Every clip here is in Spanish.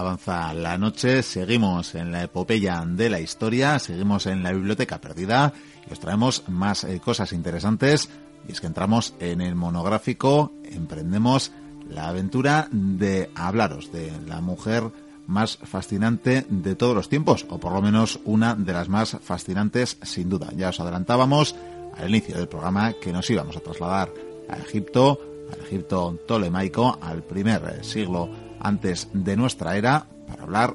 avanza la noche, seguimos en la epopeya de la historia, seguimos en la biblioteca perdida y os traemos más eh, cosas interesantes. Y es que entramos en el monográfico, emprendemos la aventura de hablaros de la mujer más fascinante de todos los tiempos, o por lo menos una de las más fascinantes sin duda. Ya os adelantábamos al inicio del programa que nos íbamos a trasladar a Egipto, al Egipto tolemaico, al primer siglo antes de nuestra era, para hablar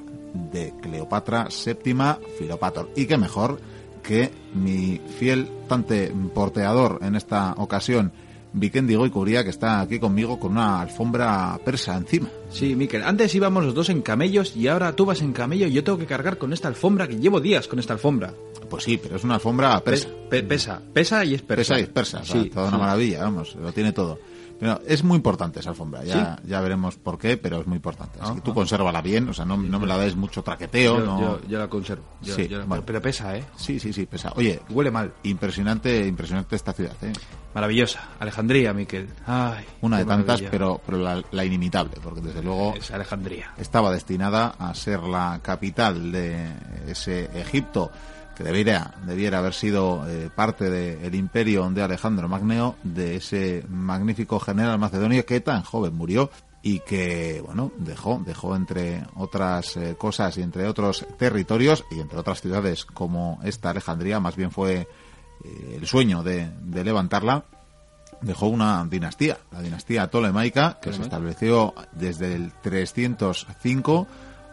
de Cleopatra VII Filopator. Y qué mejor que mi fiel tante porteador en esta ocasión, Vikendi Goicuría, que está aquí conmigo con una alfombra persa encima. Sí, Miquel, antes íbamos los dos en camellos y ahora tú vas en camello y yo tengo que cargar con esta alfombra que llevo días con esta alfombra. Pues sí, pero es una alfombra persa. pesa, pesa y es persa. Pesa y es persa, sí, toda una maravilla, vamos, lo tiene todo. Pero es muy importante esa alfombra, ya, ya veremos por qué, pero es muy importante. Así que tú consérvala bien, o sea, no, no me la des mucho traqueteo. Yo, yo, la conservo. sí, Pero pesa, ¿eh? Sí, sí, sí, pesa. Oye, huele mal. Impresionante, impresionante esta ciudad, ¿eh? Maravillosa. Alejandría, Miquel. Ay, Una de tantas, pero, pero la, inimitable, porque desde luego. Es Alejandría. Estaba destinada a ser la capital de ese Egipto que debiera, debiera haber sido eh, parte del imperio de Alejandro Magneo, de ese magnífico general macedonio que tan joven murió y que, bueno, dejó, dejó entre otras eh, cosas y entre otros territorios y entre otras ciudades como esta Alejandría, más bien fue eh, el sueño de, de, levantarla, dejó una dinastía, la dinastía tolemaica, que se estableció desde el 305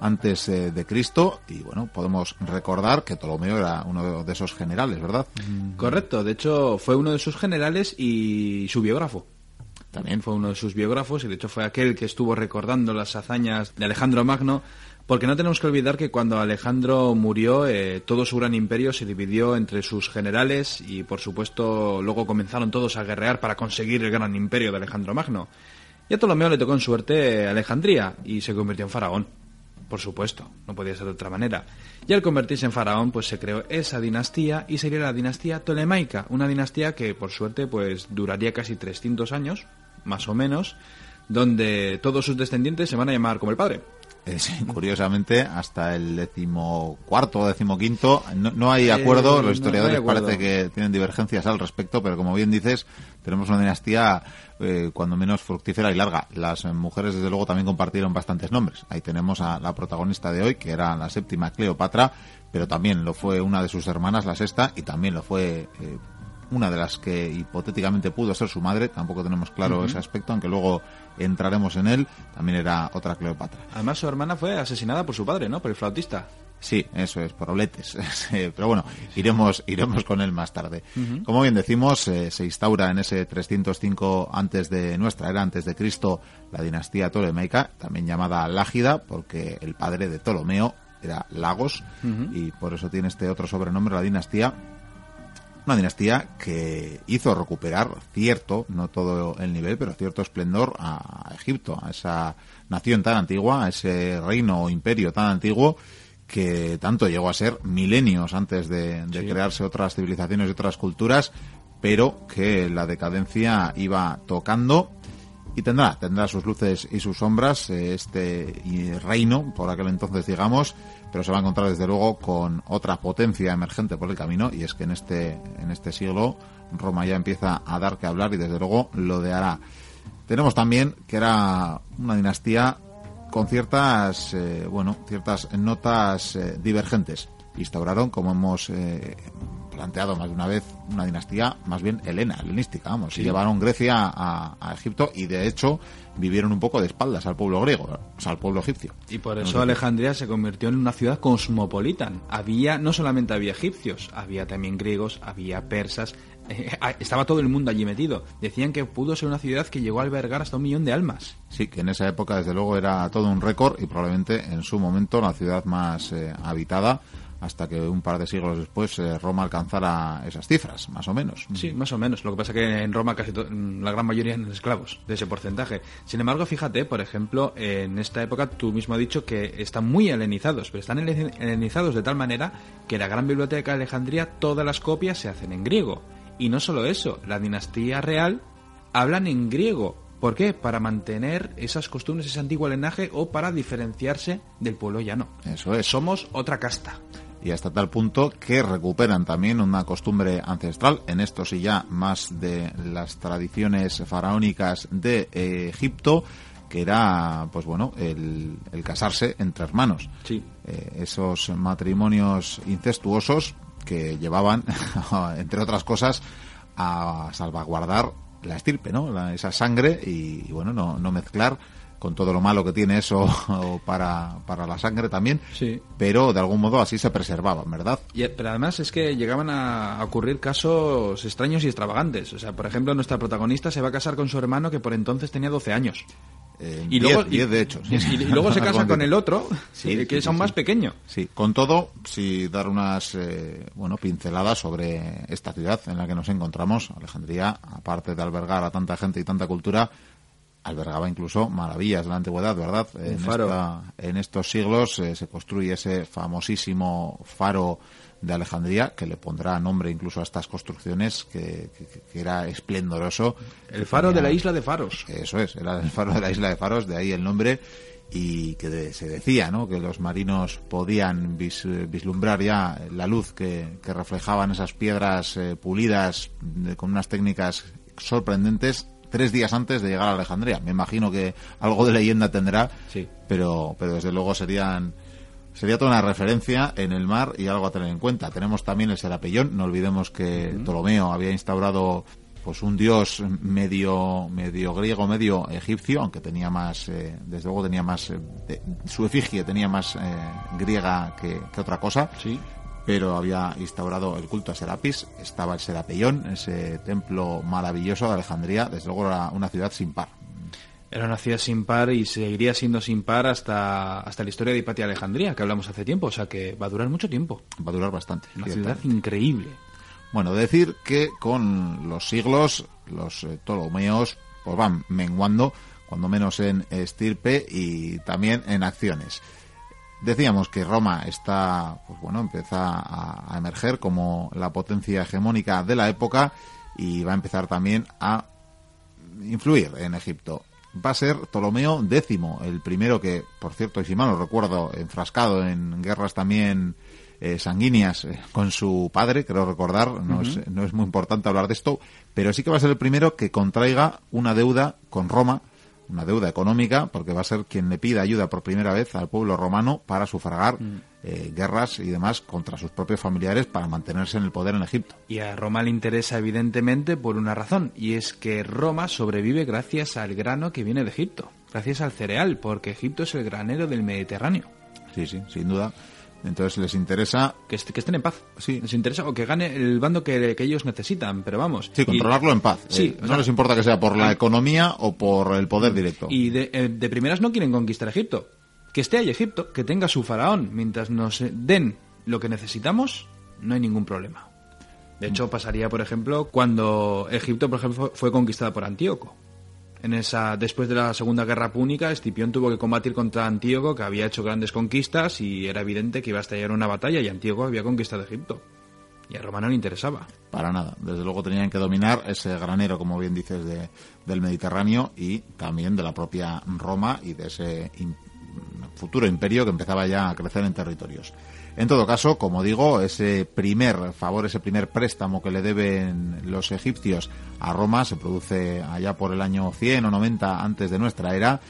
antes eh, de Cristo y bueno, podemos recordar que Ptolomeo era uno de esos generales, ¿verdad? Mm. Correcto, de hecho fue uno de sus generales y su biógrafo. También fue uno de sus biógrafos y de hecho fue aquel que estuvo recordando las hazañas de Alejandro Magno porque no tenemos que olvidar que cuando Alejandro murió, eh, todo su gran imperio se dividió entre sus generales y, por supuesto, luego comenzaron todos a guerrear para conseguir el gran imperio de Alejandro Magno. Y a Ptolomeo le tocó en suerte Alejandría y se convirtió en faraón por supuesto, no podía ser de otra manera. Y al convertirse en faraón, pues se creó esa dinastía y sería la dinastía tolemaica, una dinastía que por suerte pues duraría casi 300 años, más o menos, donde todos sus descendientes se van a llamar como el padre. Eh, curiosamente, hasta el decimocuarto o decimoquinto no, no hay acuerdo. Los historiadores parece que tienen divergencias al respecto, pero como bien dices, tenemos una dinastía eh, cuando menos fructífera y larga. Las mujeres, desde luego, también compartieron bastantes nombres. Ahí tenemos a la protagonista de hoy, que era la séptima Cleopatra, pero también lo fue una de sus hermanas, la sexta, y también lo fue eh, una de las que hipotéticamente pudo ser su madre, tampoco tenemos claro ese aspecto, aunque luego entraremos en él, también era otra Cleopatra. Además su hermana fue asesinada por su padre, ¿no? Por el flautista. Sí, eso es, por obletes. Pero bueno, iremos, iremos con él más tarde. Como bien decimos, eh, se instaura en ese 305 antes de nuestra era, antes de Cristo, la dinastía tolemaica, también llamada Lágida, porque el padre de Ptolomeo era Lagos, y por eso tiene este otro sobrenombre, la dinastía, una dinastía que hizo recuperar cierto, no todo el nivel, pero cierto esplendor a Egipto, a esa nación tan antigua, a ese reino o imperio tan antiguo que tanto llegó a ser milenios antes de, crearse otras civilizaciones y otras culturas, pero que la decadencia iba tocando y tendrá, tendrá sus luces y sus sombras eh, este reino, por aquel entonces digamos, pero se va a encontrar desde luego con otra potencia emergente por el camino y es que en este, en este siglo Roma ya empieza a dar que hablar y desde luego lo de hará. Tenemos también que era una dinastía con ciertas, eh, bueno, ciertas notas eh, divergentes. Instauraron, como hemos eh, planteado más de una vez una dinastía más bien helena, helenística, vamos. Y llevaron Grecia a, Egipto y de hecho vivieron un poco de espaldas al pueblo griego, o sea, al pueblo egipcio. Y por eso Alejandría se convirtió en una ciudad cosmopolita. Había, no solamente había egipcios, había también griegos, había persas, eh, estaba todo el mundo allí metido. Decían que pudo ser una ciudad que llegó a albergar hasta un millón de almas. Sí, que en esa época desde luego era todo un récord y probablemente en su momento la ciudad más eh, habitada hasta que un par de siglos después eh, Roma alcanzara esas cifras, más o menos. Sí, más o menos. Lo que pasa es que en Roma casi la gran mayoría eran esclavos de ese porcentaje. Sin embargo, fíjate, por ejemplo, en esta época tú mismo has dicho que están muy helenizados, pero están helenizados de tal manera que la gran biblioteca de Alejandría todas las copias se hacen en griego. Y no solo eso, la dinastía real hablan en griego ¿Por qué? Para mantener esas costumbres, ese antiguo linaje o para diferenciarse del pueblo llano. Eso es. Somos otra casta. Y hasta tal punto que recuperan también una costumbre ancestral, en esto sí ya más de las tradiciones faraónicas de eh, Egipto, que era, pues bueno, el, casarse entre hermanos. Sí. Eh, esos matrimonios incestuosos que llevaban, entre otras cosas, a salvaguardar la estirpe, ¿no? esa sangre y, bueno, no, no mezclar con todo lo malo que tiene eso para, para la sangre también, sí. pero de algún modo así se preservaban, ¿verdad? Y, pero además es que llegaban a, ocurrir casos extraños y extravagantes. O sea, por ejemplo, nuestra protagonista se va a casar con su hermano que por entonces tenía 12 años. Eh, y, luego, de hecho. Y, luego se casa con el otro, que es aún más pequeño. Sí, con todo, si dar unas eh, bueno pinceladas sobre esta ciudad en la que nos encontramos, Alejandría, aparte de albergar a tanta gente y tanta cultura, albergaba incluso maravillas de la antigüedad, ¿verdad? En, en estos siglos eh, se construye ese famosísimo faro de Alejandría, que le pondrá nombre incluso a estas construcciones, que, era esplendoroso. El faro de la isla de Faros. Eso es, era el faro de la isla de Faros, de ahí el nombre, y que se decía, ¿no? Que los marinos podían vislumbrar ya la luz que, reflejaban esas piedras eh, pulidas con unas técnicas sorprendentes tres días antes de llegar a Alejandría. Me imagino que algo de leyenda tendrá, sí. pero, pero desde luego serían sería toda una referencia en el mar y algo a tener en cuenta. Tenemos también el Serapellón, no olvidemos que Ptolomeo había instaurado pues un dios medio medio griego, medio egipcio, aunque tenía más, eh, desde luego tenía más, eh, su efigie tenía más eh, griega que, otra cosa. Sí. Pero había instaurado el culto a Serapis, estaba el Serapellón, ese templo maravilloso de Alejandría, desde luego era una ciudad sin par. Era una ciudad sin par y seguiría siendo sin par hasta, hasta la historia de Hipatia Alejandría, que hablamos hace tiempo, o sea que va a durar mucho tiempo. Va a durar bastante. Una ciudad increíble. Bueno, decir que con los siglos los eh, Ptolomeos pues van menguando, cuando menos en estirpe y también en acciones. Decíamos que Roma está, pues bueno, empieza a, a emerger como la potencia hegemónica de la época y va a empezar también a influir en Egipto. Va a ser Ptolomeo X, el primero que, por cierto, y si mal lo recuerdo, enfrascado en guerras también eh, sanguíneas eh, con su padre, creo recordar, no, es, no es muy importante hablar de esto, pero sí que va a ser el primero que contraiga una deuda con Roma, una deuda económica, porque va a ser quien le pida ayuda por primera vez al pueblo romano para sufragar mm. eh, guerras y demás contra sus propios familiares para mantenerse en el poder en Egipto. Y a Roma le interesa evidentemente por una razón, y es que Roma sobrevive gracias al grano que viene de Egipto, gracias al cereal, porque Egipto es el granero del Mediterráneo. Sí, sí, sin duda. Entonces les interesa... Que, estén en paz. Sí. Les interesa o que gane el bando que, ellos necesitan, pero vamos. Sí, controlarlo en paz. Sí, eh, no les importa que sea por la economía o por el poder directo. Y de, eh, de primeras no quieren conquistar Egipto. Que esté ahí Egipto, que tenga su faraón. Mientras nos den lo que necesitamos, no hay ningún problema. De hecho, pasaría, por ejemplo, cuando Egipto, por ejemplo, fue conquistada por Antíoco después de la Segunda Guerra Púnica, Escipión tuvo que combatir contra Antíoco, que había hecho grandes conquistas y era evidente que iba a estallar una batalla y Antíoco había conquistado Egipto. Y a Roma no le interesaba. Para nada. Desde luego tenían que dominar ese granero, como bien dices, de, del Mediterráneo y también de la propia Roma y de ese futuro imperio que empezaba ya a crecer en territorios. En todo caso, como digo, ese primer favor, ese primer préstamo que le deben los egipcios a Roma se produce allá por el año 100 o 90 antes de nuestra era.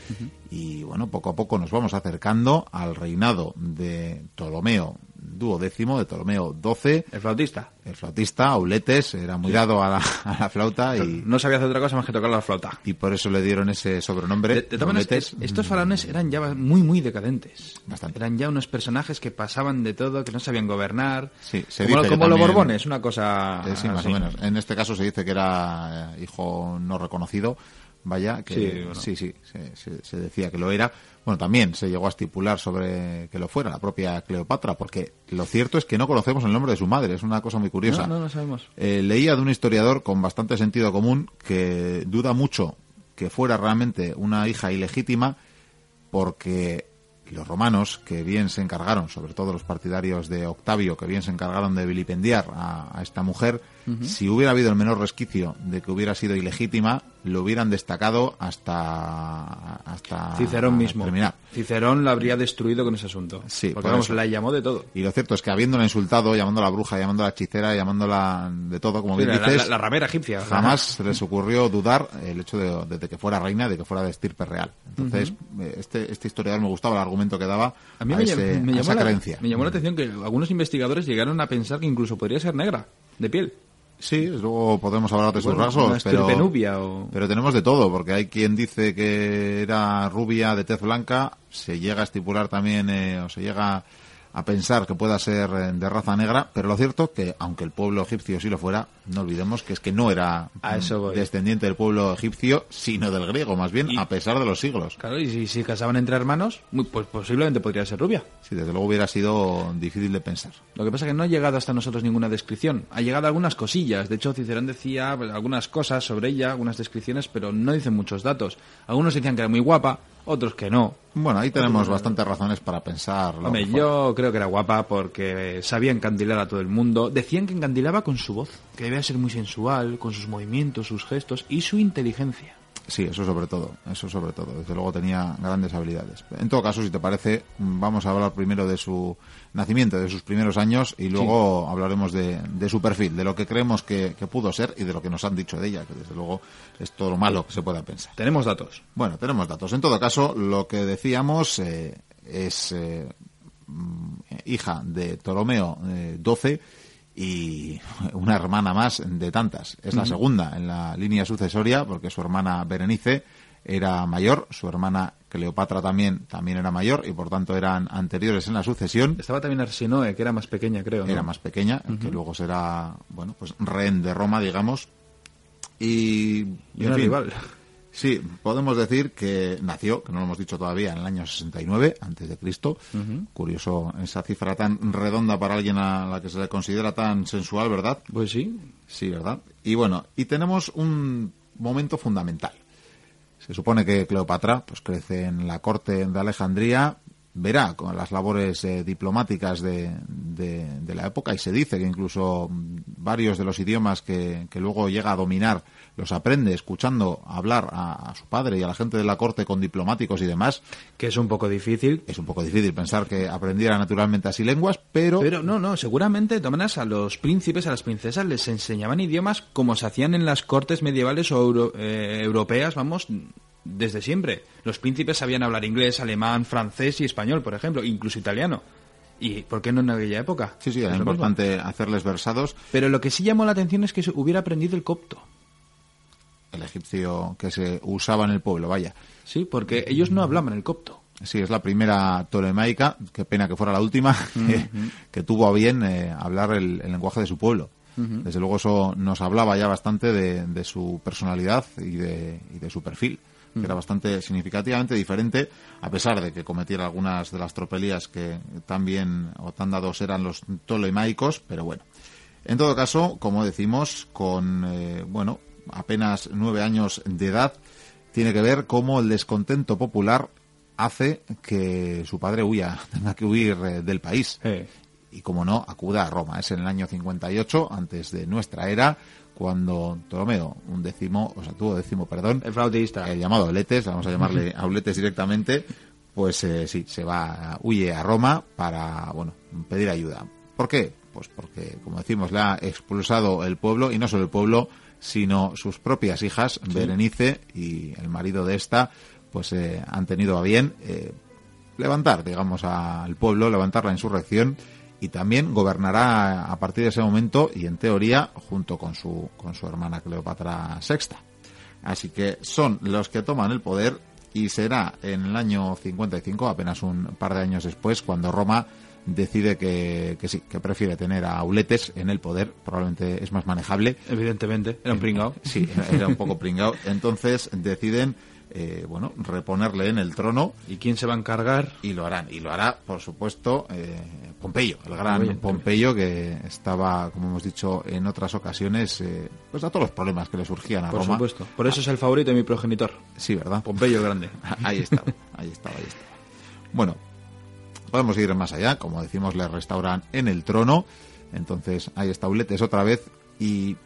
Y bueno, poco a poco nos vamos acercando al reinado de Ptolomeo duodécimo de Ptolomeo XII. El flautista. El flautista, Auletes, era muy dado a la, flauta y... No sabía hacer otra cosa más que tocar la flauta. Y por eso le dieron ese sobrenombre. De, estos faraones eran ya muy, muy decadentes. Bastante. Eran ya unos personajes que pasaban de todo, que no sabían gobernar. Sí, se como, dice como los Borbones, una cosa... Eh, sí, más o menos. En este caso se dice que era hijo no reconocido vaya, que sí, sí, se, decía que lo era. Bueno, también se llegó a estipular sobre que lo fuera la propia Cleopatra, porque lo cierto es que no conocemos el nombre de su madre, es una cosa muy curiosa. No, no, sabemos. Eh, leía de un historiador con bastante sentido común que duda mucho que fuera realmente una hija ilegítima, porque los romanos, que bien se encargaron, sobre todo los partidarios de Octavio, que bien se encargaron de vilipendiar a, esta mujer, si hubiera habido el menor resquicio de que hubiera sido ilegítima, lo hubieran destacado hasta, hasta Cicerón mismo. terminar. Cicerón la habría destruido con ese asunto. Sí, porque por vamos, eso. la llamó de todo. Y lo cierto es que habiéndola insultado, llamándola bruja, llamándola hechicera, llamándola de todo, como bien la, la- dices, la ramera egipcia. jamás se les ocurrió dudar el hecho de, que fuera reina, de que fuera de estirpe real. Entonces, eh, este, este historiador me gustaba el argumento que daba A mí a, me, ese- a llamó esa la, creencia. me llamó la atención que algunos investigadores llegaron a pensar que incluso podría ser negra, de piel. Sí, luego podemos hablar de sus Bueno, rasgos, pero, estirpe nubia o... pero tenemos de todo, porque hay quien dice que era rubia de tez blanca, se llega a estipular también, eh, o se llega a pensar que pueda ser eh, de raza negra, pero lo cierto que, aunque el pueblo egipcio sí lo fuera, no olvidemos que es que no era A eso voy. descendiente del pueblo egipcio, sino del griego, más bien, Y- a pesar de los siglos. Claro, y si se casaban entre hermanos, muy- pues posiblemente podría ser rubia. Sí, desde luego hubiera sido difícil de pensar. Lo que pasa es que no ha llegado hasta nosotros ninguna descripción. Ha llegado algunas cosillas. De hecho, Cicerón decía pues, algunas cosas sobre ella, algunas descripciones, pero no dicen muchos datos. Algunos decían que era muy guapa, otros que no. Bueno, ahí tenemos bastantes razones para pensar. Hombre, yo creo que era guapa porque sabía encandilar a todo el mundo. Decían que encandilaba con su voz, que debía ser muy sensual, con sus movimientos, sus gestos y su inteligencia. Sí, eso sobre todo, eso sobre todo. Desde luego tenía grandes habilidades. En todo caso, si te parece, vamos a hablar primero de su nacimiento, de sus primeros años, y luego hablaremos de, de su perfil, de lo que creemos que, que pudo ser y de lo que nos han dicho de ella, que desde luego es todo lo malo que se pueda pensar. Tenemos datos. Bueno, tenemos datos. En todo caso, lo que decíamos eh, es eh, mm, hija de Ptolomeo eh, XII y una hermana más de tantas. Es la segunda en la línea sucesoria porque su hermana Berenice era mayor, su hermana Cleopatra también, también era mayor y por tanto eran anteriores en la sucesión. Estaba también Arsinoe, que era más pequeña, creo. ¿no? Era más pequeña, que luego será, bueno, pues rehén de Roma, digamos. Y, Y en una fin, rival. Sí, podemos decir que nació, que no lo hemos dicho todavía, en el año 69 antes de Cristo. Curioso esa cifra tan redonda para alguien a la que se le considera tan sensual, ¿verdad? Pues sí. Sí, ¿verdad? Y bueno, y tenemos un momento fundamental. Se supone que Cleopatra pues crece en la corte de Alejandría, verá con las labores eh, diplomáticas de, de- de la época y se dice que incluso varios de los idiomas que, que luego llega a dominar los aprende escuchando hablar a, a su padre y a la gente de la corte con diplomáticos y demás. Que es un poco difícil. Es un poco difícil pensar que aprendiera naturalmente así lenguas, pero, Pero no, no, seguramente, de todas maneras, a los príncipes, a las princesas, les enseñaban idiomas como se hacían en las cortes medievales o euro- eh, europeas, vamos, desde siempre. Los príncipes sabían hablar inglés, alemán, francés y español, por ejemplo, incluso italiano. ¿Y por qué no en aquella época? sí, sí, Es era importante hacerles versados. Pero lo que sí llamó la atención es que se hubiera aprendido el copto. El egipcio que se usaba en el pueblo, vaya. Sí, porque ellos no hablaban el copto. Sí, es la primera tolemaica, qué pena que fuera la última, que, que tuvo a bien eh, hablar el, el lenguaje de su pueblo. Desde luego eso nos hablaba ya bastante de, de su personalidad y de, y de su perfil, que era bastante significativamente diferente, a pesar de que cometiera algunas de las tropelías que tan bien o tan dados eran los tolemaicos, pero bueno. En todo caso, como decimos, con, eh, bueno, apenas nueve años de edad, tiene que ver cómo el descontento popular hace que su padre huya, tenga que huir eh, del país. Y como no, acuda a Roma. Es en el año 58, antes de nuestra era, cuando Ptolomeo, un décimo, o sea, tuvo décimo, perdón, el flautista. el llamado Auletes, vamos a llamarle Auletes directamente, pues eh, sí, se va, huye a Roma para, bueno, pedir ayuda. ¿Por qué? Pues porque, como decimos, le ha expulsado el pueblo, y no solo el pueblo, sino sus propias hijas, Berenice y el marido de esta, pues eh, han tenido a bien eh, levantar, digamos, al pueblo, levantar la insurrección y también gobernará a partir de ese momento y en teoría junto con su con su hermana Cleopatra VI. Así que son los que toman el poder y será en el año 55, apenas un par de años después, cuando Roma decide que, que sí, que prefiere tener a Auletes en el poder, probablemente es más manejable. Evidentemente, era un pringao. Sí, era- un poco pringao. Entonces deciden, eh, bueno, reponerle en el trono ¿Y quién se va a encargar? y lo harán. Y lo hará, por supuesto, eh, Pompeyo, el gran Pompeyo que estaba, como hemos dicho en otras ocasiones, eh, pues a todos los problemas que le surgían a Por Roma. supuesto. Por eso es el favorito de mi progenitor. Sí, ¿verdad? Pompeyo el Grande. Ahí estaba, ahí estaba, ahí estaba. Bueno, podemos ir más allá, como decimos, le restauran en el trono, entonces ahí está Uletes otra vez y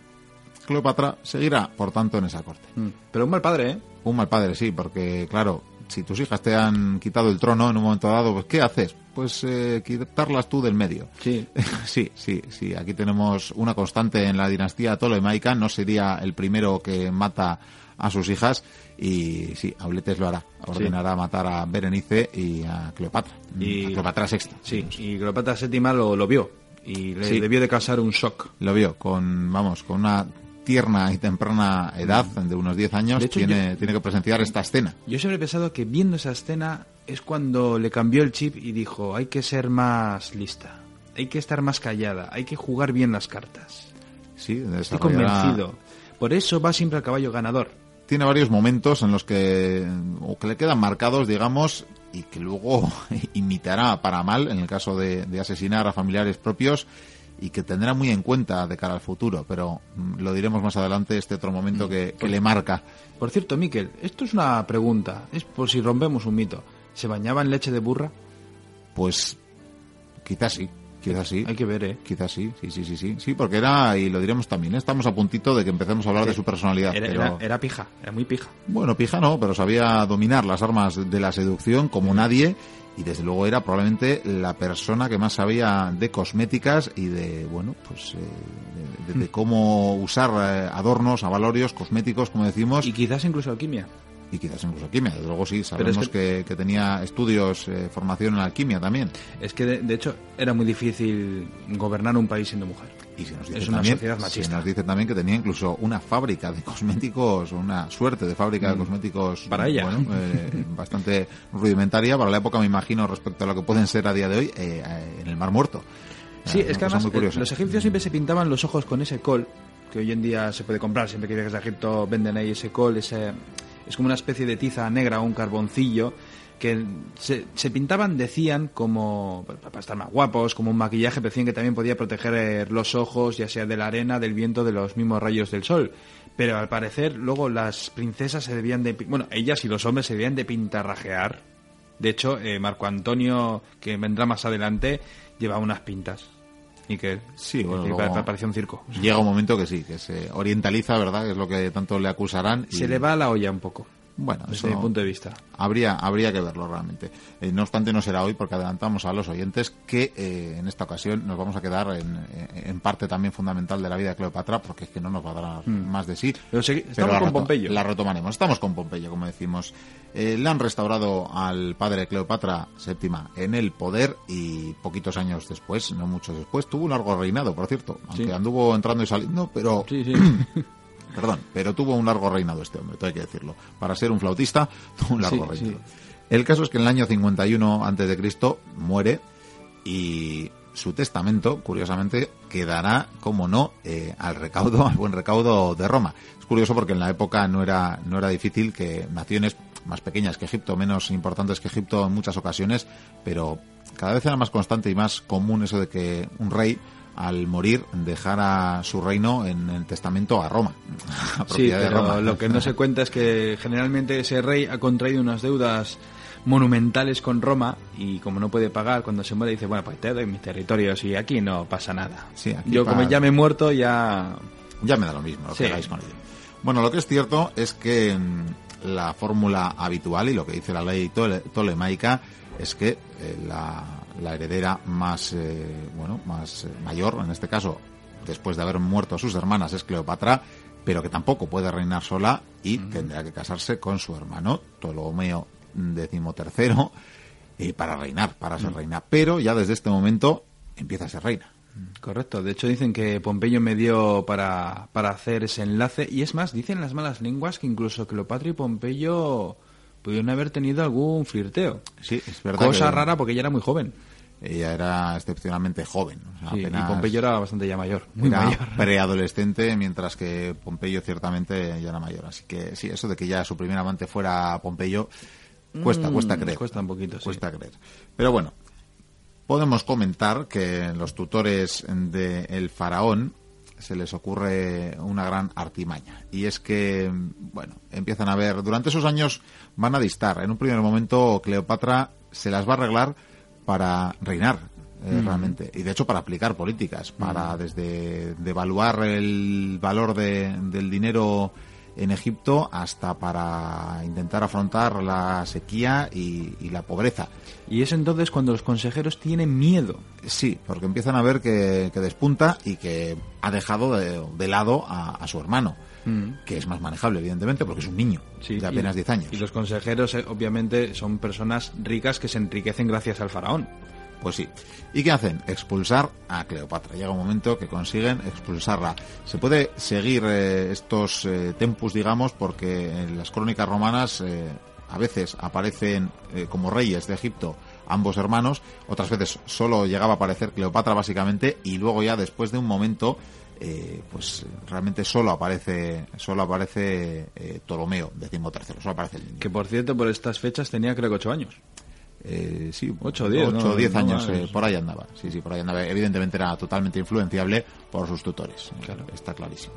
Cleopatra seguirá, por tanto, en esa corte. Mm. Pero un mal padre, ¿eh? Un mal padre, sí, porque, claro, si tus hijas te han quitado el trono en un momento dado, pues ¿qué haces? Pues eh, quitarlas tú del medio. Sí. sí, sí, sí. Aquí tenemos una constante en la dinastía ptolemaica. No sería el primero que mata a sus hijas y sí, Auletes lo hará. Ordenará matar a Berenice y a Cleopatra. Y a Cleopatra VI. Sí, y Cleopatra VII lo, lo vio y le debió de causar un shock. Lo vio con, vamos, con una tierna y temprana edad, de unos 10 años, tiene, tiene que presenciar esta escena. Yo siempre he pensado que viendo esa escena es cuando le cambió el chip y dijo, hay que ser más lista, hay que estar más callada, hay que jugar bien las cartas. Sí, Estoy convencido. Por eso va siempre al caballo ganador. Tiene varios momentos en los que, o que le quedan marcados, digamos, y que luego imitará para mal en el caso de, de asesinar a familiares propios y que tendrá muy en cuenta de cara al futuro, pero mm, lo diremos más adelante, este otro momento mm. que, le marca. Por cierto, Miquel, esto es una pregunta, es por si rompemos un mito. ¿Se bañaba en leche de burra? Pues quizás sí. Quizás sí. Hay que ver, ¿eh? Quizás sí, sí, sí, sí, sí. Sí, porque era, y lo diremos también, ¿eh? estamos a puntito de que empecemos a hablar de su personalidad. Era, era, pija, era muy pija. Bueno, pija no, pero sabía dominar las armas de la seducción como nadie y desde luego era probablemente la persona que más sabía de cosméticas y de bueno pues eh, de, cómo usar eh, adornos, avalorios, cosméticos, como decimos. Y quizás incluso alquimia. Y quizás incluso alquimia, desde luego sí, sabemos que... Que, tenía estudios, eh, formación en alquimia también. Es que de, hecho era muy difícil gobernar un país siendo mujer. Y se nos dice es una también, sociedad machista. Se nos dice también que tenía incluso una fábrica de cosméticos, una suerte de fábrica de mm. cosméticos. Para ella. Bueno, eh, bastante rudimentaria para la época, me imagino, respecto a lo que pueden ser a día de hoy eh, eh, en el Mar Muerto. Sí, es que además los egipcios siempre se pintaban los ojos con ese col, que hoy en día se puede comprar, siempre que llegas a Egipto venden ahí ese col, ese, es como una especie de tiza negra o un carboncillo que se, pintaban, decían, como para estar más guapos, como un maquillaje, pero decían que también podía proteger los ojos, ya sea de la arena, del viento, de los mismos rayos del sol. Pero al parecer, luego las princesas se debían de. Bueno, ellas y los hombres se debían de pintarrajear. De hecho, eh, Marco Antonio, que vendrá más adelante, lleva unas pintas. Y que sí, bueno, parecía un circo. Llega un momento que sí, que se orientaliza, ¿verdad? Que es lo que tanto le acusarán. Se le va la olla un poco. Bueno, desde mi punto de vista. Habría, habría que verlo realmente. Eh, no obstante, no será hoy porque adelantamos a los oyentes que eh, en esta ocasión nos vamos a quedar en, en, parte también fundamental de la vida de Cleopatra porque es que no nos va a dar hmm. más de sí. Pero, estamos con Pompeyo. La retomaremos. Estamos con Pompeyo, como decimos. Eh, le han restaurado al padre de Cleopatra VII en el poder y poquitos años después, no muchos después, tuvo un largo reinado, por cierto. Aunque anduvo entrando y saliendo, pero... Sí, sí. perdón, pero tuvo un largo reinado este hombre, todo hay que decirlo. Para ser un flautista, tuvo un largo reinado. El caso es que en el año 51 antes de Cristo muere y su testamento, curiosamente, quedará, como no, eh, al recaudo, al buen recaudo de Roma. Es curioso porque en la época no era, no era difícil que naciones más pequeñas que Egipto, menos importantes que Egipto en muchas ocasiones, pero cada vez era más constante y más común eso de que un rey al morir dejara su reino en el testamento a Roma. sí, pero lo que no se cuenta es que generalmente ese rey ha contraído unas deudas monumentales con Roma y como no puede pagar cuando se muere dice bueno pues te doy mis territorios y aquí no pasa nada yo como ya me he muerto ya ya me da lo mismo lo que hagáis con ello. Bueno lo que es cierto es que mm, la fórmula habitual y lo que dice la ley tolemaica es que eh, la la heredera más, eh, bueno, más eh, mayor, en este caso, después de haber muerto a sus hermanas, es Cleopatra, pero que tampoco puede reinar sola y tendrá que casarse con su hermano Ptolomeo XIII eh, para reinar, para ser reina. Pero ya desde este momento empieza a ser reina. Correcto, de hecho dicen que Pompeyo me dio para, para hacer ese enlace y es más, dicen las malas lenguas que incluso Cleopatra y Pompeyo pudieron haber tenido algún flirteo. Sí, es verdad. Cosa rara porque ella era muy joven. Ella era excepcionalmente joven. y Pompeyo era bastante ya mayor. Muy era preadolescente, mientras que Pompeyo ciertamente ya era mayor. Así que sí, eso de que ya su primer amante fuera Pompeyo, cuesta, cuesta mm, creer. Cuesta un poquito, Cuesta creer. Pero bueno, podemos comentar que los tutores del faraón se les ocurre una gran artimaña. Y es que, bueno, empiezan a ver, durante esos años van a distar. En un primer momento Cleopatra se las va a arreglar para reinar. eh, realmente. Y de hecho para aplicar políticas, para desde devaluar el valor del dinero en Egipto hasta para intentar afrontar la sequía y, la pobreza. Y es entonces cuando los consejeros tienen miedo. Sí, porque empiezan a ver que, despunta y que ha dejado de, lado a, su hermano. Mm. que es más manejable, evidentemente, porque es un niño de apenas 10 años. Y los consejeros, eh, obviamente, son personas ricas que se enriquecen gracias al faraón. Pues sí. ¿Y qué hacen? Expulsar a Cleopatra. Llega un momento que consiguen expulsarla. Se puede seguir eh, estos eh, tempus, digamos, porque en las crónicas romanas eh, a veces aparecen como reyes de Egipto ambos hermanos, otras veces solo llegaba a aparecer Cleopatra básicamente y luego ya después de un momento pues realmente solo aparece solo aparece Ptolomeo, decimotercero, solo aparece el niño. Que por cierto por estas fechas tenía creo que ocho años. Eh, sí, 8 o 10, 8 10 años, eh, por ahí andaba. Sí, sí, por ahí andaba. Evidentemente era totalmente influenciable por sus tutores. Claro. Está clarísimo.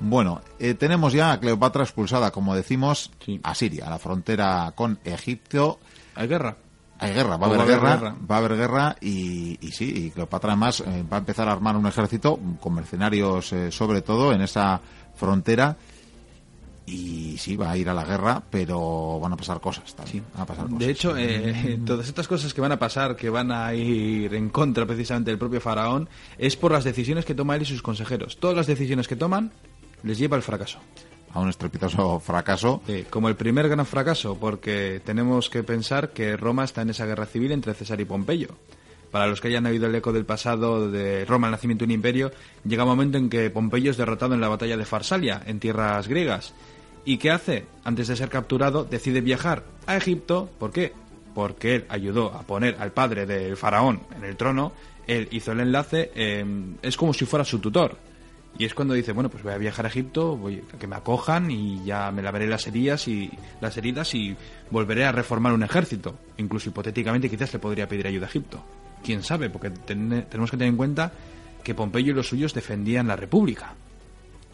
Bueno, eh, tenemos ya a Cleopatra expulsada, como decimos, a Siria, a la frontera con Egipto. Hay guerra. Hay guerra, va a haber, guerra, va a haber guerra y, y sí, y Cleopatra además eh, va a empezar a armar un ejército con mercenarios sobre todo en esa frontera y sí, va a ir a la guerra, pero van a pasar cosas también. a pasar De hecho, eh, todas estas cosas que van a pasar, que van a ir en contra precisamente del propio faraón, es por las decisiones que toma él y sus consejeros. Todas las decisiones que toman les lleva al fracaso. A un estrepitoso fracaso. como el primer gran fracaso, porque tenemos que pensar que Roma está en esa guerra civil entre César y Pompeyo. Para los que hayan oído el eco del pasado de Roma, el nacimiento de un imperio, llega un momento en que Pompeyo es derrotado en la batalla de Farsalia, en tierras griegas ¿Y qué hace? Antes de ser capturado, decide viajar a Egipto. ¿Por qué? Porque él ayudó a poner al padre del faraón en el trono. Él hizo el enlace. Em, es como si fuera su tutor. Y es cuando dice, bueno, pues voy a viajar a Egipto, voy a que me acojan y ya me lavaré las heridas y las heridas y volveré a reformar un ejército. Incluso hipotéticamente quizás le podría pedir ayuda a Egipto. Quién sabe, porque tenemos que tener en cuenta que Pompeyo y los suyos defendían la República.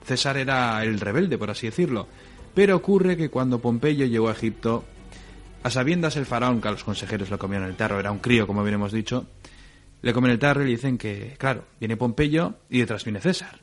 César era el rebelde, por así decirlo. Pero ocurre que cuando Pompeyo llegó a Egipto, a sabiendas el faraón, que a los consejeros lo comieron el tarro, era un crío, como bien hemos dicho, le comen el tarro y le dicen que, claro, viene Pompeyo y detrás viene César.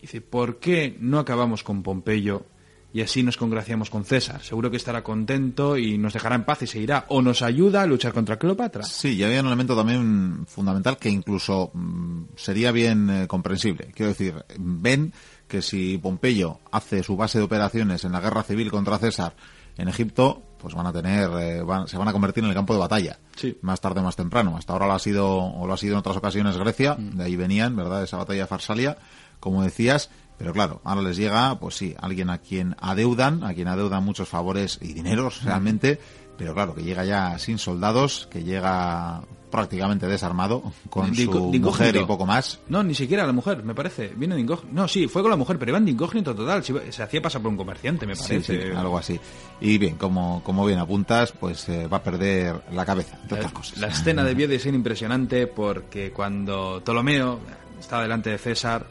Dice, ¿por qué no acabamos con Pompeyo y así nos congraciamos con César? Seguro que estará contento y nos dejará en paz y se irá. O nos ayuda a luchar contra Cleopatra. Sí, y había un elemento también fundamental que incluso mm, sería bien eh, comprensible. Quiero decir, ven que si Pompeyo hace su base de operaciones en la guerra civil contra César en Egipto, pues van a tener, eh, se van a convertir en el campo de batalla. Más tarde o más temprano. Hasta ahora lo ha sido, o lo ha sido en otras ocasiones Grecia, mm. de ahí venían, ¿verdad? Esa batalla de Farsalia, como decías. Pero claro, ahora les llega, pues sí, alguien a quien adeudan, a quien adeudan muchos favores y dineros realmente, pero claro, que llega ya sin soldados, que llega prácticamente desarmado con su mujer y poco más. No, ni siquiera la mujer, me parece. Viene de incógnito. No, sí, fue con la mujer, pero iban de incógnito total. Se hacía pasar por un comerciante, me parece. algo así. Y bien, como, como bien apuntas, pues eh, va a perder la cabeza, entre otras cosas. La escena debió de ser impresionante porque cuando Ptolomeo estaba delante de César,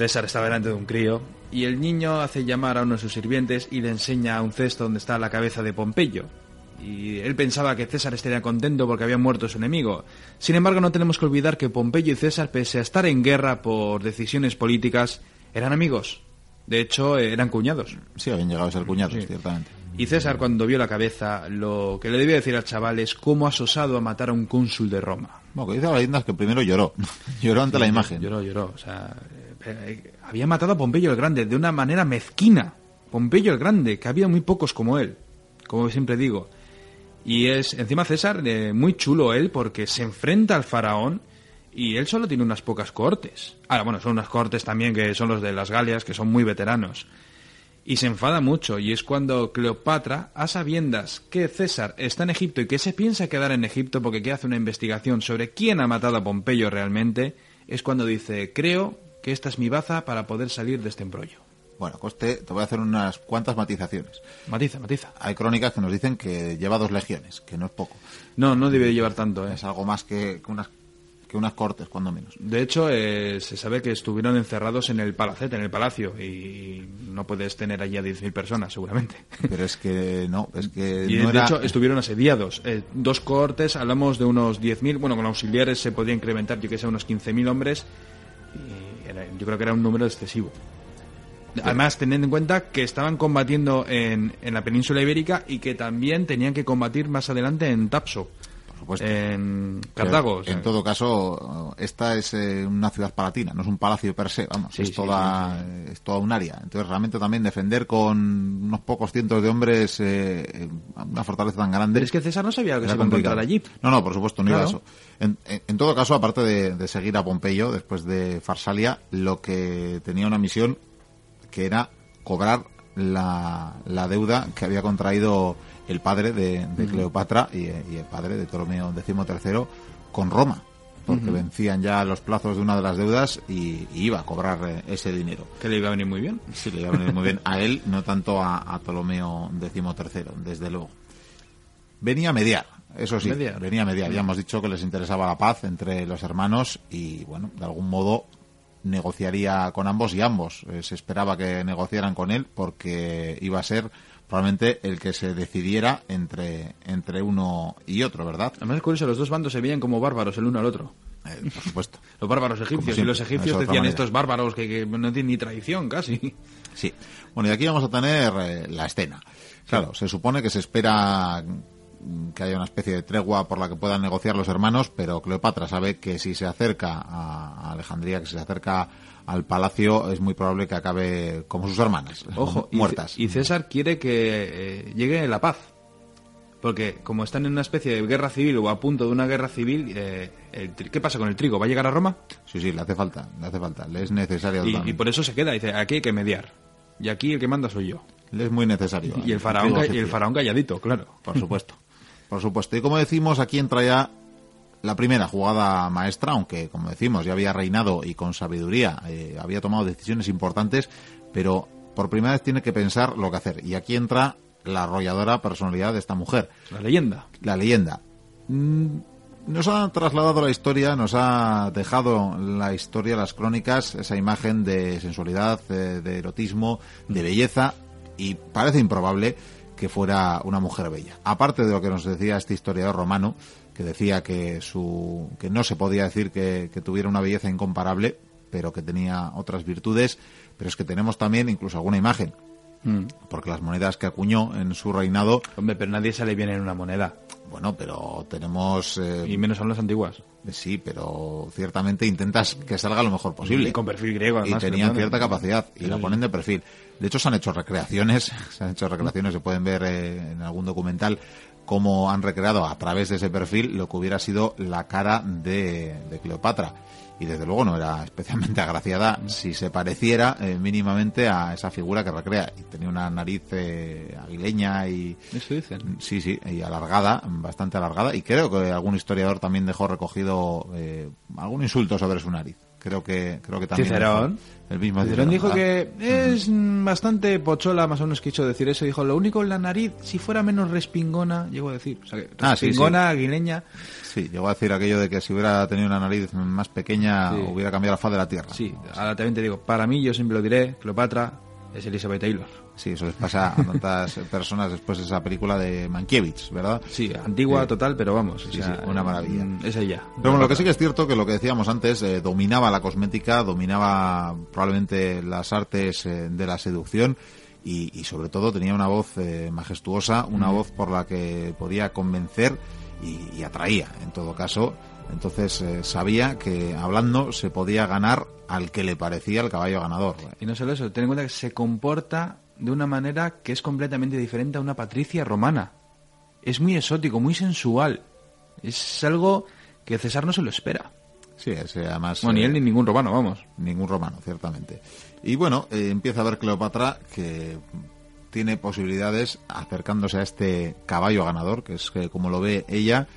César estaba delante de un crío, y el niño hace llamar a uno de sus sirvientes y le enseña un cesto donde está la cabeza de Pompeyo y él pensaba que César estaría contento porque había muerto su enemigo. Sin embargo, no tenemos que olvidar que Pompeyo y César, pese a estar en guerra por decisiones políticas, eran amigos. De hecho, eran cuñados. Sí, habían llegado a ser cuñados, ciertamente. Y César, cuando vio la cabeza, lo que le debía decir al chaval es cómo ha osado a matar a un cónsul de Roma. Bueno, que dice la leyenda es que primero lloró. lloró ante la imagen. Lloró, lloró. O sea, eh, había matado a Pompeyo el Grande de una manera mezquina. Pompeyo el Grande, que había muy pocos como él. Como siempre digo. Y es, encima César, eh, muy chulo él, porque se enfrenta al faraón y él solo tiene unas pocas cortes. Ahora, bueno, son unas cortes también que son los de las Galias, que son muy veteranos. Y se enfada mucho, y es cuando Cleopatra, a sabiendas que César está en Egipto y que se piensa quedar en Egipto porque quiere hacer una investigación sobre quién ha matado a Pompeyo realmente, es cuando dice, creo que esta es mi baza para poder salir de este embrollo. Bueno, Coste, te voy a hacer unas cuantas matizaciones. Matiza, matiza. Hay crónicas que nos dicen que lleva dos legiones, que no es poco. No, no debe llevar tanto, ¿eh? Es algo más que, unas que unas cortes, cuando menos. De hecho, eh, se sabe que estuvieron encerrados en el palacete, en el palacio, y no puedes tener allí a 10.000 personas, seguramente. Pero es que no, es que Y no de era- hecho, estuvieron asediados. Eh, dos cortes, hablamos de unos 10.000, bueno, con auxiliares se podía incrementar, yo que sé, unos 15.000 hombres, yo creo que era un número excesivo. Además, teniendo en cuenta que estaban combatiendo en, en la península ibérica y que también tenían que combatir más adelante en Tapso, por supuesto. en Cartago. o sea, en todo caso, esta es eh, una ciudad palatina, no es un palacio per se, vamos, Sí, es, sí, toda, es toda un área. Entonces, realmente también defender con unos pocos cientos de hombres eh, una fortaleza tan grande. Pero es que César no sabía que se iba a encontrar allí. No, no, por supuesto, no iba a eso. En, en- en todo caso, aparte de, de seguir a Pompeyo después de Farsalia, lo que tenía una misión que era cobrar la, la deuda que había contraído el padre de, de Cleopatra y, y el padre de Ptolomeo XIII con Roma, porque vencían ya los plazos de una de las deudas y, y iba a cobrar eh, ese dinero. Que le iba a venir muy bien. Sí, le iba a venir muy bien a él, no tanto a, a Ptolomeo XIII, desde luego. Venía a mediar, eso sí, venía a mediar. Ya hemos dicho que les interesaba la paz entre los hermanos y, bueno, de algún modo negociaría con ambos y ambos eh, se esperaba que negociaran con él porque iba a ser probablemente el que se decidiera entre, entre uno y otro, ¿verdad? Además es curioso, los dos bandos se veían como bárbaros el uno al otro. Eh, por supuesto. Los bárbaros egipcios. siempre, y los egipcios decían manera. estos bárbaros que, que no tienen ni tradición casi. Sí. Bueno, y aquí vamos a tener eh, la escena. Claro, se supone que se espera que haya una especie de tregua por la que puedan negociar los hermanos, pero Cleopatra sabe que si se acerca a Alejandría, que si se acerca al palacio, es muy probable que acabe como sus hermanas, Ojo, muertas. y César quiere que eh, llegue la paz. Porque como están en una especie de guerra civil o a punto de una guerra civil, eh, el ¿qué pasa con el trigo? ¿Va a llegar a Roma? Sí, sí, le hace falta, le hace falta, le es necesario. Y, y por eso se queda, dice, aquí hay que mediar. Y aquí el que manda soy yo. Le es muy necesario. Y el faraón, y el faraón calladito, claro. Por supuesto. Por supuesto. Y como decimos, aquí entra ya la primera jugada maestra, aunque, como decimos, ya había reinado y con sabiduría eh, había tomado decisiones importantes, pero por primera vez tiene que pensar lo que hacer. Y aquí entra la arrolladora personalidad de esta mujer, La leyenda. la leyenda. Mm, Nos ha trasladado la historia, nos ha dejado la historia, las crónicas, esa imagen de sensualidad, eh, de erotismo, de belleza, y parece improbable que fuera una mujer bella. Aparte de lo que nos decía este historiador romano, que decía que, su, que no se podía decir que, que tuviera una belleza incomparable, pero que tenía otras virtudes, pero es que tenemos también incluso alguna imagen, Mm. porque las monedas que acuñó en su reinado Hombre, pero nadie sale bien en una moneda. bueno, pero tenemos... eh, Y menos son las antiguas. Sí, pero ciertamente intentas que salga lo mejor posible. Y con perfil griego, Y además. tenían cierta capacidad y Sí, la ponen de perfil. De hecho, se han hecho recreaciones, se han hecho recreaciones, se pueden ver eh, en algún documental cómo han recreado a través de ese perfil lo que hubiera sido la cara de, de Cleopatra. Y desde luego no era especialmente agraciada si se pareciera eh, mínimamente a esa figura que recrea. Y tenía una nariz eh, aguileña y, Eso dicen. Sí, sí, y alargada, bastante alargada, y creo que algún historiador también dejó recogido eh, algún insulto sobre su nariz. Creo que, creo que también. Cicerón. El mismo Cicerón dijo ¿verdad? que es mm, bastante pochola, más o menos quiso decir eso. Dijo, lo único en la nariz, si fuera menos respingona, llegó a decir. O sea, que Ah, sí, respingona, aguileña. Sí, llegó a decir aquello de que si hubiera tenido una nariz más pequeña Sí. hubiera cambiado la faz de la Tierra. Sí, ahora también te digo, para mí, yo siempre lo diré, Cleopatra es Elizabeth Taylor. Sí, eso les pasa a tantas personas después de esa película de Mankiewicz, ¿verdad? Sí, antigua Sí. total, pero vamos. o Sí, sea, sí, una maravilla. mm, Es ella. Pero bueno, lo que sí que es cierto que lo que decíamos antes, eh, dominaba la cosmética, dominaba probablemente las artes eh, de la seducción y, y sobre todo tenía una voz eh, majestuosa, una voz por la que podía convencer y, y atraía, en todo caso. Entonces eh, sabía que hablando se podía ganar al que le parecía el caballo ganador. Y no solo eso, ten en cuenta que se comporta de una manera que es completamente diferente a una patricia romana. Es muy exótico, muy sensual. Es algo que César no se lo espera. Sí, ese además... Bueno, ni eh, él ni ningún romano, vamos. ningún romano, ciertamente. Y bueno, eh, empieza a ver Cleopatra que tiene posibilidades acercándose a este caballo ganador, que es que como lo ve ella,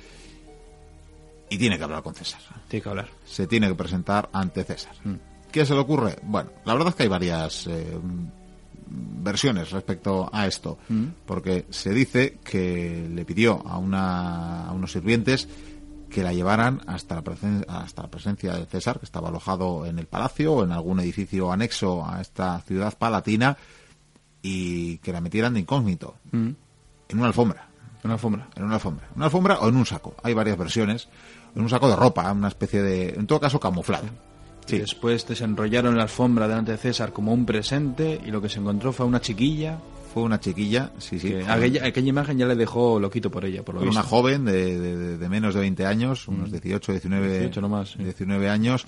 y tiene que hablar con César. Tiene que hablar. Se tiene que presentar ante César. Mm. ¿Qué se le ocurre? Bueno, la verdad es que hay varias eh, versiones respecto a esto, Mm. porque se dice que le pidió a, una, a unos sirvientes que la llevaran hasta la, hasta la presencia de César, que estaba alojado en el palacio o en algún edificio anexo a esta ciudad palatina, y que la metieran de incógnito, mm. en una alfombra. Una alfombra. En una alfombra. Una alfombra o en un saco. Hay varias versiones. En un saco de ropa, una especie de, en todo caso, camuflado. Sí. Después desenrollaron la alfombra delante de César como un presente y lo que se encontró fue una chiquilla fue una chiquilla, sí, sí. aquella, imagen ya le dejó loquito por ella, por lo Una joven de, de, menos de 20 años, unos 18, 19, 18 nomás, 19 años,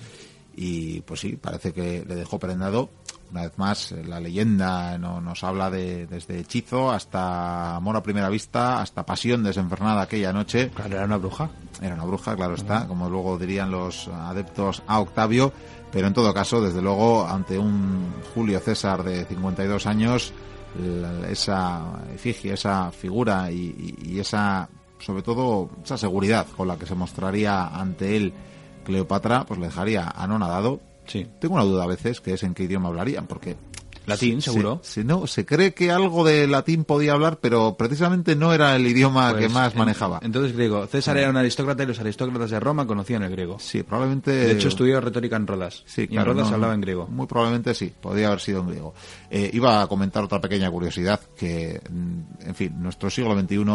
y pues sí, parece que le dejó prendado. Una vez más, la leyenda no, nos habla de desde hechizo hasta amor a primera vista, hasta pasión desenfrenada aquella noche. Claro, era una bruja. Era una bruja, claro está, como luego dirían los adeptos a Octavio, pero en todo caso, desde luego, ante un Julio César de 52 años, esa efigie, esa figura y, esa, sobre todo, esa seguridad con la que se mostraría ante él Cleopatra, pues le dejaría anonadado. Sí. Tengo una duda a veces, que es en qué idioma hablarían, porque Latín, seguro. Se, no, se cree que algo de latín podía hablar, pero precisamente no era el idioma que pues, más manejaba. Entonces griego. César era un aristócrata y los aristócratas de Roma conocían el griego. Sí, probablemente. De hecho, estudió retórica en Rodas. Sí, y en Rodas hablaba en griego. Muy probablemente sí, podría haber sido en griego. Eh, iba a comentar otra pequeña curiosidad que, mm, en fin, nuestro siglo XXI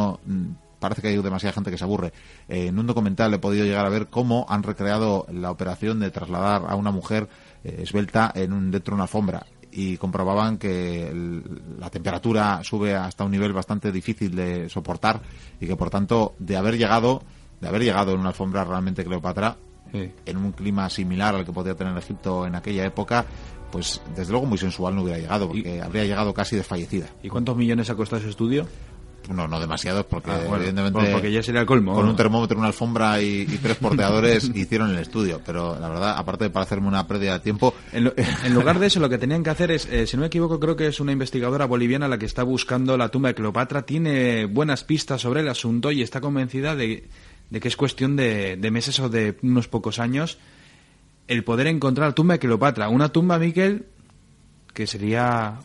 parece que hay demasiada gente que se aburre. Eh, en un documental he podido llegar a ver cómo han recreado la operación de trasladar a una mujer eh, esbelta en un, dentro de una alfombra y comprobaban que la temperatura sube hasta un nivel bastante difícil de soportar y que por tanto de haber llegado de haber llegado en una alfombra realmente Cleopatra en un clima similar al que podía tener Egipto en aquella época pues desde luego muy sensual no hubiera llegado porque habría llegado casi desfallecida ¿y cuántos millones ha costado ese estudio? No, no demasiados, porque ah, evidentemente. porque ya sería el colmo. Con un termómetro, una alfombra y, tres porteadores hicieron el estudio. Pero la verdad, aparte de para hacerme una pérdida de tiempo. En, lugar de eso, lo que tenían que hacer es, eh, si no me equivoco, creo que es una investigadora boliviana la que está buscando la tumba de Cleopatra. Tiene buenas pistas sobre el asunto y está convencida de, que es cuestión de, de meses o de unos pocos años el poder encontrar la tumba de Cleopatra. Una tumba, Miquel, que sería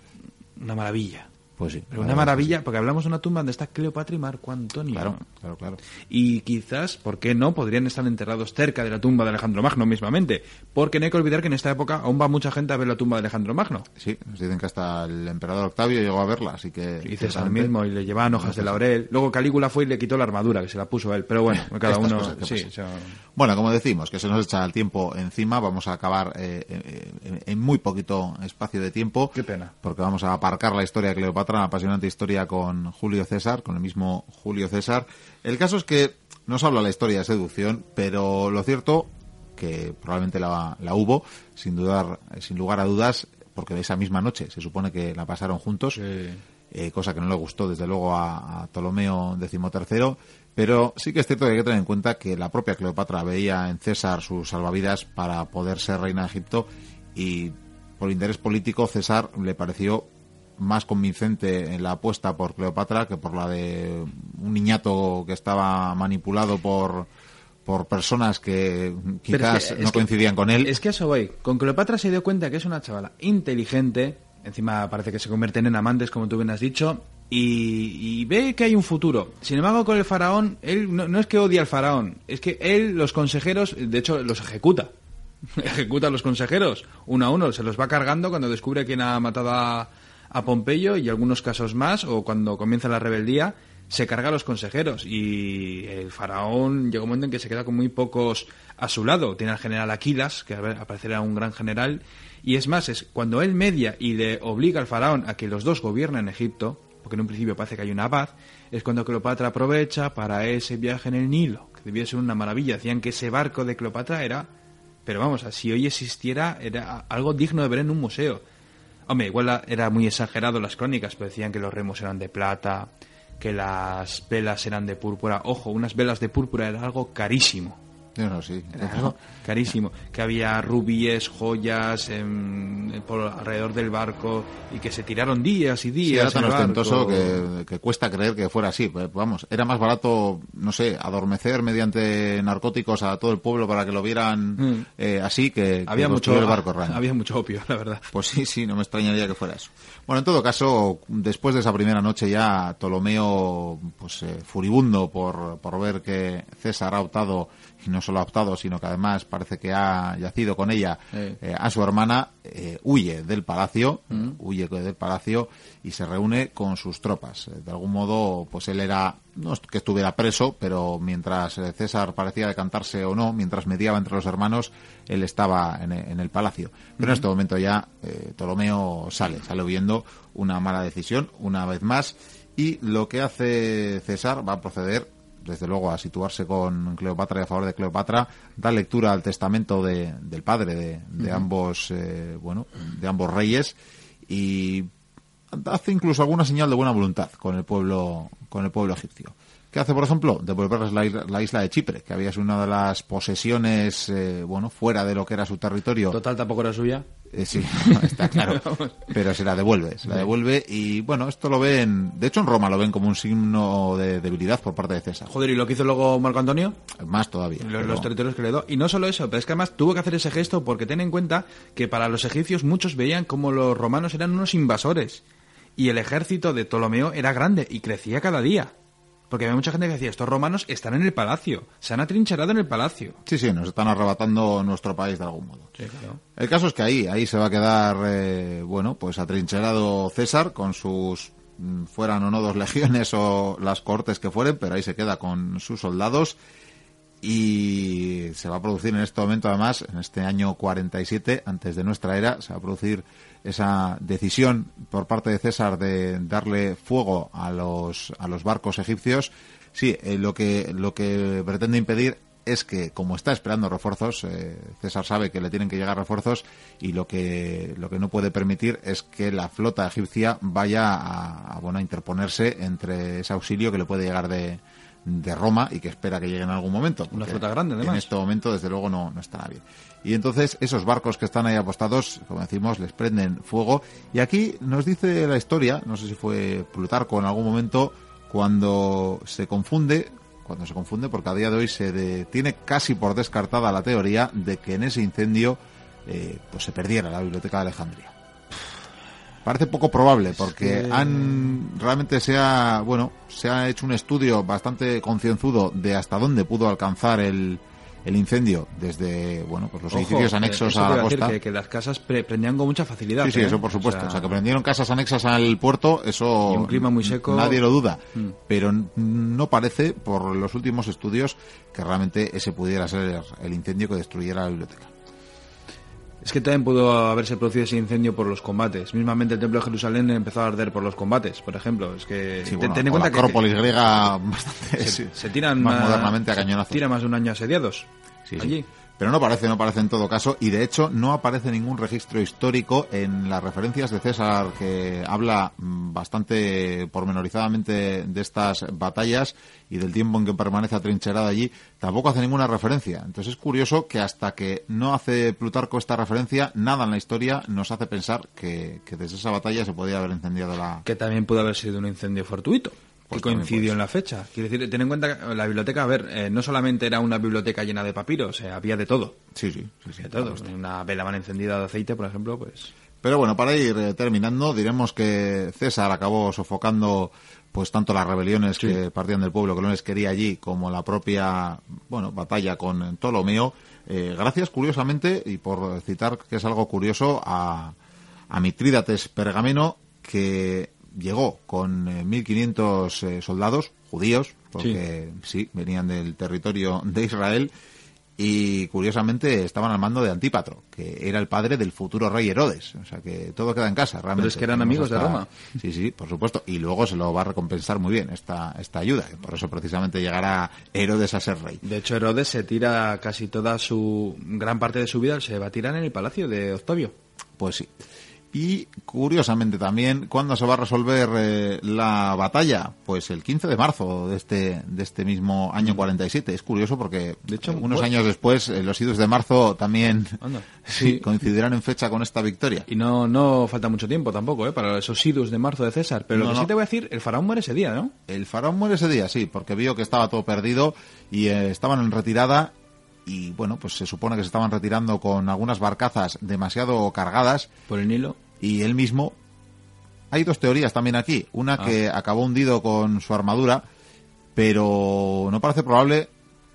una maravilla. Pues sí. Pero una maravilla, porque hablamos de una tumba donde está Cleopatra y Marco Antonio. Claro, claro, claro. Y quizás, ¿por qué no? Podrían estar enterrados cerca de la tumba de Alejandro Magno mismamente. Porque no hay que olvidar que en esta época aún va mucha gente a ver la tumba de Alejandro Magno. Sí, nos dicen que hasta el emperador Octavio llegó a verla, así que... Y César mismo, y le llevaban hojas de laurel. Luego Calígula fue y le quitó la armadura, que se la puso él. Pero bueno, cada uno... Sí, Bueno, como decimos, que se nos echa el tiempo encima, vamos a acabar eh, eh, en muy poquito espacio de tiempo. Qué pena. Porque vamos a aparcar la historia de Cleopatra, una apasionante historia con Julio César, con el mismo Julio César. El caso es que no se habla la historia de seducción, pero lo cierto que probablemente la, hubo, sin dudar, sin lugar a dudas, porque esa misma noche se supone que la pasaron juntos, eh, cosa que no le gustó desde luego a, Ptolomeo XIII, pero sí que es cierto que hay que tener en cuenta que la propia Cleopatra veía en César sus salvavidas para poder ser reina de Egipto y por interés político César le pareció más convincente en la apuesta por Cleopatra que por la de un niñato que estaba manipulado por por personas que quizás no coincidían con él. Es que eso voy. Con Cleopatra se dio cuenta que es una chavala inteligente, encima parece que se convierten en amantes, como tú bien has dicho, y, ve que hay un futuro. Sin embargo, con el faraón, él no, no, es que odie al faraón, es que él, los consejeros, de hecho, los ejecuta. ejecuta a los consejeros, uno a uno, se los va cargando cuando descubre quién ha matado a, a Pompeyo y algunos casos más, o cuando comienza la rebeldía, se carga a los consejeros y el faraón llega un momento en que se queda con muy pocos a su lado. Tiene al general Aquilas, que aparecerá un gran general, y es más, es cuando él media y le obliga al faraón a que los dos gobiernen Egipto, porque en un principio parece que hay una paz, es cuando Cleopatra aprovecha para ese viaje en el Nilo, que debía ser una maravilla. Decían que ese barco de Cleopatra era, pero vamos, si hoy existiera, era algo digno de ver en un museo Hombre, igual era muy exagerado las crónicas, pero decían que los remos eran de plata, que las velas eran de púrpura. Ojo, unas velas de púrpura era algo carísimo. Sí. carísimo. Que había rubíes, joyas por alrededor del barco y que se tiraron días y días. era tan ostentoso que, cuesta creer que fuera así. Pues, vamos, era más barato, no sé, adormecer mediante narcóticos a todo el pueblo para que lo vieran mm. eh, así que, había mucho el barco Había mucho opio, la verdad. Pues sí, sí, no me extrañaría que fuera eso. Bueno, en todo caso, después de esa primera noche ya Ptolomeo, pues eh, furibundo por, por ver que César ha optado y no solo ha optado, sino que además parece que ha yacido con ella eh, a su hermana, eh, huye del palacio, mm. huye del palacio y se reúne con sus tropas. Eh, de algún modo, pues él era, no es que estuviera preso, pero mientras César parecía decantarse o no, mientras mediaba entre los hermanos, él estaba en, el palacio. Pero en este momento ya Ptolomeo sale, sale huyendo, una mala decisión, una vez más, y lo que hace César va a proceder desde luego, a situarse con Cleopatra y a favor de Cleopatra, da lectura al testamento de, del padre de, ambos, eh, bueno, de ambos reyes y hace incluso alguna señal de buena voluntad con el pueblo, con el pueblo egipcio. ¿Qué hace, por ejemplo? Devolverles la, isla de Chipre, que había sido una de las posesiones, eh, bueno, fuera de lo que era su territorio. Total, tampoco era suya. Eh, sí, está claro. Pero se la devuelve, se la devuelve y bueno, esto lo ven, de hecho en Roma lo ven como un signo de debilidad por parte de César. Joder, ¿y lo que hizo luego Marco Antonio? Más todavía. Los, territorios que le dio. Y no solo eso, pero es que además tuvo que hacer ese gesto porque ten en cuenta que para los egipcios muchos veían como los romanos eran unos invasores y el ejército de Ptolomeo era grande y crecía cada día. Porque había mucha gente que decía, estos romanos están en el palacio, se han atrincherado en el palacio. Sí, sí, nos están arrebatando nuestro país de algún modo. El caso es que ahí, ahí se va a quedar, eh, bueno, pues atrincherado César con sus, mm, fueran o no dos legiones o las cortes que fueren, pero ahí se queda con sus soldados y se va a producir en este momento además, en este año 47, antes de nuestra era, se va a producir esa decisión por parte de César de darle fuego a los, a los barcos egipcios, sí, eh, lo, que, lo que pretende impedir es que, como está esperando refuerzos, eh, César sabe que le tienen que llegar refuerzos y lo que, lo que no puede permitir es que la flota egipcia vaya a, bueno, a interponerse entre ese auxilio que le puede llegar de, de Roma y que espera que llegue en algún momento. Una flota grande, además. En este momento, desde luego, no, no está nadie. Y entonces esos barcos que están ahí apostados, como decimos, les prenden fuego. Y aquí nos dice la historia, no sé si fue Plutarco en algún momento, cuando se confunde, cuando se confunde, porque a día de hoy se tiene casi por descartada la teoría de que en ese incendio eh, pues se perdiera la biblioteca de Alejandría. Parece poco probable porque han realmente se ha bueno se ha hecho un estudio bastante concienzudo de hasta dónde pudo alcanzar el, el incendio desde bueno pues los edificios anexos a la costa. Que, las casas prendían con mucha facilidad. Sí, sí, eso ¿eh? por supuesto. O sea, que prendieron casas anexas al puerto, eso. un clima muy seco. Nadie lo duda. Mm. Pero no parece, por los últimos estudios, que realmente ese pudiera ser el incendio que destruyera la biblioteca. Es que también pudo haberse producido ese incendio por los combates. Mismamente el templo de Jerusalén empezó a arder por los combates, por ejemplo. Es que ten, en cuenta la Acrópolis griega bastante se, tiran más, modernamente a cañonazos. Tira más de un año asediados allí. Pero no parece, no parece en todo caso, y de hecho no aparece ningún registro histórico en las referencias de César que habla mm, bastante pormenorizadamente de estas batallas y del tiempo en que permanece atrincherado allí, tampoco hace ninguna referencia. Entonces es curioso que hasta que no hace Plutarco esta referencia, nada en la historia nos hace pensar que, que desde esa batalla se podía haber incendiado la... Que también pudo haber sido un incendio fortuito que coincidió en la fecha. Quiero decir, ten en cuenta que la biblioteca, a ver, eh, no solamente era una biblioteca llena de papiros, eh, había de todo. Sí, sí, sí. de todo. Una vela mal encendida de aceite, por ejemplo, pues... Pero bueno, para ir eh, terminando, diremos que César acabó sofocando pues tanto las rebeliones que partían del pueblo que no les quería allí como la propia bueno batalla con Ptolomeo gracias curiosamente y por citar que es algo curioso a, a Mitrídates Pergameno que llegó con 1.500 eh, eh, soldados judíos, porque sí. venían del territorio de Israel, y curiosamente estaban al mando de Antípatro, que era el padre del futuro rey Herodes. O sea que todo queda en casa, realmente. Pero es que eran amigos de Roma. Sí, sí, por supuesto. Y luego se lo va a recompensar muy bien esta, esta ayuda. Por eso precisamente llegará Herodes a ser rey. De hecho, Herodes se tira casi toda su, gran parte de su vida, se va a tirar en el palacio de Octavio. Pues sí. Y curiosamente también, ¿cuándo se va a resolver eh, la batalla? Pues el 15 de marzo de este, de este mismo año 47. Mm. Es curioso porque de hecho, unos años después eh, los idus de marzo también sí. coincidirán en fecha con esta victoria. Y no, no falta mucho tiempo tampoco ¿eh? para esos idus de marzo de César. Pero lo que sí te voy a decir, el faraón muere ese día, ¿no? El faraón muere ese día, sí, porque vio que estaba todo perdido y eh, estaban en retirada y bueno, pues se supone que se estaban retirando con algunas barcazas demasiado cargadas. Por el Nilo y él mismo. Hay dos teorías también aquí. Una ah. que acabó hundido con su armadura, pero no parece probable.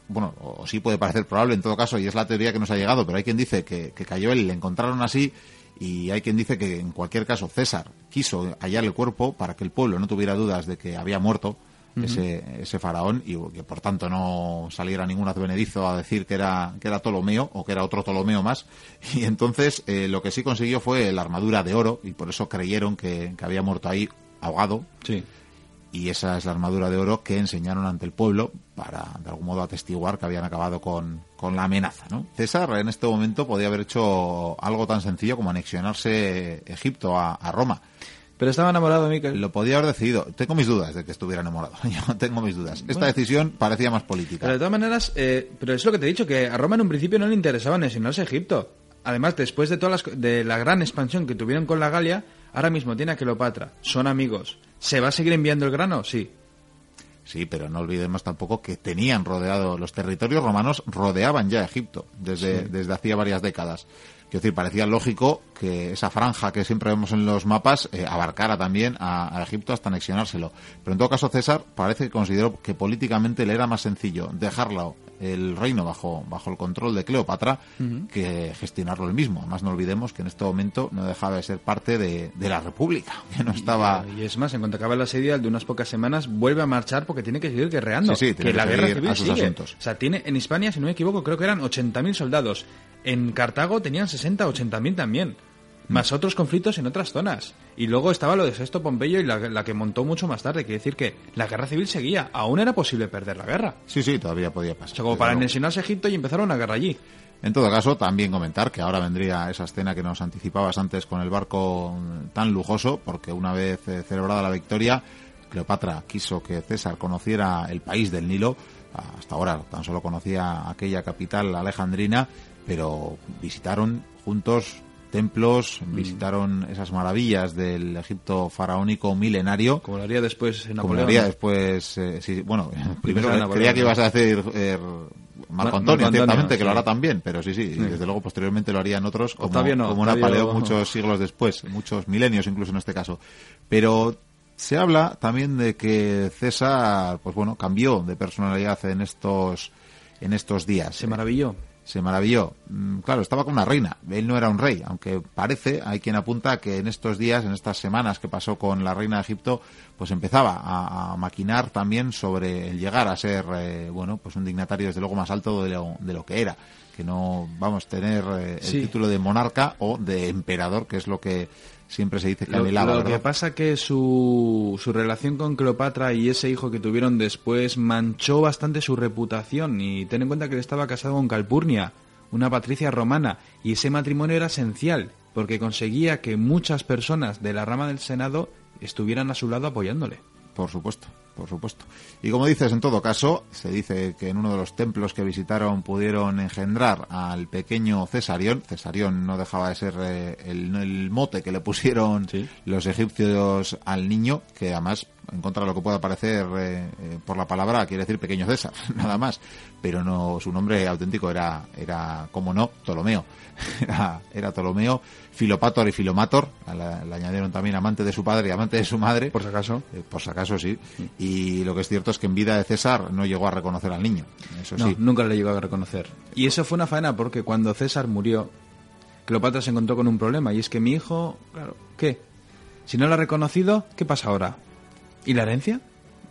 Bueno, o sí puede parecer probable en todo caso, y es la teoría que nos ha llegado, pero hay quien dice que, que cayó él le encontraron así, y hay quien dice que en cualquier caso César quiso hallar el cuerpo para que el pueblo no tuviera dudas de que había muerto ese, ese faraón y que por tanto no saliera ningún advenedizo a decir que era, que era Ptolomeo o que era otro Ptolomeo más. Y entonces eh, lo que sí consiguió fue la armadura de oro y por eso creyeron que, había muerto ahí ahogado. Sí. Y esa es la armadura de oro que enseñaron ante el pueblo para de algún modo atestiguar que habían acabado con, con la amenaza. ¿no? César en este momento podía haber hecho algo tan sencillo como anexionarse Egipto a, a Roma pero estaba enamorado, Miquel. Lo podía haber decidido. Tengo mis dudas de que estuviera enamorado. Yo tengo mis dudas. Esta decisión parecía más política. Pero de todas maneras, eh, pero es lo que te he dicho, que a Roma en un principio no le interesaba anexionarse a Egipto. Además, después de todas de la gran expansión que tuvieron con la Galia, ahora mismo tiene a Cleopatra. Son amigos. ¿Se va a seguir enviando el grano? Sí. Sí, pero no olvidemos tampoco que tenían rodeado, los territorios romanos rodeaban ya Egipto desde, desde hacía varias décadas. Quiero decir, parecía lógico que esa franja que siempre vemos en los mapas eh, abarcara también a, Egipto hasta anexionárselo. Pero en todo caso, César parece que consideró que políticamente le era más sencillo dejarlo el reino bajo, bajo el control de Cleopatra que gestionarlo él mismo. Además, no olvidemos que en este momento no dejaba de ser parte de, la República, que no estaba... Y, es más, en cuanto acaba la asedio, de unas pocas semanas vuelve a marchar porque tiene que seguir guerreando. Sí, que, la guerra civil a sus asuntos. O sea, tiene en España, si no me equivoco, creo que eran 80.000 soldados. En Cartago tenían 60 o 80.000 también. Más otros conflictos en otras zonas. Y luego estaba lo de Sexto Pompeyo y la, que montó mucho más tarde. Quiere decir que la guerra civil seguía. Aún era posible perder la guerra. Sí, sí, todavía podía pasar. O sea, como para anexionarse Egipto y empezar una guerra allí. En todo caso, también comentar que ahora vendría esa escena que nos anticipabas antes con el barco tan lujoso, porque una vez eh, celebrada la victoria, Cleopatra quiso que César conociera el país del Nilo. Hasta ahora tan solo conocía aquella capital alejandrina pero visitaron juntos templos, mm. visitaron esas maravillas del Egipto faraónico milenario. Como lo haría después Napoleón. Como lo haría después, eh, bueno, primero creía que ibas a decir eh, Marco Antonio, ciertamente, que lo hará también, pero sí, sí, desde luego posteriormente lo harían otros, como, como Napoleón muchos siglos después, muchos milenios incluso en este caso. Pero se habla también de que César, pues bueno, cambió de personalidad en estos, en estos días. Se maravilló se maravilló. Mm, claro, estaba con una reina, él no era un rey, aunque parece, hay quien apunta que en estos días, en estas semanas que pasó con la reina de Egipto, pues empezaba a, maquinar también sobre el llegar a ser, eh, bueno, pues un dignatario desde luego más alto de lo, de lo que era, que no, vamos, a tener eh, el título de monarca o de emperador, que es lo que siempre se dice que lo, Lo que pasa que su, su relación con Cleopatra y ese hijo que tuvieron después manchó bastante su reputación. Y ten en cuenta que él estaba casado con Calpurnia, una patricia romana, y ese matrimonio era esencial porque conseguía que muchas personas de la rama del Senado estuvieran a su lado apoyándole. Por supuesto por supuesto. Y como dices, en todo caso, se dice que en uno de los templos que visitaron pudieron engendrar al pequeño Cesarión. Cesarión no dejaba de ser eh, el, mote que le pusieron los egipcios al niño, que además, en contra de lo que pueda parecer eh, eh, por la palabra, quiere decir pequeño César, nada más. Pero no, su nombre auténtico era, era como no, Ptolomeo. Era, era Ptolomeo Filopator y Filomator, le, añadieron también amante de su padre y amante de su madre. Por si acaso. Eh, por si acaso, sí. Y lo que es cierto es que en vida de César no llegó a reconocer al niño. Eso no, nunca le llegó a reconocer. Y eso fue una faena porque cuando César murió, Cleopatra se encontró con un problema y es que mi hijo, claro, ¿qué? Si no lo ha reconocido, ¿qué pasa ahora? ¿Y la herencia?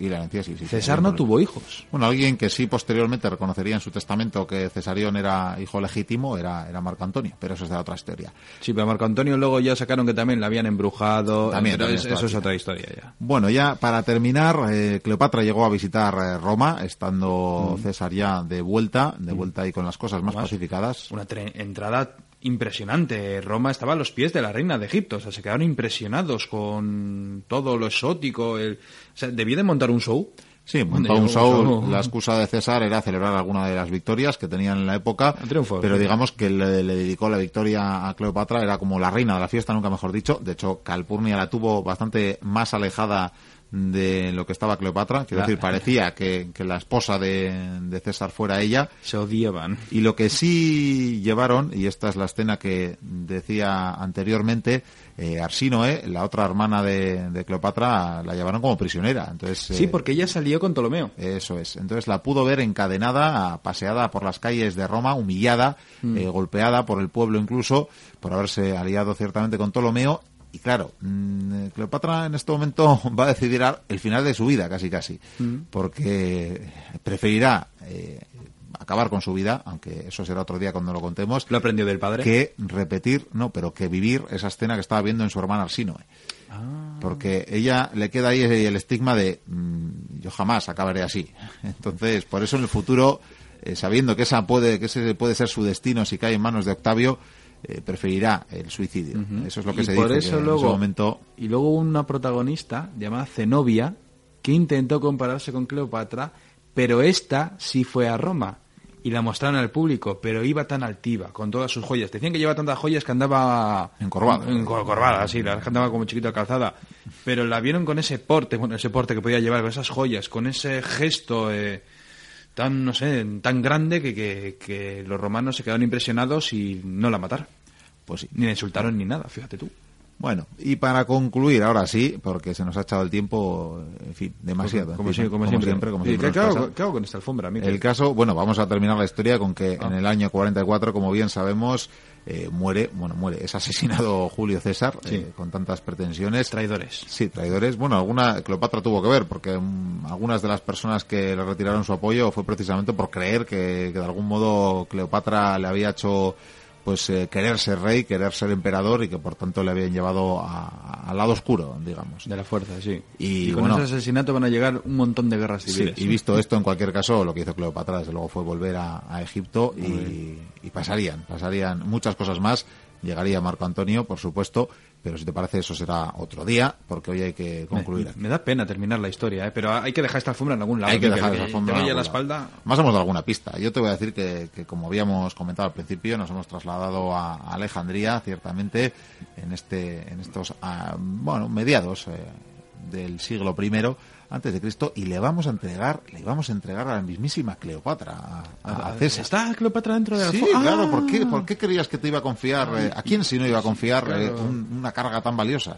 y la herencia sí, sí. César no tuvo hijos. Bueno, alguien que sí posteriormente reconocería en su testamento que Cesarión era hijo legítimo era, era Marco Antonio, pero eso es de otra historia. Sí, pero Marco Antonio luego ya sacaron que también la habían embrujado. También, eso es otra historia ya. Bueno, ya para terminar, eh, Cleopatra llegó a visitar eh, Roma, estando mm. César ya de vuelta, de vuelta y con las cosas más pacificadas. Una entrada impresionante. Roma estaba a los pies de la reina de Egipto, o sea, se quedaron impresionados con todo lo exótico. El... O sea, debía de montar un show. Sí, montó un show. La excusa de César era celebrar alguna de las victorias que tenían en la época. pero digamos que le, le, dedicó la victoria a Cleopatra, era como la reina de la fiesta, nunca mejor dicho. De hecho, Calpurnia la tuvo bastante más alejada de lo que estaba Cleopatra. Quiero decir, parecía que, la esposa de, César fuera ella. Se odiaban. Y lo que sí llevaron, y esta es la escena que decía anteriormente, eh, Arsinoe, la otra hermana de, Cleopatra, la llevaron como prisionera. Entonces, sí, eh, porque ella salió con Ptolomeo. Eso es. Entonces la pudo ver encadenada, paseada por las calles de Roma, humillada, mm. eh, golpeada por el pueblo incluso, por haberse aliado ciertamente con Ptolomeo y claro, mm, Cleopatra en este momento va a decidir el final de su vida, casi casi, mm. porque preferirá eh, acabar con su vida, aunque eso será otro día cuando lo contemos. Lo aprendió del padre. Que repetir, no, pero que vivir esa escena que estaba viendo en su hermana Arsino. Ah. Porque ella le queda ahí el estigma de mm, yo jamás acabaré así. Entonces, por eso en el futuro, eh, sabiendo que esa puede, que ese puede ser su destino si cae en manos de Octavio, eh, preferirá el suicidio. Eso es lo que se dice eso luego, en ese momento. Y luego una protagonista llamada Zenobia que intentó compararse con Cleopatra, pero esta sí fue a Roma y la mostraron al público, pero iba tan altiva, con todas sus joyas. Decían que llevaba tantas joyas que andaba... Encorvada. Encorvada, sí, la andaba como chiquito calzada. Pero la vieron con ese porte, bueno, ese porte que podía llevar, con esas joyas, con ese gesto... Eh, tan, no sé, tan grande que, que, los romanos se quedaron impresionados y no la mataron. Pues sí. Ni la insultaron ni nada, fíjate tú. Bueno, y para concluir, ahora sí, porque se nos ha echado el tiempo, en fin, demasiado. Como, siempre. Como siempre ¿Qué, hago, con esta alfombra? El caso, bueno, vamos a terminar la historia con que ah. en el año 44, como bien sabemos, eh, muere, bueno, muere, es asesinado Julio César, eh, con tantas pretensiones. Traidores. Sí, traidores. Bueno, alguna, Cleopatra tuvo que ver, porque mm, algunas de las personas que le retiraron su apoyo fue precisamente por creer que, que de algún modo Cleopatra le había hecho pues eh, querer ser rey, querer ser emperador y que por tanto le habían llevado al lado oscuro, digamos. De la fuerza, sí. Y, con ese asesinato van a llegar un montón de guerras civiles. y visto esto, en cualquier caso, lo que hizo Cleopatra, desde luego, fue volver a, Egipto y, y, pasarían, pasarían muchas cosas más. Llegaría Marco Antonio, por supuesto, pero si te parece eso será otro día, porque hoy hay que concluir. Me, da pena terminar la historia, ¿eh? pero hay que dejar esta alfombra en algún lado. Hay que dejar esta alfombra en la espalda. Más hemos dado alguna pista. Yo te voy a decir que, como habíamos comentado al principio, nos hemos trasladado a, Alejandría, ciertamente, en este, en estos, ah, bueno, mediados eh, del siglo primero antes de Cristo y le vamos a entregar, le vamos a entregar a la mismísima Cleopatra, a, César. ¿Está Cleopatra dentro de la Sí, claro, ¿por qué, ¿por qué creías que te iba a confiar, eh, a quién si no iba a confiar eh, una carga tan valiosa?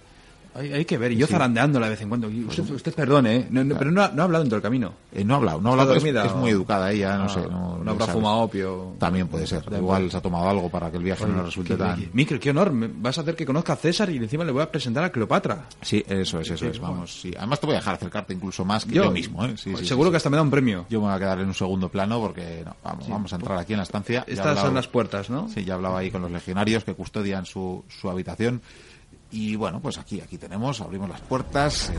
Hay, que ver, y yo zarandeándola de vez en cuando. Usted, usted perdone, ¿eh? pero no ha, no ha hablado dentro del camino. Eh, no ha hablado, no ha hablado, es, muy educada ella, no, ah, sé. No, no habrá fumado opio. También puede ser, igual se ha tomado algo para que el viaje no resulte tan... Micro, qué honor, vas a hacer que conozca a César y encima le voy a presentar a Cleopatra. Sí, eso es, eso es, vamos. Sí. Además te voy a dejar acercarte incluso más que yo, mismo, ¿eh? Sí, seguro que hasta me da un premio. Yo me voy a quedar en un segundo plano porque vamos, vamos a entrar aquí en la estancia. Estas son las puertas, ¿no? Sí, ya hablaba ahí con los legionarios que custodian su, su habitación y bueno, pues aquí, aquí tenemos, abrimos las puertas. Eh,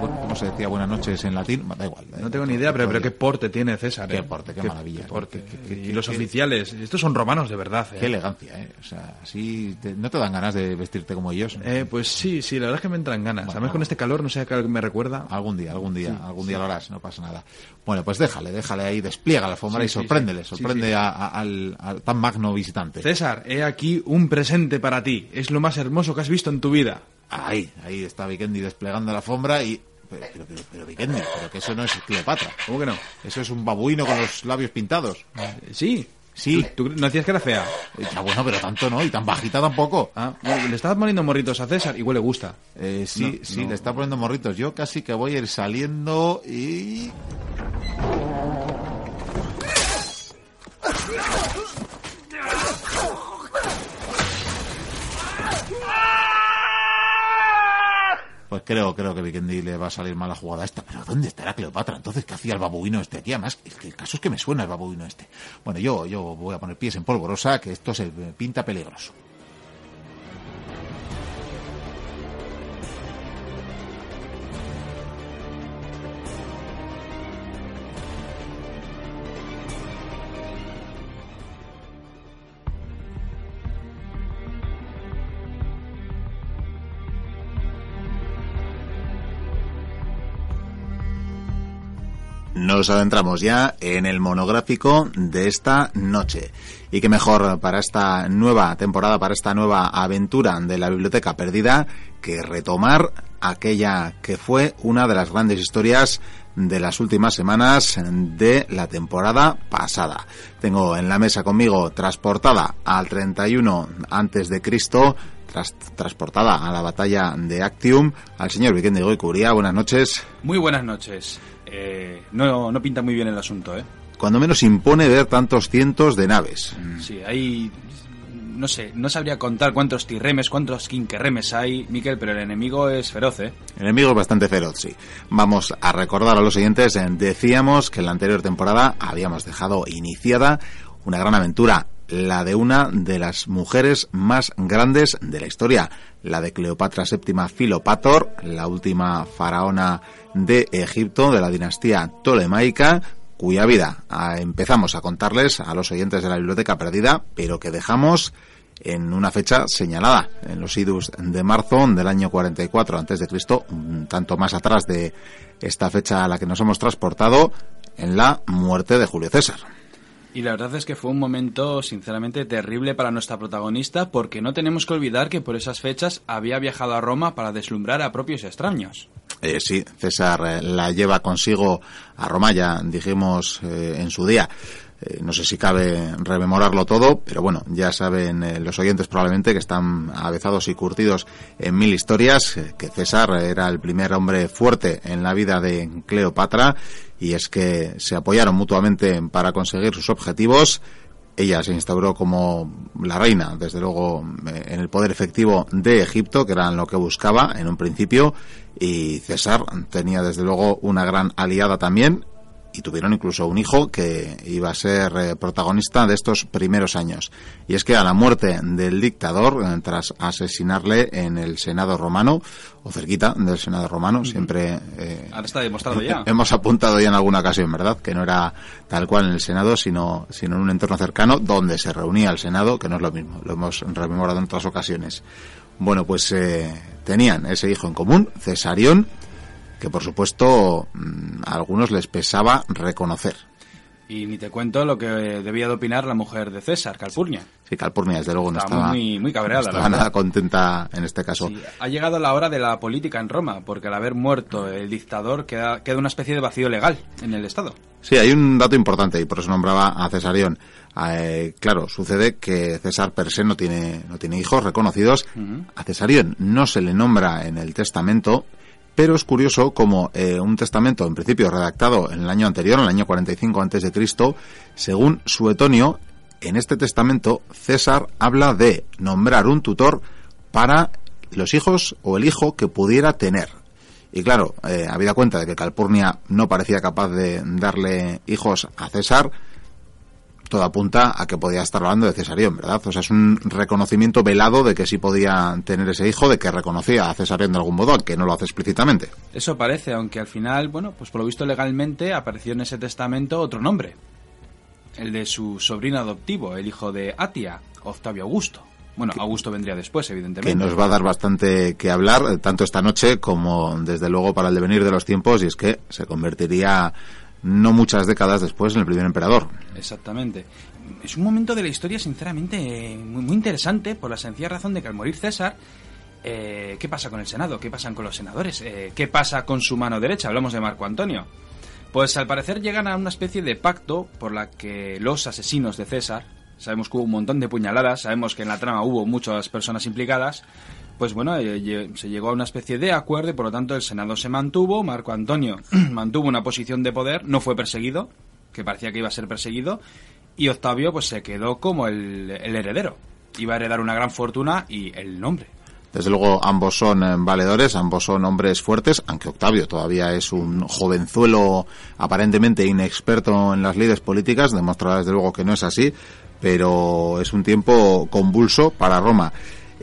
bueno, como se decía buenas noches en latín, da igual. No tengo ni idea, pero, pero qué porte tiene César. Qué ¿eh? porte, qué, maravilla. y los oficiales, estos son romanos de verdad. ¿eh? Qué elegancia, ¿eh? O sea, así, ¿no te dan ganas de vestirte como ellos? Eh, pues sí, sí, la verdad es que me entran ganas. Además, con este calor, no sé a qué me recuerda. Algún día, algún día, algún día lo harás, no pasa nada. Bueno, pues déjale, déjale ahí, despliega la alfombra y sorpréndele, sorprende al, al tan magno visitante. César, he aquí un presente para ti. Es lo más hermoso que has visto en tu vida. Ahí, ahí está Vikendi desplegando la alfombra y... Pero, pero, pero, Vikendi, pero que eso no es Cleopatra. ¿Cómo que no? Eso es un babuino con los labios pintados. Sí. Sí. ¿Tú, no decías que era fea? Ya bueno, pero tanto no, y tan bajita tampoco. Ah, le estás poniendo morritos a César, igual le gusta. Eh, sí, sí, le está poniendo morritos. Yo casi que voy a ir saliendo y... pues creo, creo que Vikendi le va a salir mal la jugada esta. Pero ¿dónde estará Cleopatra? Entonces, ¿qué hacía el babuino este aquí? Además, el, caso es que me suena el babuino este. Bueno, yo, yo voy a poner pies en polvorosa, que esto se pinta peligroso. Nos adentramos ya en el monográfico de esta noche. Y qué mejor para esta nueva temporada, para esta nueva aventura de la Biblioteca Perdida, que retomar aquella que fue una de las grandes historias de las últimas semanas de la temporada pasada. Tengo en la mesa conmigo transportada al 31 antes de Cristo, transportada a la batalla de Actium, al señor Vicente Goicuría. Buenas noches. Muy buenas noches. Eh, no, no pinta muy bien el asunto, ¿eh? Cuando menos impone ver tantos cientos de naves. Sí, hay no sé, no sabría contar cuántos tirremes, cuántos quinquerremes hay, Miquel, pero el enemigo es feroz, ¿eh? El enemigo es bastante feroz, sí. Vamos a recordar a los siguientes, eh, decíamos que en la anterior temporada habíamos dejado iniciada una gran aventura, la de una de las mujeres más grandes de la historia, la de Cleopatra VII Filopator, la última faraona de Egipto de la dinastía tolemaica, cuya vida ah, empezamos a contarles a los oyentes de la biblioteca perdida, pero que dejamos en una fecha señalada, en los idus de marzo del año 44 antes de Cristo, un tanto más atrás de esta fecha a la que nos hemos transportado, en la muerte de Julio César. Y la verdad es que fue un momento sinceramente terrible para nuestra protagonista porque no tenemos que olvidar que por esas fechas había viajado a Roma para deslumbrar a propios extraños. Eh, sí, César eh, la lleva consigo a Roma, ya dijimos eh, en su día. Eh, no sé si cabe rememorarlo todo, pero bueno, ya saben los oyentes probablemente que están avezados y curtidos en mil historias, que César era el primer hombre fuerte en la vida de Cleopatra y es que se apoyaron mutuamente para conseguir sus objetivos. Ella se instauró como la reina, desde luego, en el poder efectivo de Egipto, que era lo que buscaba en un principio, y César tenía desde luego una gran aliada también y tuvieron incluso un hijo que iba a ser eh, protagonista de estos primeros años. Y es que a la muerte del dictador, eh, tras asesinarle en el Senado romano, o cerquita del Senado romano, siempre... Eh, Ahora está demostrado ya. Hemos apuntado ya en alguna ocasión, ¿verdad? Que no era tal cual en el Senado, sino, sino en un entorno cercano donde se reunía el Senado, que no es lo mismo, lo hemos rememorado en otras ocasiones. Bueno, pues tenían ese hijo en común, Cesarión, que por supuesto mm, a algunos les pesaba reconocer. Y ni te cuento lo que debía de opinar la mujer de César, Calpurnia. Sí, Calpurnia, desde luego, no estaba, muy, muy cabreada. estaba nada contenta en este caso. ha llegado la hora de la política en Roma, porque al haber muerto el dictador queda, queda una especie de vacío legal en el Estado. Sí, hay un dato importante y por eso nombraba a Cesarión. Eh, claro, sucede que César per se no tiene, no tiene hijos reconocidos. A Cesarión no se le nombra en el testamento pero es curioso como eh, un testamento, en principio redactado en el año anterior, en el año 45 antes de Cristo, según Suetonio, en este testamento César habla de nombrar un tutor para los hijos o el hijo que pudiera tener. Y claro, eh, habida cuenta de que Calpurnia no parecía capaz de darle hijos a César, todo apunta a que podía estar hablando de Cesarión, ¿verdad? O sea, es un reconocimiento velado de que sí podía tener ese hijo, de que reconocía a Cesarión de algún modo, que no lo hace explícitamente. Eso parece, aunque al final, bueno, pues por lo visto legalmente apareció en ese testamento otro nombre, el de su sobrino adoptivo, el hijo de Atia, Octavio Augusto. Bueno, Augusto vendría después, evidentemente. Que nos va a dar bastante que hablar, eh, tanto esta noche como desde luego para el devenir de los tiempos, y es que se convertiría no muchas décadas después en el primer emperador. Exactamente. Es un momento de la historia, sinceramente, muy, interesante por la sencilla razón de que al morir César, eh, ¿qué pasa con el Senado? ¿Qué pasa con los senadores? Eh, ¿Qué pasa con su mano derecha? Hablamos de Marco Antonio. Pues al parecer llegan a una especie de pacto por la que los asesinos de César, sabemos que hubo un montón de puñaladas, sabemos que en la trama hubo muchas personas implicadas, pues bueno, eh, se llegó a una especie de acuerdo y por lo tanto el Senado se mantuvo, Marco Antonio mantuvo una posición de poder, no fue perseguido, que parecía que iba a ser perseguido, y Octavio pues se quedó como el, heredero. Iba a heredar una gran fortuna y el nombre. Desde luego ambos son eh, valedores, ambos son hombres fuertes, aunque Octavio todavía es un jovenzuelo aparentemente inexperto en las leyes políticas, demostrará desde luego que no es así, pero es un tiempo convulso para Roma.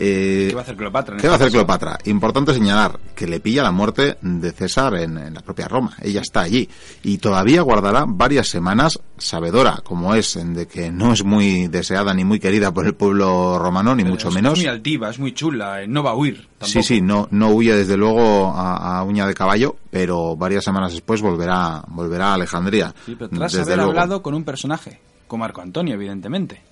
Eh, ¿Qué va a hacer Cleopatra? ¿Qué va a hacer Cleopatra? Importante señalar que le pilla la muerte de César en, la propia Roma. Ella está allí y todavía guardará varias semanas, sabedora como es, de que no es muy deseada ni muy querida por el pueblo romano, ni mucho menos. Es muy altiva, es muy chula, eh, no va a huir. Sí, sí, no, no huye desde luego a, uña de caballo, pero varias semanas después volverá, volverá a Alejandría. Sí, pero tras haber hablado con un personaje, con Marco Antonio, evidentemente.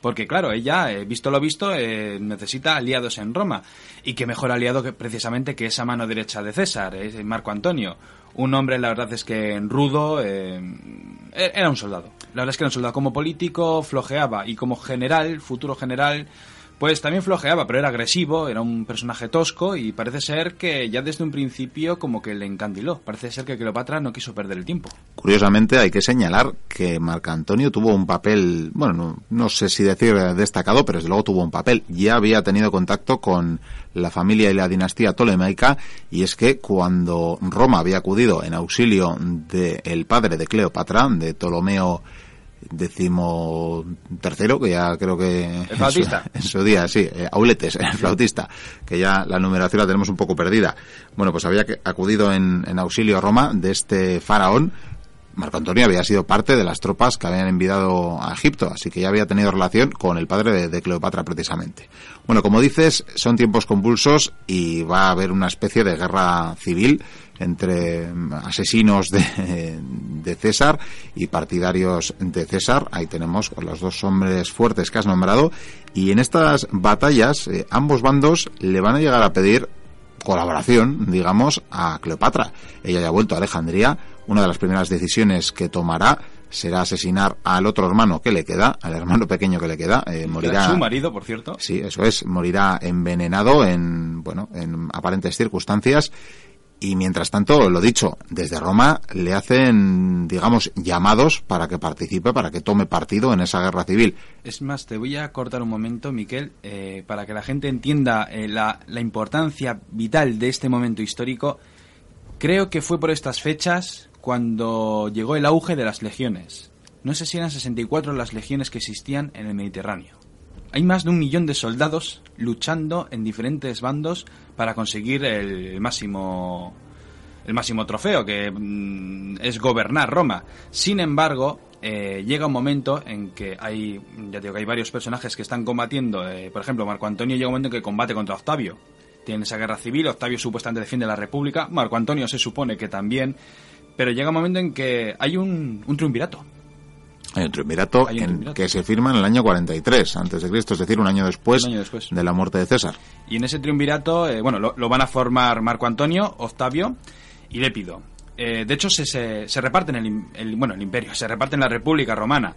Porque claro, ella, eh, visto lo visto, eh, necesita aliados en Roma. Y qué mejor aliado que precisamente que esa mano derecha de César, eh, Marco Antonio. Un hombre, la verdad es que rudo, e-, era un soldado. La verdad es que era un soldado. Como político flojeaba y como general, futuro general, pues también flojeaba, pero era agresivo, era un personaje tosco y parece ser que ya desde un principio como que le encandiló. Parece ser que Cleopatra no quiso perder el tiempo. Curiosamente hay que señalar que Marco Antonio tuvo un papel, bueno, no, sé si decir destacado, pero desde luego tuvo un papel. Ya había tenido contacto con la familia y la dinastía tolemaica y es que cuando Roma había acudido en auxilio del padre de Cleopatra, de Ptolomeo décimo tercero, que ya creo que... El flautista. En su, día, sí, eh, Auletes, el flautista, que ya la numeración la tenemos un poco perdida. Bueno, pues había acudido en, en auxilio a Roma de este faraón. Marco Antonio había sido parte de las tropas que habían enviado a Egipto, así que ya había tenido relación con el padre de Cleopatra precisamente. Bueno, como dices, son tiempos convulsos y va a haber una especie de guerra civil entre asesinos de, de, César y partidarios de César. Ahí tenemos los dos hombres fuertes que has nombrado. Y en estas batallas, eh, ambos bandos le van a llegar a pedir colaboración, digamos, a Cleopatra. Ella ya ha vuelto a Alejandría. Una de las primeras decisiones que tomará será asesinar al otro hermano que le queda, al hermano pequeño que le queda, eh, morirá. Su marido, por cierto. Sí, eso es, morirá envenenado en, bueno, en aparentes circunstancias y mientras tanto, lo dicho, desde Roma le hacen, digamos, llamados para que participe, para que tome partido en esa guerra civil. Es más, te voy a cortar un momento, Miquel, eh, para que la gente entienda eh, la, la importancia vital de este momento histórico. Creo que fue por estas fechas cuando llegó el auge de las legiones. No sé si eran 64 las legiones que existían en el Mediterráneo. Hay más de un millón de soldados luchando en diferentes bandos para conseguir el máximo el máximo trofeo, que mm, es gobernar Roma. Sin embargo, eh, llega un momento en que hay, ya digo que hay varios personajes que están combatiendo. Eh, por ejemplo, Marco Antonio llega un momento en que combate contra Octavio. Tiene esa guerra civil, Octavio supuestamente defiende la República, Marco Antonio se supone que también, pero llega un momento en que hay un, un triunvirato. Hay un triunvirato, que se firma en el año 43 antes de Cristo, es decir, un año después, de la muerte de César. Y en ese triunvirato, eh, bueno, lo, van a formar Marco Antonio, Octavio y Lépido. Eh, de hecho, se, se, reparten el, bueno, el imperio, se reparten la República Romana.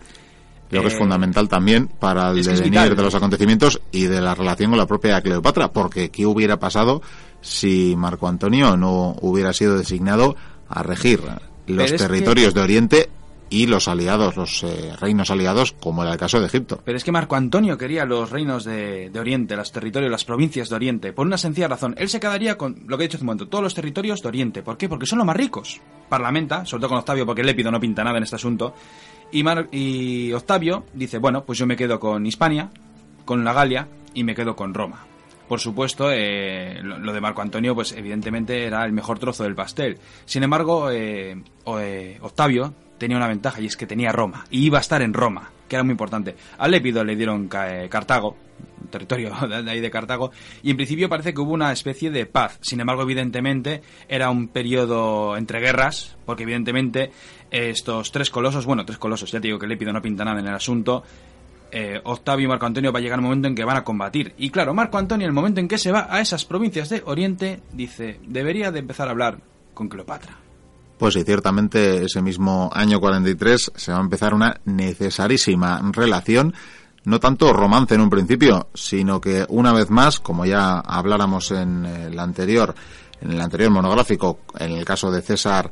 Creo que es eh, fundamental también para el devenir de los acontecimientos y de la relación con la propia Cleopatra, porque ¿qué hubiera pasado si Marco Antonio no hubiera sido designado a regir los territorios de Oriente y los aliados, los eh, reinos aliados, como era el caso de Egipto. Pero es que Marco Antonio quería los reinos de, Oriente, los territorios, las provincias de Oriente, por una sencilla razón. Él se quedaría con lo que he dicho hace un momento, todos los territorios de Oriente. ¿Por qué? Porque son los más ricos. Parlamenta, sobre todo con Octavio, porque Lépido no pinta nada en este asunto. Y, y Octavio dice, bueno, pues yo me quedo con Hispania, con la Galia y me quedo con Roma. Por supuesto, eh, lo, de Marco Antonio, pues evidentemente era el mejor trozo del pastel. Sin embargo, eh, Octavio tenía una ventaja y es que tenía Roma y iba a estar en Roma, que era muy importante. A Lépido le dieron eh, Cartago, territorio de ahí de Cartago, y en principio parece que hubo una especie de paz. Sin embargo, evidentemente era un periodo entre guerras, porque evidentemente estos tres colosos, bueno, tres colosos, ya te digo que Lépido no pinta nada en el asunto, eh, Octavio y Marco Antonio va a llegar un momento en que van a combatir. Y claro, Marco Antonio, en el momento en que se va a esas provincias de Oriente, dice, debería de empezar a hablar con Cleopatra. Pues sí, ciertamente ese mismo año 43 se va a empezar una necesarísima relación, no tanto romance en un principio, sino que una vez más, como ya habláramos en el anterior, en el anterior monográfico, en el caso de César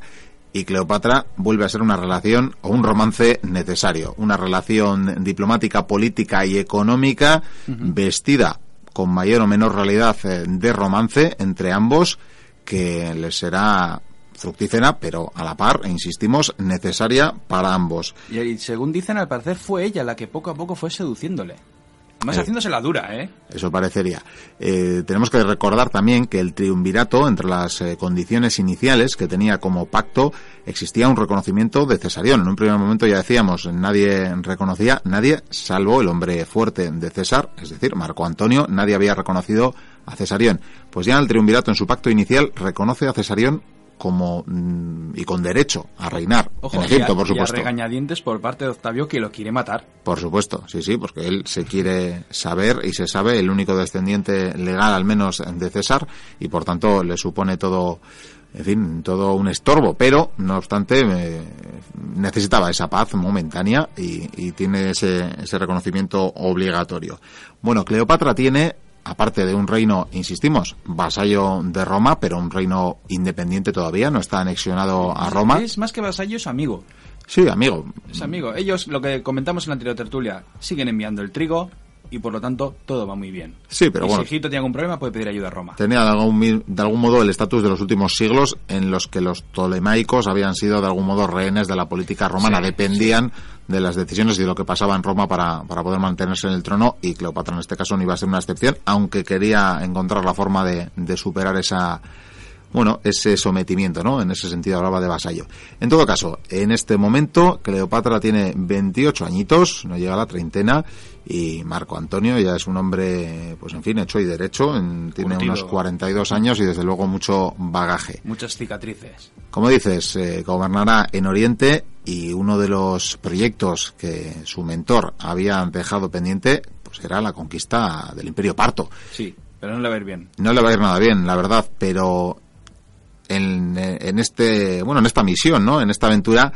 y Cleopatra, vuelve a ser una relación o un romance necesario, una relación diplomática, política y económica vestida con mayor o menor realidad eh, de romance entre ambos que les será fructífera, pero a la par, e insistimos, necesaria para ambos. Y según dicen, al parecer fue ella la que poco a poco fue seduciéndole. Más haciéndose la dura, ¿eh? Eso parecería. Eh, tenemos que recordar también que el triunvirato, entre las eh, condiciones iniciales que tenía como pacto, existía un reconocimiento de Cesarión. En un primer momento ya decíamos, nadie reconocía, nadie, salvo el hombre fuerte de César, es decir, Marco Antonio, nadie había reconocido a Cesarión. Pues ya el triunvirato en su pacto inicial reconoce a Cesarión como mm, y con derecho a reinar Ojo, en Egipto, por supuesto. Y regañadientes por parte de Octavio que lo quiere matar. Por supuesto, sí, sí, porque él se quiere saber y se sabe el único descendiente legal, al menos, de César, y por tanto le supone todo, en fin, todo un estorbo. Pero, no obstante, necesitaba esa paz momentánea y, y tiene ese, ese reconocimiento obligatorio. Bueno, Cleopatra tiene aparte de un reino, insistimos, vasallo de Roma, pero un reino independiente todavía, no está anexionado a Roma. Es más que vasallo, es amigo. Sí, amigo. Es amigo. Ellos, lo que comentamos en la anterior tertulia, siguen enviando el trigo, y por lo tanto todo va muy bien. Sí, pero bueno. Si Egipto tiene algún problema, puede pedir ayuda a Roma. Tenía de algún, de algún modo el estatus de los últimos siglos en los que los tolemaicos habían sido de algún modo rehenes de la política romana, dependían de las decisiones y de lo que pasaba en Roma para, para poder mantenerse en el trono y Cleopatra en este caso no iba a ser una excepción, aunque quería encontrar la forma de, de superar esa bueno, ese sometimiento, ¿no? En ese sentido hablaba de vasallo. En todo caso, en este momento Cleopatra tiene 28 añitos, no llega a la treintena, y Marco Antonio ya es un hombre, pues en fin, hecho y derecho, tiene unos 42 años y desde luego mucho bagaje. Muchas cicatrices. Como dices, eh, gobernará en Oriente y uno de los proyectos que su mentor había dejado pendiente, pues era la conquista del Imperio Parto. Sí, pero no le va a ir bien. No le va a ir nada bien, la verdad, pero en, en este, bueno, en esta misión, ¿no? En esta aventura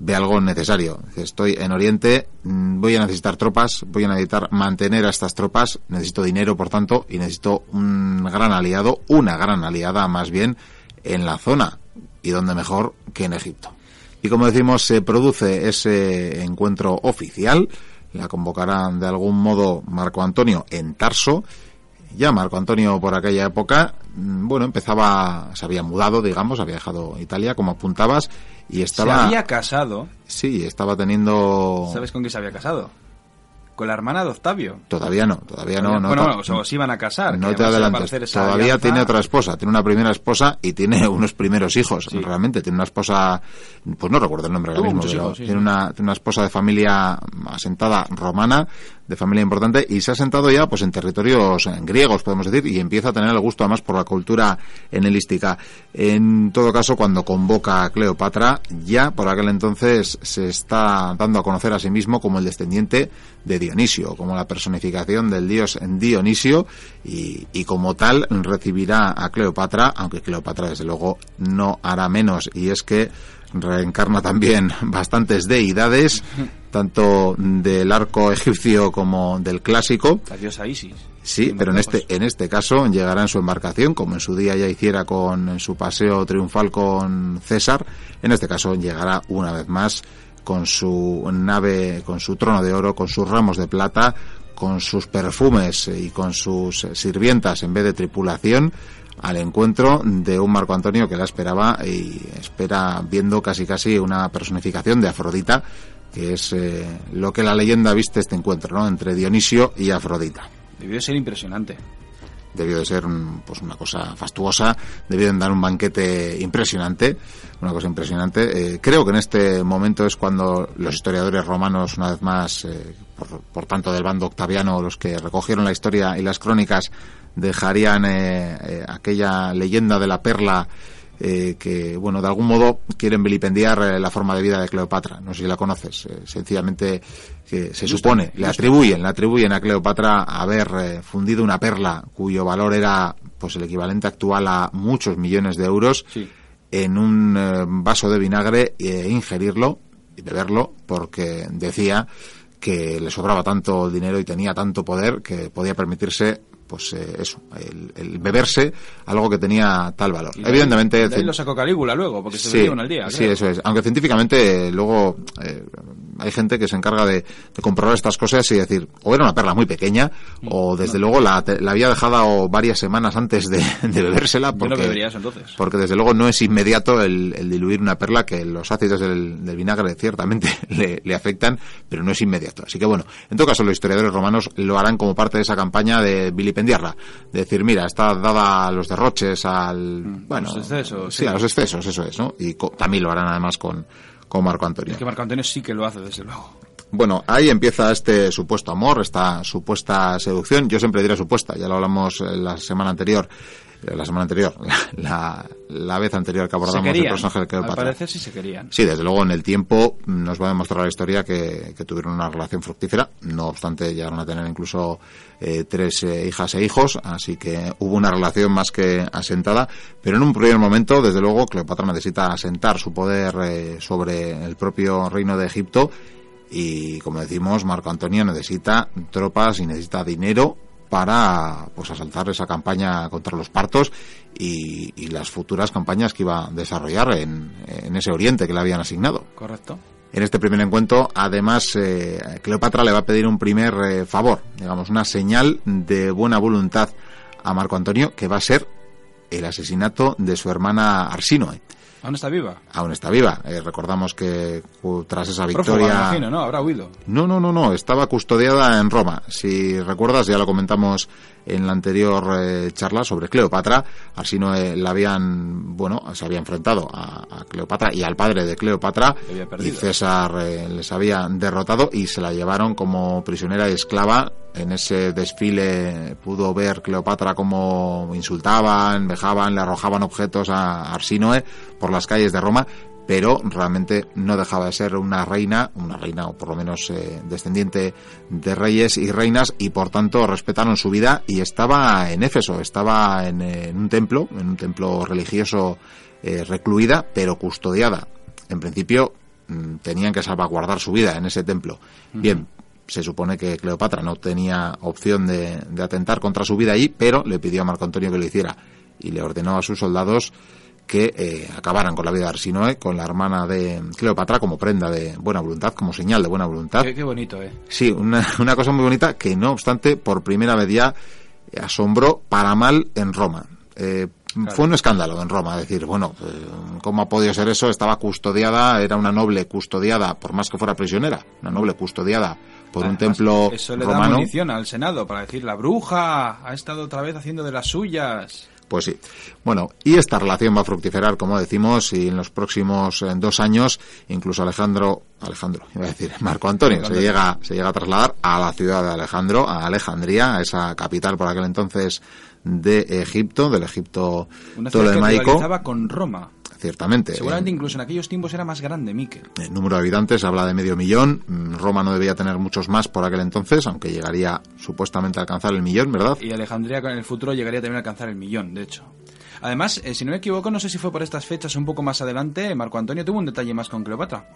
ve algo necesario. Estoy en Oriente, mm, voy a necesitar tropas, voy a necesitar mantener a estas tropas, necesito dinero, por tanto, y necesito un gran aliado, una gran aliada más bien, en la zona. ¿Y dónde mejor que en Egipto? Y como decimos, se produce ese encuentro oficial, la convocarán de algún modo Marco Antonio en Tarso, ya Marco Antonio por aquella época, mm, bueno, empezaba, se había mudado, digamos, había dejado Italia, como apuntabas, y estaba... Se había casado. Sí, estaba teniendo... ¿Sabes con qué se había casado? Con la hermana de Octavio. Todavía no, todavía no. no bueno, o se iban a casar. No te adelantes. Todavía tiene otra esposa, tiene una primera esposa y tiene unos primeros hijos. Realmente tiene una esposa, pues no recuerdo el nombre ahora mismo, pero tiene, una, tiene una esposa de familia asentada romana de familia importante y se ha sentado ya pues en territorios griegos podemos decir y empieza a tener el gusto además por la cultura enelística en todo caso cuando convoca a Cleopatra ya por aquel entonces se está dando a conocer a sí mismo como el descendiente de Dionisio como la personificación del dios Dionisio y, y como tal recibirá a Cleopatra aunque Cleopatra desde luego no hará menos y es que reencarna también bastantes deidades, tanto del arco egipcio como del clásico. La diosa Isis. Sí, pero en este, en este caso llegará en su embarcación, como en su día ya hiciera con su paseo triunfal con César. En este caso llegará una vez más con su nave, con su trono de oro, con sus ramos de plata, con sus perfumes y con sus sirvientas en vez de tripulación al encuentro de un Marco Antonio que la esperaba y espera viendo casi casi una personificación de Afrodita, que es eh, lo que la leyenda viste este encuentro, ¿no? Entre Dionisio y Afrodita. Debió de ser impresionante. Debió de ser pues una cosa fastuosa, debió de dar un banquete impresionante, una cosa impresionante. Eh, creo que en este momento es cuando los historiadores romanos, una vez más, eh, por, por tanto del bando octaviano, los que recogieron la historia y las crónicas, dejarían eh, eh, aquella leyenda de la perla eh, que, bueno, de algún modo quieren vilipendiar la forma de vida de Cleopatra. No sé si la conoces. sencillamente que se supone, le atribuyen, le atribuyen a Cleopatra haber fundido una perla cuyo valor era pues el equivalente actual a muchos millones de euros en un vaso de vinagre e ingerirlo y beberlo porque decía que le sobraba tanto dinero y tenía tanto poder que podía permitirse pues eh, eso, el, beberse algo que tenía tal valor. Evidentemente... lo sacó Calígula luego, porque se sí, al día. Sí, eso es. Aunque científicamente luego... Eh, hay gente que se encarga de, comprobar estas cosas y decir, o era una perla muy pequeña, o desde luego la, había dejado varias semanas antes de, bebérsela, porque, entonces. porque desde luego no es inmediato el, diluir una perla, que los ácidos del, vinagre ciertamente le, afectan, pero no es inmediato. Así que bueno, en todo caso los historiadores romanos lo harán como parte de esa campaña de vilipendiarla, de decir, mira, está dada a los derroches, al... Mm, bueno, los excesos. Sí, a los excesos, eso es, ¿no? Y también lo harán además con, con Marco Antonio. Es que Marco Antonio sí que lo hace, desde luego. Bueno, ahí empieza este supuesto amor, esta supuesta seducción. Yo siempre diré supuesta, ya lo hablamos la semana anterior. Eh, la semana anterior, la, la, vez anterior que abordamos el personaje de Cleopatra. parece sí se querían. Sí, desde luego en el tiempo nos va a demostrar la historia que, que tuvieron una relación fructífera. No obstante, llegaron a tener incluso eh, tres eh, hijas e hijos, así que hubo una relación más que asentada. Pero en un primer momento, desde luego, Cleopatra necesita asentar su poder sobre el propio reino de Egipto y como decimos Marco Antonio necesita tropas y necesita dinero para pues asaltar esa campaña contra los partos y, las futuras campañas que iba a desarrollar en, ese oriente que le habían asignado. Correcto. En este primer encuentro, además, eh, Cleopatra le va a pedir un primer eh, favor, digamos, una señal de buena voluntad a Marco Antonio, que va a ser el asesinato de su hermana Arsinoe. ¿Aún está viva? Aún está viva. Eh, recordamos que tras esa victoria... ¿no? Habrá huido. No, no, no, no. Estaba custodiada en Roma. Si recuerdas, ya lo comentamos en la anterior eh, charla sobre Cleopatra. Arsinoe la habían, bueno, se había enfrentado a, Cleopatra y al padre de Cleopatra. Y César eh, les había derrotado y se la llevaron como prisionera y esclava. En ese desfile pudo ver Cleopatra cómo insultaban, vejaban, le arrojaban objetos a Arsinoe por las calles de Roma pero realmente no dejaba de ser una reina, una reina o por lo menos eh, descendiente de reyes y reinas y por tanto respetaron su vida y estaba en Éfeso, estaba en, un templo, en un templo religioso eh, recluida pero custodiada. En principio mm, tenían que salvaguardar su vida en ese templo. Bien, se supone que Cleopatra no tenía opción de, de atentar contra su vida allí, pero le pidió a Marco Antonio que lo hiciera y le ordenó a sus soldados que eh, acabaran con la vida de Arsinoe, con la hermana de Cleopatra como prenda de buena voluntad, como señal de buena voluntad. Qué, bonito, ¿eh? Sí, una, una, cosa muy bonita que no obstante por primera vez ya asombró para mal en Roma. Eh, fue un escándalo en Roma, decir, bueno, eh, ¿cómo ha podido ser eso? Estaba custodiada, era una noble custodiada, por más que fuera prisionera, una noble custodiada por un templo eso le romano. da munición al Senado para decir, la bruja ha estado otra vez haciendo de las suyas. Pues sí. Bueno, y esta relación va a fructiferar, como decimos, y en los próximos eh, dos años, incluso Alejandro, Alejandro, iba a decir, Marco Antonio, se llega, se llega a trasladar a la ciudad de Alejandro, a Alejandría, a esa capital por aquel entonces de Egipto, del Egipto Una que con Roma ciertamente. Seguramente incluso en aquellos tiempos era más grande, Miquel. El número de habitantes habla de medio millón. Mm, Roma no debía tener muchos más por aquel entonces, aunque llegaría supuestamente a alcanzar el millón, ¿verdad? Y Alejandría en el futuro llegaría también a alcanzar el millón, de hecho. Además, eh, si no me equivoco, no sé si fue por estas fechas un poco más adelante, Marco Antonio tuvo un detalle más con Cleopatra.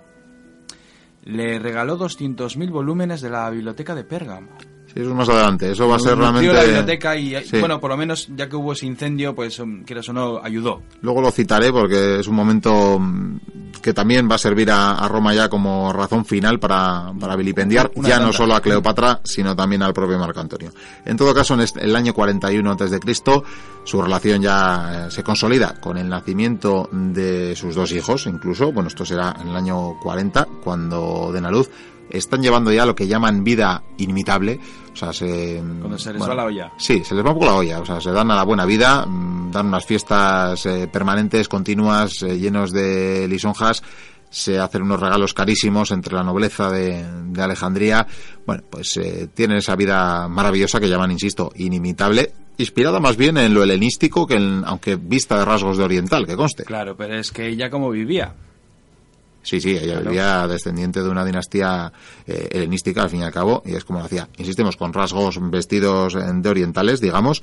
Le regaló 200.000 volúmenes de la biblioteca de Pérgamo. Sí, eso es más adelante. Eso va a ser realmente. la biblioteca y, bueno, por lo menos ya que hubo ese incendio, pues, um, quieras o no, ayudó. Luego lo citaré porque es un momento mm, que también va a servir a, Roma ya como razón final para, para vilipendiar ya no solo a Cleopatra, sino también al propio Marco Antonio. En todo caso, en el año 41 a.C., su relación ya eh, se consolida con el nacimiento de sus dos hijos, incluso. Bueno, esto será en el año 40, cuando den a luz están llevando ya lo que llaman vida inimitable. O sea, se, Cuando se les va la olla. Sí, se les va un poco la olla. O sea, se dan a la buena vida, mm, dan unas fiestas eh, permanentes, continuas, eh, llenos de lisonjas se hacen unos regalos carísimos entre la nobleza de, Alejandría. Bueno, pues eh, tienen esa vida maravillosa que llaman, insisto, inimitable, inspirada más bien en lo helenístico que en, aunque vista de rasgos de oriental, que conste. Claro, pero es que ella como vivía. Sí, sí, ella era descendiente de una dinastía eh, helenística, al fin y al cabo, y es como lo hacía. Insistimos, con rasgos vestidos de orientales, digamos,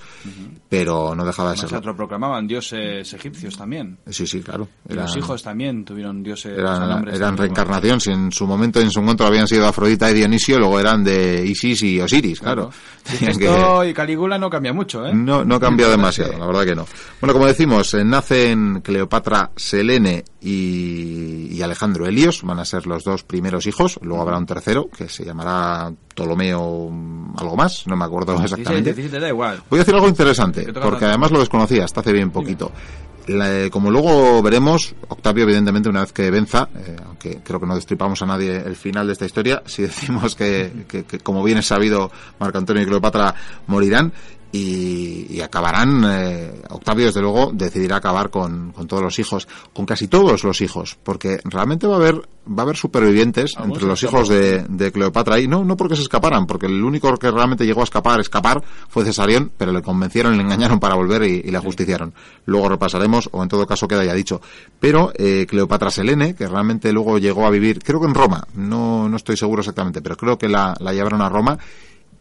pero no dejaba de ser. otro proclamaban dioses egipcios también. Sí, sí, claro. los hijos también tuvieron dioses. eran reencarnación, si en su momento, en su encuentro habían sido Afrodita y Dionisio, luego eran de Isis y Osiris, claro. Esto y Calígula no cambia mucho, ¿eh? No, no cambia demasiado, la verdad que no. Bueno, como decimos, eh, nacen Cleopatra Selene y, Alejandro Helios van a ser los dos primeros hijos. Luego habrá un tercero que se llamará Ptolomeo algo más, no me acuerdo exactamente. Voy a decir algo interesante, porque además lo desconocía hasta hace bien poquito. como luego veremos, Octavio, evidentemente, una vez que venza, eh, aunque creo que no destripamos a nadie el final de esta historia, si decimos que, que como bien es sabido, Marco Antonio y Cleopatra morirán, y, acabarán, eh, Octavio desde luego decidirá acabar con, con, todos los hijos, con casi todos los hijos, porque realmente va a haber, va a haber supervivientes entre los hijos de, de, Cleopatra y no, no porque se escaparan, porque el único que realmente llegó a escapar, escapar, fue Cesarión, pero le convencieron, le engañaron para volver y, le ajusticiaron. Luego repasaremos, o en todo caso queda ya dicho. Pero eh, Cleopatra Selene, que realmente luego llegó a vivir, creo que en Roma, no, no estoy seguro exactamente, pero creo que la, la llevaron a Roma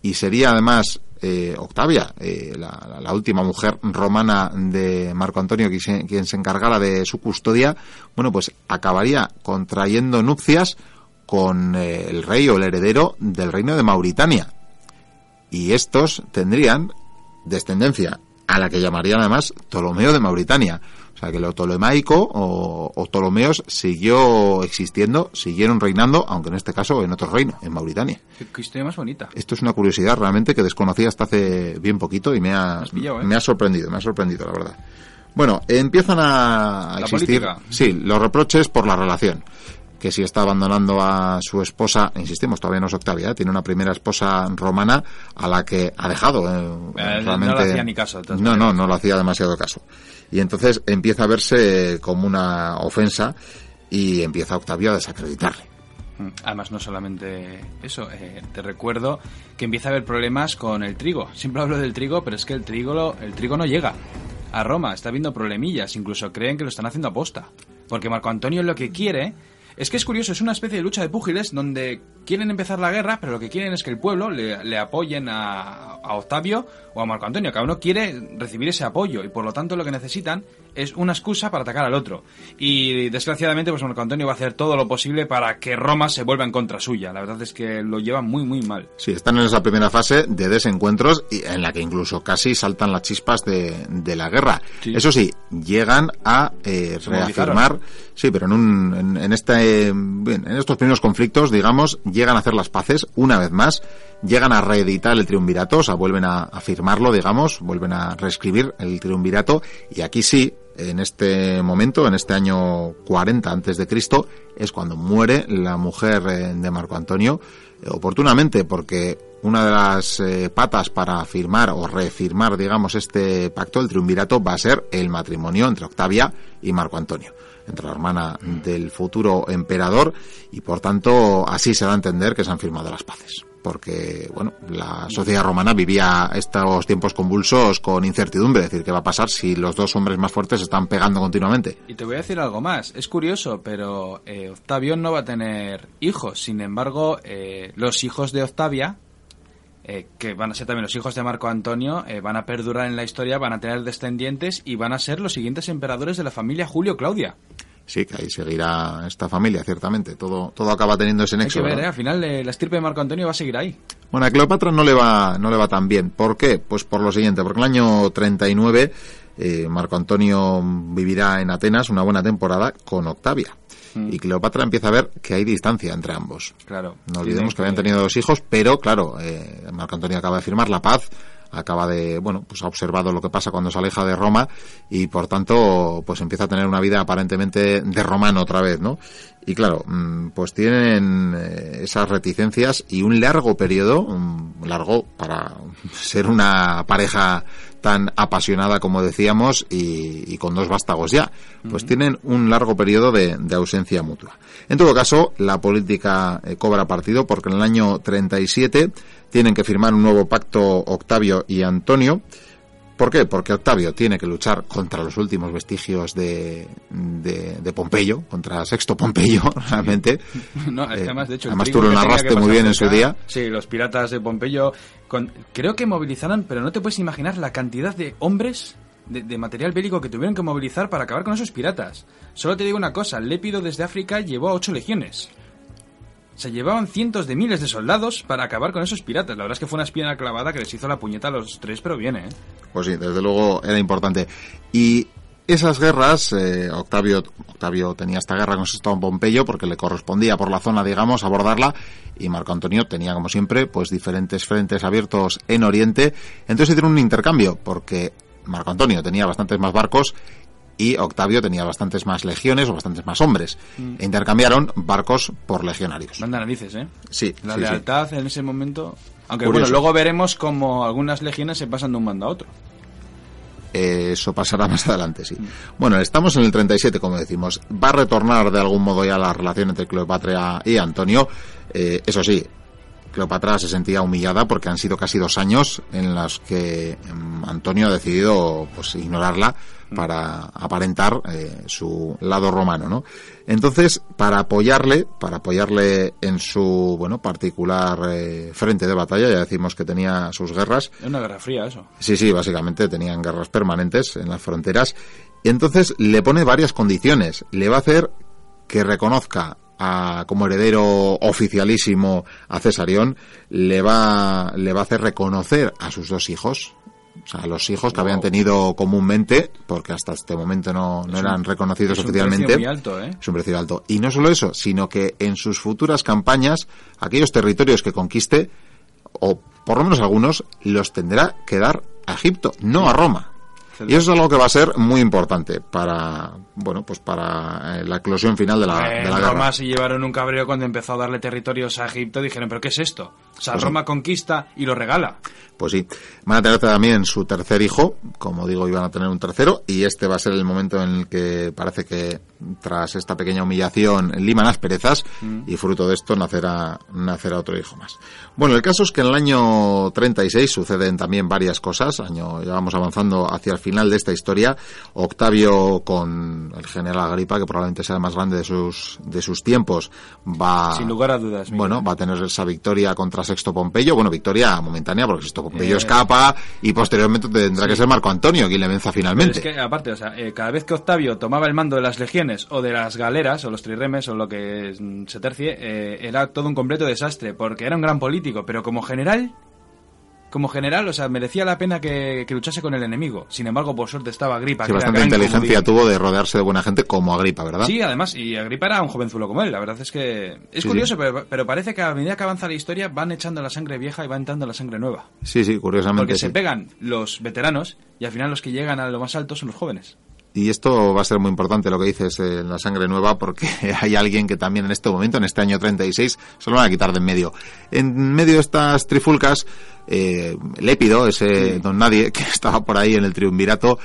y sería además eh, Octavia, eh, la, última mujer romana de Marco Antonio, quien se, encargara de su custodia, bueno, pues acabaría contrayendo nupcias con eh, el rey o el heredero del reino de Mauritania. Y estos tendrían descendencia a la que llamarían además Ptolomeo de Mauritania. O sea, que lo tolemaico o, Ptolomeos siguió existiendo, siguieron reinando, aunque en este caso en otro reino, en Mauritania. Qué, historia más bonita. Esto es una curiosidad realmente que desconocía hasta hace bien poquito y me ha, ¿eh? me ha sorprendido, me ha sorprendido, la verdad. Bueno, empiezan a existir sí, los reproches por la relación que si está abandonando a su esposa, insistimos, todavía no es Octavia, ¿eh? tiene una primera esposa romana a la que ha dejado. Eh, no le hacía ni caso. No, no, no lo hacía demasiado caso. Y entonces empieza a verse como una ofensa y empieza Octavio a desacreditarle. Mm, además, no solamente eso, eh, te recuerdo que empieza a haber problemas con el trigo. Siempre hablo del trigo, pero es que el trigo, el trigo no llega a Roma, está habiendo problemillas, incluso creen que lo están haciendo a posta. Porque Marco Antonio lo que quiere es que es curioso, es una especie de lucha de púgiles donde quieren empezar la guerra, pero lo que quieren es que el pueblo le, apoyen a, a, Octavio o a Marco Antonio. Cada uno quiere recibir ese apoyo y por lo tanto lo que necesitan es una excusa para atacar al otro. Y desgraciadamente, pues Marco Antonio va a hacer todo lo posible para que Roma se vuelva en contra suya. La verdad es que lo lleva muy, muy mal. Sí, están en esa primera fase de desencuentros y en la que incluso casi saltan las chispas de, de la guerra. Eso sí, llegan a eh, reafirmar, sí, pero en, un, en, este, en estos primeros conflictos, digamos, llegan a hacer las paces una vez más, llegan a reeditar el triunvirato, o sea, vuelven a, a firmarlo, digamos, vuelven a reescribir el triunvirato y aquí sí, en este momento, en este año 40 antes de Cristo, es cuando muere la mujer eh, de Marco Antonio, eh, oportunamente porque una de las eh, patas para firmar o refirmar, digamos, este pacto, el triunvirato, va a ser el matrimonio entre Octavia y Marco Antonio, entre la hermana del futuro emperador, y por tanto así se da a entender que se han firmado las paces porque bueno, la sociedad romana vivía estos tiempos convulsos con incertidumbre, es decir, qué va a pasar si los dos hombres más fuertes están pegando continuamente. Y te voy a decir algo más, es curioso, pero eh, Octavio no va a tener hijos, sin embargo, eh, los hijos de Octavia, eh, que van a ser también los hijos de Marco Antonio, van a perdurar en la historia, van a tener descendientes y van a ser los siguientes emperadores de la familia Julio Claudia sí, que ahí seguirá esta familia, ciertamente. Todo, todo acaba teniendo ese nexo. Hay que ver, ¿eh? al final eh, la estirpe de Marco Antonio va a seguir ahí. Bueno, a Cleopatra no le va, no le va tan bien. ¿Por qué? Pues por lo siguiente, porque el año 39 eh, Marco Antonio vivirá en Atenas una buena temporada con Octavia. Mm. Y Cleopatra empieza a ver que hay distancia entre ambos. Claro. No olvidemos que habían tenido dos hijos, pero claro, eh, Marco Antonio acaba de firmar la paz acaba de, bueno, pues ha observado lo que pasa cuando se aleja de Roma y por tanto, pues empieza a tener una vida aparentemente de romano otra vez, ¿no? Y claro, mm, pues tienen eh, esas reticencias y un largo periodo, un largo para ser una pareja tan apasionada como decíamos y, con dos vástagos ya, pues tienen un largo periodo de, ausencia mutua. En todo caso, la política eh, cobra partido porque en el año 37 tienen que firmar un nuevo pacto Octavio y Antonio. ¿Por qué? Porque Octavio tiene que luchar contra los últimos vestigios de, de, Pompeyo, contra Sexto Pompeyo, realmente. No, además, de hecho, además tú lo narraste muy bien en su día. Sí, los piratas de Pompeyo. creo que movilizaron, pero no te puedes imaginar la cantidad de hombres de, de, material bélico que tuvieron que movilizar para acabar con esos piratas. Solo te digo una cosa, Lépido desde África llevó a ocho legiones. Se llevaban cientos de miles de soldados para acabar con esos piratas. La verdad es que fue una espina clavada que les hizo la puñeta a los tres, pero viene, ¿eh? Pues sí, desde luego era importante. Y esas guerras, eh, Octavio, Octavio tenía esta guerra con Sexto Pompeyo porque le correspondía por la zona, digamos, abordarla y Marco Antonio tenía, como siempre, pues diferentes frentes abiertos en Oriente. Entonces hicieron un intercambio porque Marco Antonio tenía bastantes más barcos y Octavio tenía bastantes más legiones o bastantes más hombres. Mm. E intercambiaron barcos por legionarios. Manda narices, ¿eh? Sí. La lealtad en ese momento. Aunque bueno, luego veremos como algunas legiones se pasan de un bando a otro. Eso pasará más adelante, sí. Mm. Bueno, estamos en el 37, como decimos. Va a retornar de algún modo ya la relación entre Cleopatra y Antonio. Eh, eso sí, Cleopatra se sentía humillada porque han sido casi dos años en los que mm, Antonio ha decidido pues ignorarla para aparentar eh, su lado romano, ¿no? Entonces, para apoyarle, para apoyarle en su, bueno, particular eh, frente de batalla, ya decimos que tenía sus guerras. Es una guerra fría eso. Sí, sí, básicamente tenían guerras permanentes en las fronteras. Entonces le pone varias condiciones. Le va a hacer que reconozca a, como heredero oficialísimo a Cesarión, le va, le va a hacer reconocer a sus dos hijos, o sea, los hijos que habían tenido comúnmente, porque hasta este momento no, no eran reconocidos oficialmente. Un alto, ¿eh? Es un precio alto. Y no solo eso, sino que en sus futuras campañas, aquellos territorios que conquiste, o por lo menos algunos, los tendrá que dar a Egipto, no a Roma. Y eso es algo que va a ser muy importante para, bueno, pues para eh, la eclosión final de la, de la guerra. Roma se llevaron un cabreo cuando empezó a darle territorios a Egipto. Dijeron, ¿pero qué es esto? O sea, pues Roma conquista y lo regala. Pues sí. Van a tener también su tercer hijo, como digo, iban a tener un tercero, y este va a ser el momento en el que parece que tras esta pequeña humillación liman asperezas, mm. y fruto de esto nacerá, nacerá otro hijo más. Bueno, el caso es que en el año 36 suceden también varias cosas, año, ya vamos avanzando hacia el final de esta historia, Octavio con el general Agripa, que probablemente sea el más grande de sus, de sus tiempos, va... Sin lugar a dudas. Bueno, va a tener esa victoria contra Sexto Pompeyo, bueno, victoria momentánea, porque Sexto Pompeyo eh, escapa, y posteriormente tendrá que ser Marco Antonio quien le venza finalmente. es que, aparte, o sea, eh, cada vez que Octavio tomaba el mando de las legiones, o de las galeras, o los triremes, o lo que se tercie, eh, era todo un completo desastre, porque era un gran político, pero como general como general, o sea, merecía la pena que, luchase con el enemigo. Sin embargo, por suerte estaba Agripa. Sí, bastante inteligencia tuvo de rodearse de buena gente como Agripa, ¿verdad? Sí, además, y Agripa era un jovenzuelo como él. La verdad es que es curioso, Pero, parece que a medida que avanza la historia van echando la sangre vieja y va entrando la sangre nueva. Sí, sí, curiosamente. Porque se pegan los veteranos y al final los que llegan a lo más alto son los jóvenes. Y esto va a ser muy importante lo que dices en la sangre nueva porque hay alguien que también en este momento, en este año 36, se lo van a quitar de en medio. En medio de estas trifulcas, eh, Lépido, ese don nadie que estaba por ahí en el triunvirato,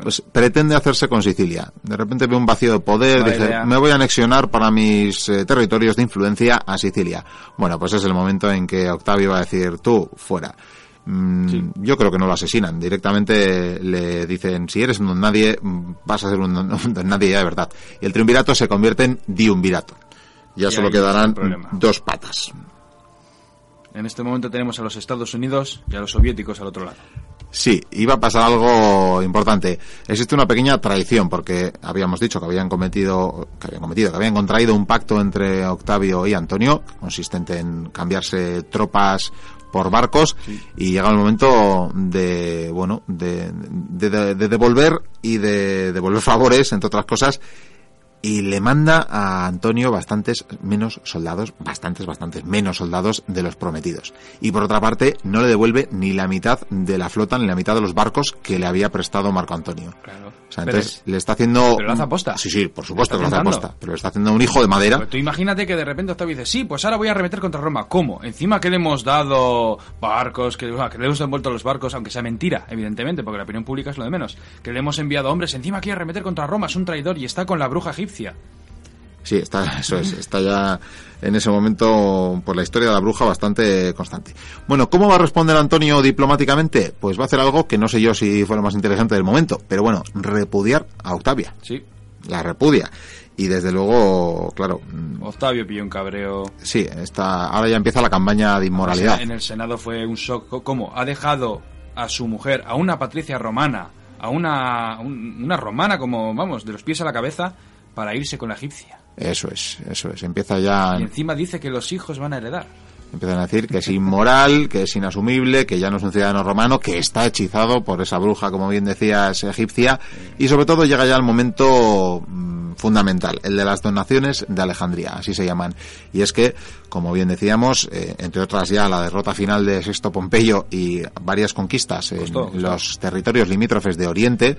pues pretende hacerse con Sicilia. De repente ve un vacío de poder, dice, me voy a anexionar para mis eh, territorios de influencia a Sicilia. Bueno, pues es el momento en que Octavio va a decir, tú, fuera. Mm, yo creo que no lo asesinan. Directamente le dicen, si eres un don nadie, vas a ser un don, nadie ya de verdad. Y el triunvirato se convierte en diumvirato. Ya solo quedarán dos patas. En este momento tenemos a los Estados Unidos y a los soviéticos al otro lado. Sí, iba a pasar algo importante. Existe una pequeña traición porque habíamos dicho que habían cometido, que habían cometido, que habían contraído un pacto entre Octavio y Antonio, consistente en cambiarse tropas por barcos y llega el momento de bueno de, de, devolver y de devolver favores entre otras cosas y le manda a Antonio bastantes menos soldados, bastantes, bastantes menos soldados de los prometidos. Y por otra parte, no le devuelve ni la mitad de la flota ni la mitad de los barcos que le había prestado Marco Antonio. Claro. O sea, entonces le está haciendo. Pero lo hace aposta. Sí, sí, por supuesto que lo hace aposta. Pero le está haciendo un hijo de madera. tú imagínate que de repente Octavio dice, sí, pues ahora voy a remeter contra Roma. ¿Cómo? Encima que le hemos dado barcos, que, que le hemos envuelto los barcos, aunque sea mentira, evidentemente, porque la opinión pública es lo de menos. Que le hemos enviado hombres, encima quiere remeter contra Roma, es un traidor y está con la bruja egipcia. Sí, está, eso es, está ya en ese momento, por la historia de la bruja, bastante constante. Bueno, ¿cómo va a responder Antonio diplomáticamente? Pues va a hacer algo que no sé yo si fue lo más interesante del momento, pero bueno, repudiar a Octavia. Sí. La repudia. Y desde luego, claro. Mm, Octavio pilló un cabreo. Sí, está, ahora ya empieza la campaña de inmoralidad. En el Senado fue un shock. ¿Cómo? Ha dejado a su mujer, a una patricia romana, a una, una romana como, vamos, de los pies a la cabeza, para irse con la egipcia. Eso es, eso es. Empieza ya. Y encima dice que los hijos van a heredar. Empiezan a decir que es inmoral, que es inasumible, que ya no es un ciudadano romano, que está hechizado por esa bruja, como bien decías, egipcia, y sobre todo llega ya el momento mm, fundamental, el de las donaciones de Alejandría, así se llaman. Y es que, como bien decíamos, eh, entre otras ya la derrota final de Sexto Pompeyo y varias conquistas en los territorios limítrofes de Oriente,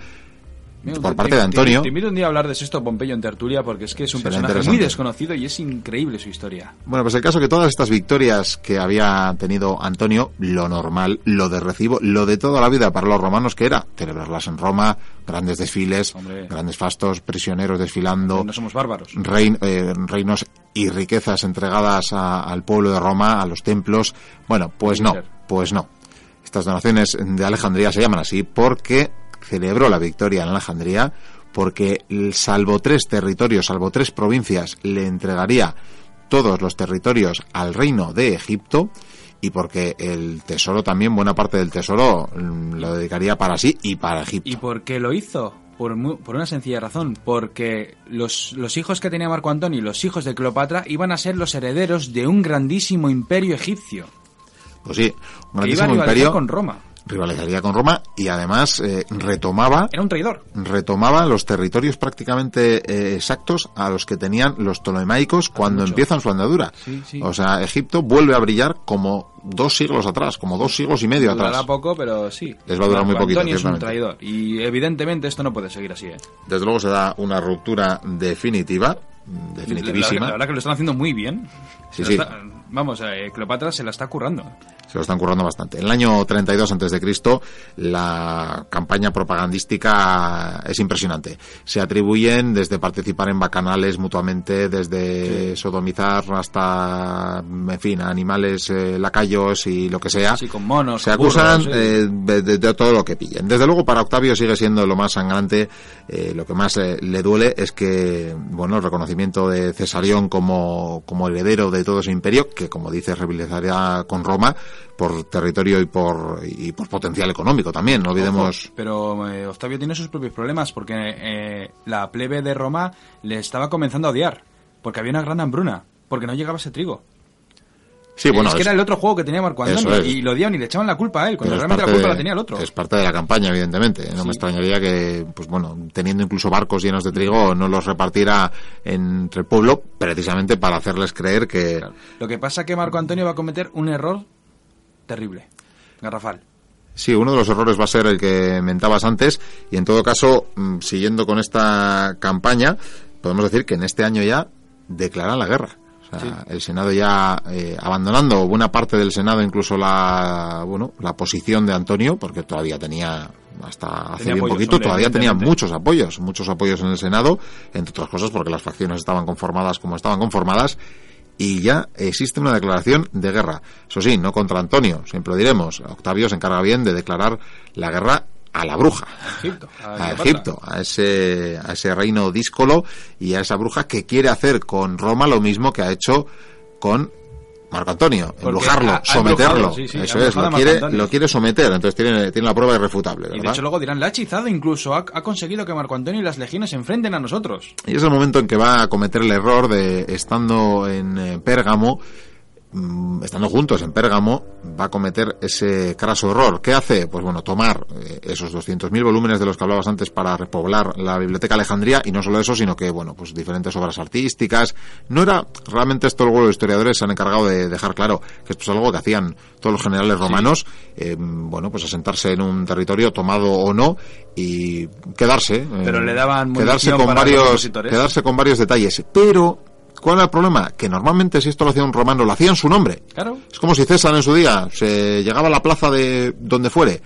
por parte de Antonio. Te, invito un día a hablar de Sexto Pompeyo en tertulia porque es que es un personaje muy desconocido y es increíble su historia. Bueno, pues el caso que todas estas victorias que había tenido Antonio, lo normal, lo de recibo, lo de toda la vida para los romanos que era celebrarlas en Roma, grandes desfiles, grandes fastos, prisioneros desfilando. No somos bárbaros. Eh, reinos y riquezas entregadas al pueblo de Roma, a los templos. Bueno, pues no, pues no. Estas donaciones de Alejandría se llaman así porque celebró la victoria en Alejandría porque salvo tres territorios, salvo tres provincias, le entregaría todos los territorios al reino de Egipto y porque el tesoro también, buena parte del tesoro, mm, lo dedicaría para sí y para Egipto. ¿Y por qué lo hizo? Por, por, una sencilla razón, porque los, los hijos que tenía Marco Antonio y los hijos de Cleopatra iban a ser los herederos de un grandísimo imperio egipcio. Pues sí, un grandísimo imperio con Roma rivalizaría con Roma y además eh, retomaba era un traidor. retomaba los territorios prácticamente eh, exactos a los que tenían los ptolemaicos cuando empiezan su andadura. O sea Egipto vuelve a brillar como dos siglos atrás como dos siglos y medio atrás. poco pero sí. Les va a durar muy poquito Antonio es un traidor y evidentemente esto no puede seguir así ¿eh? desde luego se da una ruptura definitiva definitivísima. la, verdad que lo están haciendo muy bien. Sí, sí. Vamos Cleopatra se la está currando se lo están currando bastante. En el año 32 antes de Cristo, la campaña propagandística es impresionante. Se atribuyen desde participar en bacanales mutuamente, desde sodomizar hasta, en fin, animales eh, lacayos y lo que sea. Sí, con monos. Se acusan eh, de, todo lo que pillen. Desde luego, para Octavio sigue siendo lo más sangrante. Eh, lo que más le duele es que, bueno, el reconocimiento de Cesarión como, como heredero de todo ese imperio, que como dice, rivalizaría con Roma, por territorio y por, y por potencial económico también, no olvidemos. pero eh, Octavio tiene sus propios problemas porque eh, la plebe de Roma le estaba comenzando a odiar porque había una gran hambruna, porque no llegaba ese trigo. Sí, bueno, es que era el otro juego que tenía Marco Antonio y lo odiaban y le echaban la culpa a él, cuando realmente la culpa la tenía el otro. Es parte de la campaña, evidentemente. No me extrañaría que, pues bueno, teniendo incluso barcos llenos de trigo, no los repartiera entre el pueblo precisamente para hacerles creer que... Lo que pasa es que Marco Antonio va a cometer un error terrible, garrafal. Sí, uno de los errores va a ser el que mentabas antes y en todo caso, mm, siguiendo con esta campaña, podemos decir que en este año ya declaran la guerra. O sea, El Senado ya eh, abandonando buena parte del Senado, incluso la bueno la posición de Antonio, porque todavía tenía hasta hace bien poquito todavía tenía muchos apoyos, muchos apoyos en el Senado, entre otras cosas porque las facciones estaban conformadas como estaban conformadas y ya existe una declaración de guerra. Eso sí, no contra Antonio, siempre lo diremos. Octavio se encarga bien de declarar la guerra a la bruja, a Egipto, a, ese, a ese reino díscolo y a esa bruja que quiere hacer con Roma lo mismo que ha hecho con Marco Antonio, embrujarlo, someterlo. Eso es, lo quiere, lo quiere someter, entonces tiene, tiene la prueba irrefutable. Y de hecho luego dirán, la ha hechizado incluso, ha, ha, conseguido que Marco Antonio y las legiones se enfrenten a nosotros. Y es el momento en que va a cometer el error de, estando en eh, Pérgamo, estando juntos en Pérgamo, va a cometer ese craso error. ¿Qué hace? Pues bueno, tomar eh, esos 200.000 volúmenes de los que hablabas antes para repoblar la Biblioteca Alejandría y no solo eso, sino que, bueno, pues diferentes obras artísticas. No era, realmente esto luego los historiadores se han encargado de dejar claro que esto es algo que hacían todos los generales romanos, eh, bueno, pues asentarse en un territorio tomado o no y quedarse. Pero le daban quedarse con varios, quedarse con varios detalles. Pero ¿Cuál era el problema? Que normalmente si esto lo hacía un romano, lo hacía en su nombre. Claro. Es como si César en su día se llegaba a la plaza de donde fuere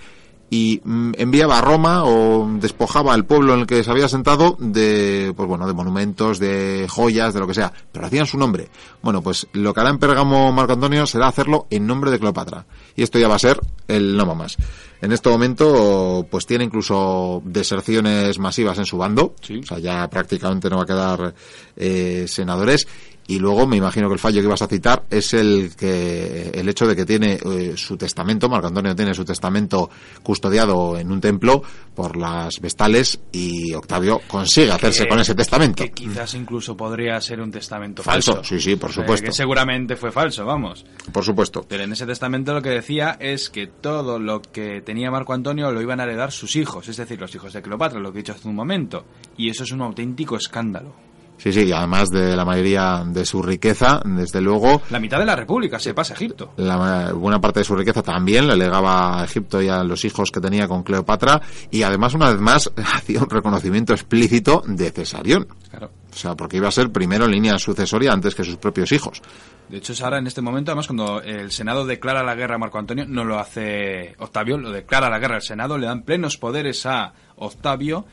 y mm, enviaba a Roma o despojaba al pueblo en el que se había sentado de, pues bueno, de monumentos, de joyas, de lo que sea, pero hacían su nombre. Bueno, pues lo que hará en Pérgamo Marco Antonio será hacerlo en nombre de Cleopatra. Y esto ya va a ser el no más. En este momento, pues tiene incluso deserciones masivas en su bando. O sea, ya prácticamente no va a quedar eh, senadores y luego me imagino que el fallo que ibas a citar es el que el hecho de que tiene eh, su testamento, Marco Antonio tiene su testamento custodiado en un templo por las vestales y Octavio consigue hacerse con ese testamento. Que quizás incluso podría ser un testamento falso. Sí, sí, por supuesto. que seguramente fue falso, vamos. Por supuesto. Pero en ese testamento lo que decía es que todo lo que tenía Marco Antonio lo iban a heredar sus hijos, es decir, los hijos de Cleopatra, lo que he dicho hace un momento. Y eso es un auténtico escándalo. Sí, sí, además de la mayoría de su riqueza, desde luego. La mitad de la República se pasa a Egipto. La buena parte de su riqueza también le legaba a Egipto y a los hijos que tenía con Cleopatra, y además, una vez más, hacía un reconocimiento explícito de Cesarión. Claro. O sea, porque iba a ser primero en línea sucesoria antes que sus propios hijos. De hecho, es ahora en este momento, además, cuando el Senado declara la guerra a Marco Antonio, no lo hace Octavio, lo declara la guerra al Senado, le dan plenos poderes a Octavio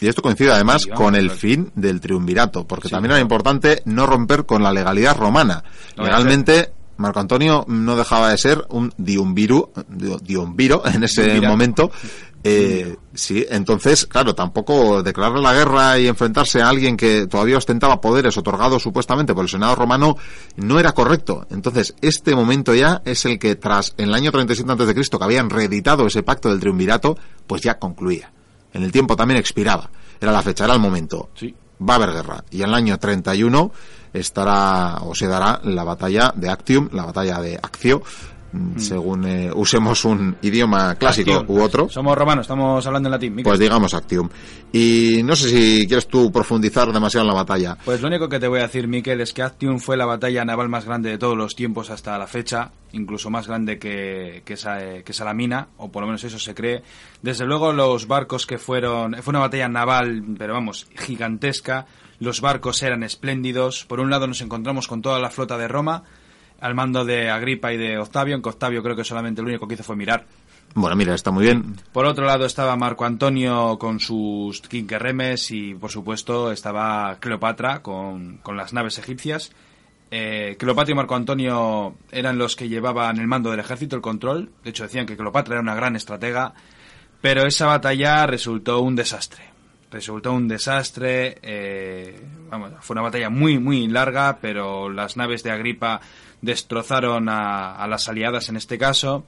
y esto coincide además con el fin del triunvirato, porque también era importante no romper con la legalidad romana. Legalmente, Marco Antonio no dejaba de ser un diumviru, diumviro en ese momento. Eh, sí, entonces, claro, tampoco declarar la guerra y enfrentarse a alguien que todavía ostentaba poderes otorgados supuestamente por el Senado romano no era correcto. Entonces, este momento ya es el que tras en el año 37 a.C., que habían reeditado ese pacto del triunvirato, pues ya concluía en el tiempo también expiraba. Era la fecha, era el momento. Sí. Va a haber guerra. Y en el año 31 estará o se dará la batalla de Actium, la batalla de Accio, Mm. según eh, usemos un idioma clásico u otro. Somos romanos, estamos hablando en latín. Pues digamos Actium. Y no sé si quieres tú profundizar demasiado en la batalla. Pues lo único que te voy a decir, Miquel, es que Actium fue la batalla naval más grande de todos los tiempos hasta la fecha, incluso más grande que, que, eh, que Salamina, o por lo menos eso se cree. Desde luego los barcos que fueron... Fue una batalla naval, pero vamos, gigantesca. Los barcos eran espléndidos. Por un lado nos encontramos con toda la flota de Roma, al mando de Agripa y de Octavio, aunque Octavio creo que solamente lo único que hizo fue mirar. Bueno, mira, está muy bien. Por otro lado estaba Marco Antonio con sus quinquerremes y, por supuesto, estaba Cleopatra con, las naves egipcias. Eh, Cleopatra y Marco Antonio eran los que llevaban el mando del ejército, el control. De hecho, decían que Cleopatra era una gran estratega. Pero esa batalla resultó un desastre. Resultó un desastre. Eh, vamos, fue una batalla muy, muy larga, pero las naves de Agripa destrozaron a, las aliadas en este caso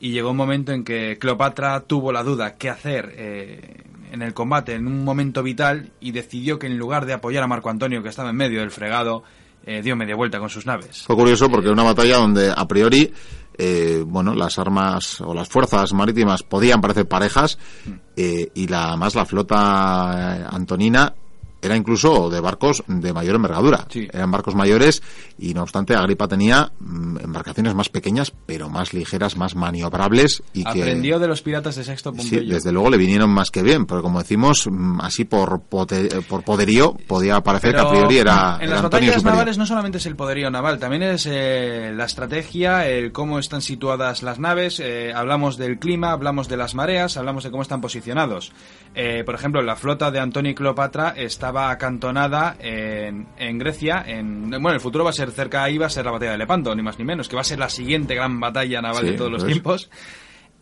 y llegó un momento en que Cleopatra tuvo la duda qué hacer eh, en el combate en un momento vital y decidió que en lugar de apoyar a Marco Antonio que estaba en medio del fregado eh, dio media vuelta con sus naves. Fue curioso porque una batalla donde a priori eh, bueno, las armas o las fuerzas marítimas podían parecer parejas mm. y la más la flota antonina era incluso de barcos de mayor envergadura. Eran barcos mayores y no obstante Agripa tenía mm, embarcaciones más pequeñas pero más ligeras, más maniobrables y Aprendió de los piratas de Sexto Pompeyo. Sí, desde luego le vinieron más que bien, porque como decimos, mm, así por, por poderío podía parecer que a priori era En las batallas navales no solamente es el poderío naval, también es eh, la estrategia, el cómo están situadas las naves, eh, hablamos del clima, hablamos de las mareas, hablamos de cómo están posicionados. Eh, por ejemplo, la flota de Antonio y Cleopatra estaba acantonada en, en Grecia. En, bueno, el futuro va a ser cerca ahí, va a ser la batalla de Lepanto, ni más ni menos, que va a ser la siguiente gran batalla naval de todos los tiempos.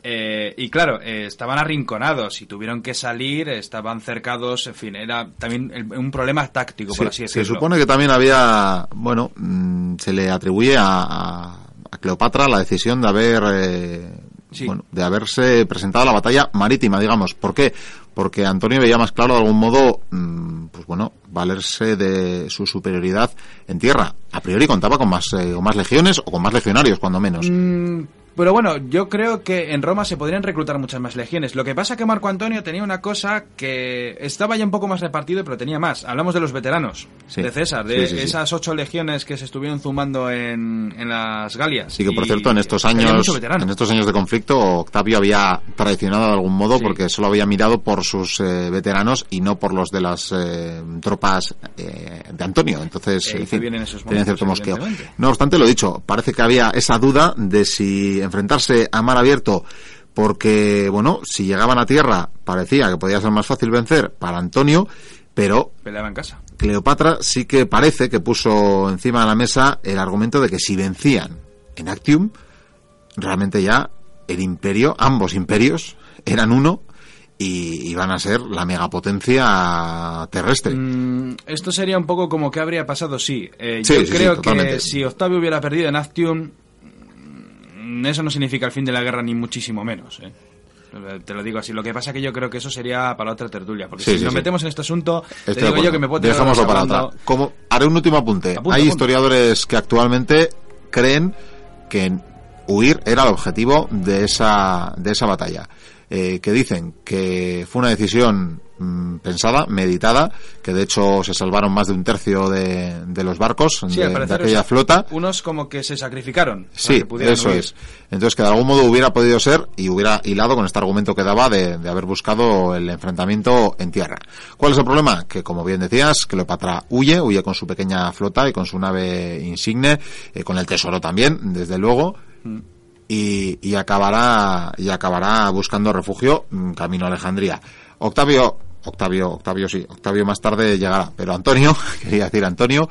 Eh, y claro, eh, estaban arrinconados y tuvieron que salir, estaban cercados, en fin, era también un problema táctico, por así decirlo. Se supone que también había, bueno, mm, se le atribuye a, a Cleopatra la decisión de haber bueno, de haberse presentado a la batalla marítima, digamos. ¿Por qué? Porque Antonio veía más claro de algún modo, mm, pues bueno, valerse de su superioridad en tierra. A priori contaba con más, eh, o más legiones o con más legionarios, cuando menos. Mm, pero bueno, yo creo que en Roma se podrían reclutar muchas más legiones. Lo que pasa es que Marco Antonio tenía una cosa que estaba ya un poco más repartido, pero tenía más. Hablamos de los veteranos de César, de esas ocho legiones que se estuvieron zumando en, en las Galias. Sí, que por cierto, en estos años en estos años de conflicto, Octavio había traicionado de algún modo porque solo había mirado por sus eh, veteranos y no por los de las eh, tropas eh, de Antonio. Entonces, en fin, tenía cierto mosqueo. No obstante, lo dicho, parece que había esa duda de si enfrentarse a mar abierto porque, bueno, si llegaban a tierra parecía que podía ser más fácil vencer para Antonio, pero peleaba en casa. Cleopatra sí que parece que puso encima de la mesa el argumento de que si vencían en Actium, realmente ya el imperio, ambos imperios, eran uno y, van a ser la megapotencia terrestre. Mm, esto sería un poco como que habría pasado, sí. Eh, yo creo que si Octavio hubiera perdido en Actium, eso no significa el fin de la guerra ni muchísimo menos. ¿eh? Te lo digo así. Lo que pasa es que yo creo que eso sería para otra tertulia. Porque si nos metemos en este asunto, te digo yo que me puedo Dejámoslo para otra. Como, haré un último apunte. Hay historiadores que actualmente creen que huir era el objetivo de esa, de esa batalla. Eh, que dicen que fue una decisión mm, pensada, meditada, que de hecho se salvaron más de un tercio de, los barcos de, aquella flota. Unos como que se sacrificaron. Sí, eso es. Entonces que de algún modo hubiera podido ser y hubiera hilado con este argumento que daba de, haber buscado el enfrentamiento en tierra. ¿Cuál es el problema? Que como bien decías, Cleopatra huye, huye con su pequeña flota y con su nave insigne, eh, con el tesoro también, desde luego. Mm y, acabará y acabará buscando refugio mm, camino a Alejandría. Octavio, Octavio, Octavio sí, Octavio más tarde llegará, pero Antonio, quería decir Antonio,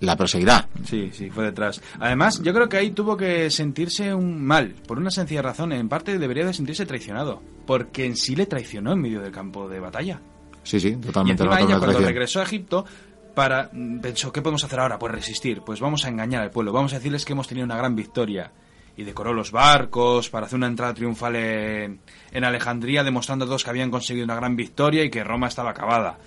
la perseguirá. Sí, sí, fue detrás. Además, yo creo que ahí tuvo que sentirse un mal, por una sencilla razón. En parte debería de sentirse traicionado, porque en sí le traicionó en medio del campo de batalla. Sí, sí, totalmente. Y encima ella, cuando regresó a Egipto, para mm, pensó, ¿qué podemos hacer ahora? Pues resistir. Pues vamos a engañar al pueblo, vamos a decirles que hemos tenido una gran victoria y decoró los barcos para hacer una entrada triunfal en, Alejandría, demostrando a todos que habían conseguido una gran victoria y que Roma estaba acabada.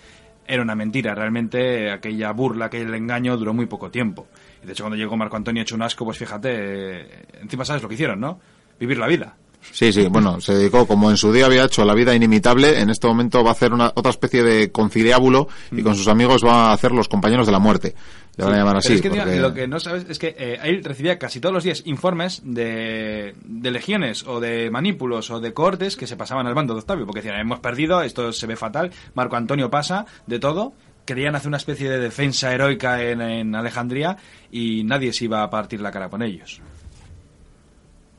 Era una mentira, realmente aquella burla, aquel engaño duró muy poco tiempo. Y de hecho cuando llegó Marco Antonio hecho un asco, pues fíjate, encima sabes lo que hicieron, ¿no? Vivir la vida. Sí, sí, bueno, se dedicó, como en su día había hecho la vida inimitable, en este momento va a hacer una, otra especie de conciliábulo y con sus amigos va a hacer los compañeros de la muerte. Le van a llamar así. es que lo que no sabes es que eh, él recibía casi todos los días informes de, de, legiones o de manípulos o de cortes que se pasaban al bando de Octavio, porque decían, hemos perdido, esto se ve fatal, Marco Antonio pasa de todo, querían hacer una especie de defensa heroica en, en Alejandría y nadie se iba a partir la cara con ellos.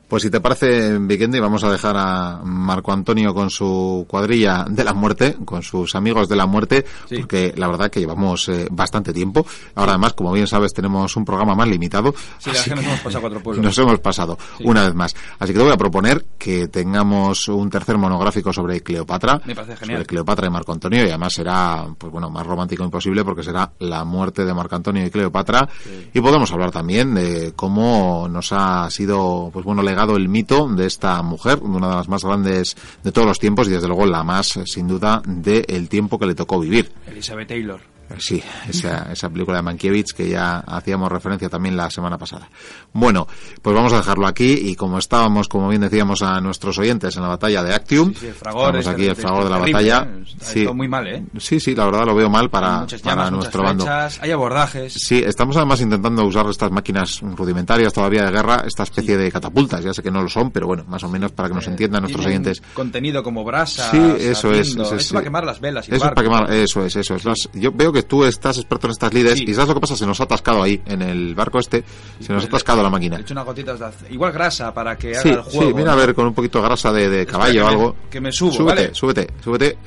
Pues si te parece, Vikendi, vamos a dejar a Marco Antonio con su cuadrilla de la muerte, con sus amigos de la muerte, porque la verdad que llevamos eh, bastante tiempo. Ahora además, como bien sabes, tenemos un programa más limitado. Sí, que nos hemos pasado cuatro pueblos. Nos hemos pasado, una vez más. Así que te voy a proponer que tengamos un tercer monográfico sobre Cleopatra. Me parece genial. Sobre Cleopatra y Marco Antonio, y además será, pues bueno, más romántico imposible porque será la muerte de Marco Antonio y Cleopatra. Y podemos hablar también de cómo nos ha sido, pues bueno, el mito de esta mujer, una de las más grandes de todos los tiempos y desde luego la más, sin duda, del tiempo que le tocó vivir. Elizabeth Taylor. Sí, esa, esa película de Mankiewicz que ya hacíamos referencia también la semana pasada. Bueno, pues vamos a dejarlo aquí y como estábamos, como bien decíamos a nuestros oyentes en la batalla de Actium, sí, el fragor, estamos aquí el fragor de la batalla. ¿eh? Sí. muy mal, ¿eh? Sí, sí, la verdad lo veo mal para, para nuestro bando. Hay abordajes. Sí, estamos además intentando usar estas máquinas rudimentarias todavía de guerra, esta especie de catapultas, ya sé que no lo son, pero bueno, más o menos para que nos eh, entiendan nuestros oyentes. Contenido como brasa. Sí, eso es. Eso es, para quemar las velas. eso es para quemar, eso es, eso es. Yo veo que tú estás experto en estas líderes y ¿sabes lo que pasa? Se nos ha atascado ahí, en el barco este, se nos ha atascado la máquina. He hecho unas gotitas de igual grasa para que haga el juego. Sí, mira a ver con un poquito de grasa de, caballo o algo. Que me subo, súbete, súbete, súbete.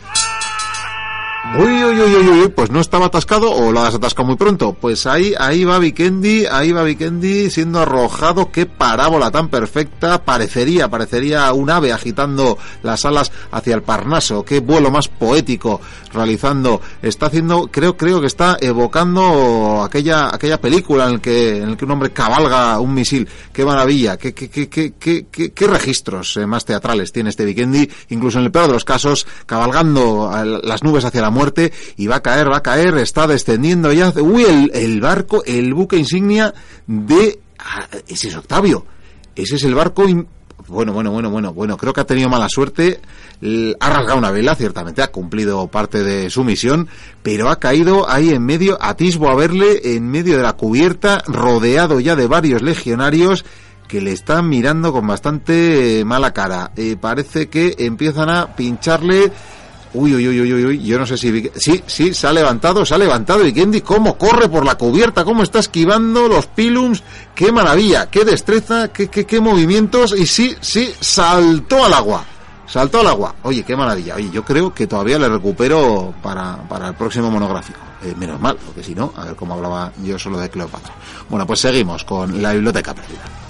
Uy, uy, uy, uy, uy, pues no estaba atascado o lo has atascado muy pronto. Pues ahí, ahí va Vikendi, ahí va Vikendi siendo arrojado. Qué parábola tan perfecta. Parecería, parecería un ave agitando las alas hacia el Parnaso. Qué vuelo más poético realizando. Está haciendo, creo, creo que está evocando aquella, aquella película en el que, en el que un hombre cabalga un misil. Qué maravilla, qué, qué, qué, qué, qué, registros eh, más teatrales tiene este Vikendi. Incluso en el peor de los casos, cabalgando las nubes hacia la muerte y va a caer, va a caer, está descendiendo ya. Uy, el, el barco, el buque insignia de... Ah, ese es Octavio. Ese es el barco... Bueno, bueno, bueno, bueno, bueno, creo que ha tenido mala suerte, ha rasgado una vela, ciertamente ha cumplido parte de su misión, pero ha caído ahí en medio, atisbo a verle en medio de la cubierta, rodeado ya de varios legionarios que le están mirando con bastante mala cara. Eh, parece que empiezan a pincharle Uy, uy, uy, uy, uy, yo no sé si... Sí, sí, se ha levantado, se ha levantado. Y Kendi, cómo corre por la cubierta, cómo está esquivando los pilums. Qué maravilla, qué destreza, qué, qué, qué movimientos. Y sí, sí, saltó al agua. Saltó al agua. Oye, qué maravilla. Oye, yo creo que todavía le recupero para, para el próximo monográfico. Eh, menos mal, porque si no, a ver cómo hablaba yo solo de Cleopatra. Bueno, pues seguimos con la biblioteca perdida.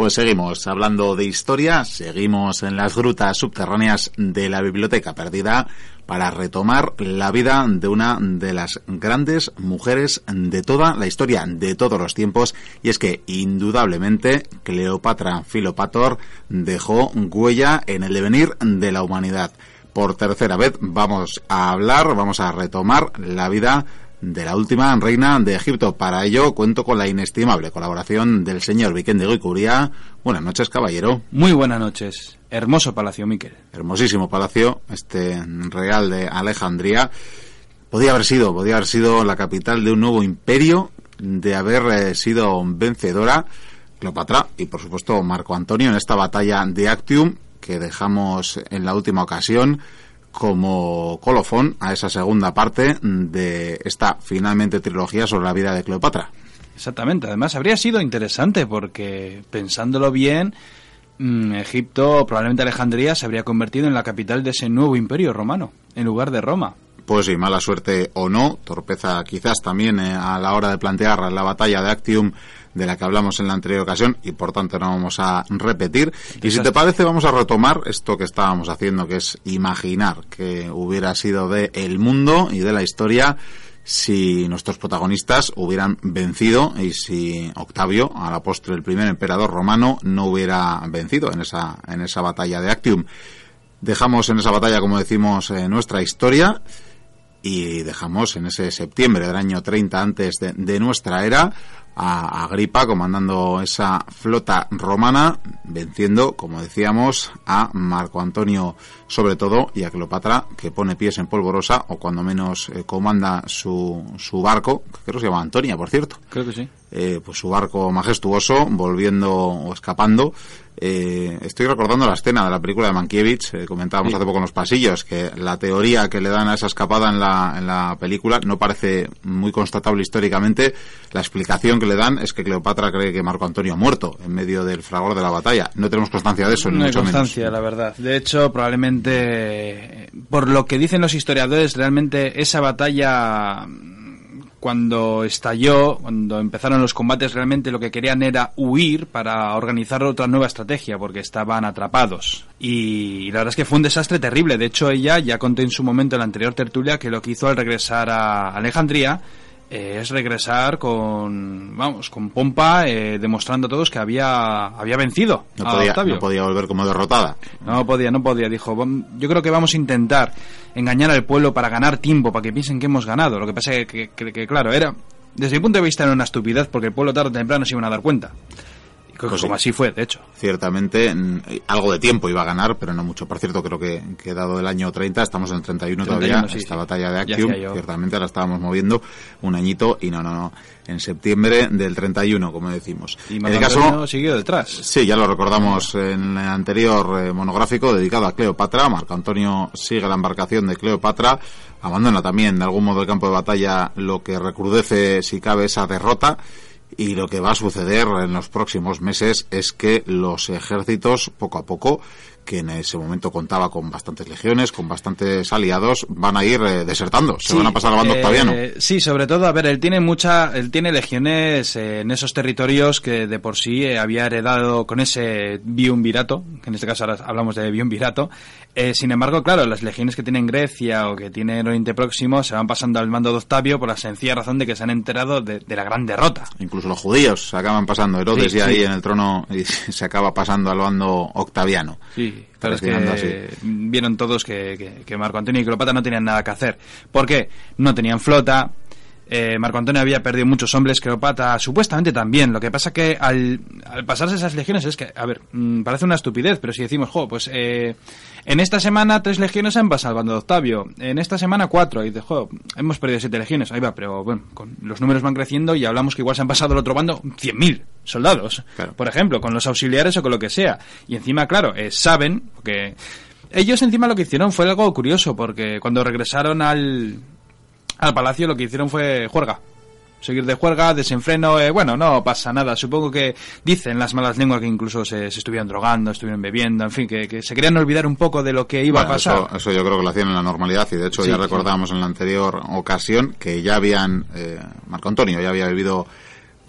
Pues seguimos hablando de historia, seguimos en las grutas subterráneas de la Biblioteca Perdida para retomar la vida de una de las grandes mujeres de toda la historia, de todos los tiempos, y es que indudablemente Cleopatra Filopator dejó huella en el devenir de la humanidad. Por tercera vez vamos a hablar, vamos a retomar la vida de la última reina de Egipto. Para ello cuento con la inestimable colaboración del señor Vicente Goicuría. Buenas noches, caballero. Muy buenas noches. Hermoso palacio, Miquel. Hermosísimo palacio, este real de Alejandría. Podía haber sido, podía haber sido la capital de un nuevo imperio, de haber eh, sido vencedora Cleopatra y por supuesto Marco Antonio en esta batalla de Actium que dejamos en la última ocasión como colofón a esa segunda parte de esta finalmente trilogía sobre la vida de Cleopatra. Exactamente, además habría sido interesante porque pensándolo bien, mm, Egipto, probablemente Alejandría, se habría convertido en la capital de ese nuevo imperio romano, en lugar de Roma. Pues sí, mala suerte o no, torpeza quizás también eh, a la hora de plantear la batalla de Actium de la que hablamos en la anterior ocasión y por tanto no vamos a repetir. Y si te parece vamos a retomar esto que estábamos haciendo, que es imaginar que hubiera sido de el mundo y de la historia si nuestros protagonistas hubieran vencido y si Octavio, a la postre el primer emperador romano, no hubiera vencido en esa, en esa batalla de Actium. Dejamos en esa batalla, como decimos, eh, nuestra historia y dejamos en ese septiembre del año 30 antes de nuestra era a Agripa comandando esa flota romana, venciendo, como decíamos, a Marco Antonio sobre todo y a Cleopatra, que pone pies en polvorosa o cuando menos eh, comanda su, su barco, que creo que se llama Antonia, por cierto. Creo que sí. Eh, pues su barco majestuoso, volviendo o escapando eh, estoy recordando la escena de la película de Mankiewicz, eh, comentábamos hace poco en los pasillos, que la teoría que le dan a esa escapada en la, en la película no parece muy constatable históricamente. La explicación que le dan es que Cleopatra cree que Marco Antonio ha muerto en medio del fragor de la batalla. No tenemos constancia de eso, no hay constancia, la verdad. De hecho, probablemente, por lo que dicen los historiadores, realmente esa batalla cuando estalló, cuando empezaron los combates, realmente lo que querían era huir para organizar otra nueva estrategia, porque estaban atrapados. Y la verdad es que fue un desastre terrible. De hecho, ella ya conté en su momento en la anterior tertulia que lo que hizo al regresar a Alejandría eh, es regresar con, vamos, con pompa, eh, demostrando a todos que había, había vencido. No podía, no podía volver como derrotada. No podía, no podía. Dijo, yo creo que vamos a intentar engañar al pueblo para ganar tiempo, para que piensen que hemos ganado. Lo que pasa es que, que claro, era, desde mi punto de vista era una estupidez porque el pueblo tarde o temprano se iban a dar cuenta. Pues como así fue, de hecho. Ciertamente, algo de tiempo iba a ganar, pero no mucho. Por cierto, creo que, que dado el año 30, estamos en el 31, todavía, esta batalla de Actium, ciertamente la estábamos moviendo un añito y no, no, no, en septiembre del 31, como decimos. Y en el caso siguió detrás. Sí, ya lo recordamos en el anterior eh, monográfico dedicado a Cleopatra. Marco Antonio sigue la embarcación de Cleopatra, abandona también de algún modo el campo de batalla, lo que recrudece, si cabe, esa derrota y lo que va a suceder en los próximos meses es que los ejércitos poco a poco que en ese momento contaba con bastantes legiones, con bastantes aliados, van a ir eh, desertando, se van a pasar al bando eh, octaviano. Sí, sobre todo, a ver, él tiene mucha, él tiene legiones eh, en esos territorios que de por sí había heredado con ese biumvirato, que en este caso ahora hablamos de biumvirato. sin embargo, claro, las legiones que tiene Grecia o que tiene en Oriente Próximo se van pasando al mando de Octavio por la sencilla razón de que se han enterado de, la gran derrota. Incluso los judíos se acaban pasando, Herodes ya ahí en el trono y se acaba pasando al bando octaviano. Sí, pero es que vieron todos que, que, Marco Antonio y Cleopatra no tenían nada que hacer. ¿Por qué? No tenían flota, eh, Marco Antonio había perdido muchos hombres, Cleopatra supuestamente también. Lo que pasa que al, al pasarse esas legiones es que, a ver, mm, parece una estupidez, pero si decimos, jo, pues eh, en esta semana tres legiones han pasado al bando de Octavio, en esta semana cuatro, y de hemos perdido siete legiones, ahí va, pero bueno, con, los números van creciendo y hablamos que igual se han pasado al otro bando cien mil soldados, por ejemplo, con los auxiliares o con lo que sea. Y encima, claro, eh, saben que... Ellos encima lo que hicieron fue algo curioso, porque cuando regresaron al, al Palacio lo que hicieron fue juerga. Seguir de juerga, desenfreno, eh, bueno, no pasa nada. Supongo que dicen las malas lenguas que incluso se, estuvieron drogando, estuvieron bebiendo, en fin, que, se querían olvidar un poco de lo que iba a pasar. Eso, yo creo que lo hacían en la normalidad y de hecho ya recordábamos en la anterior ocasión que ya habían, eh, Marco Antonio ya había vivido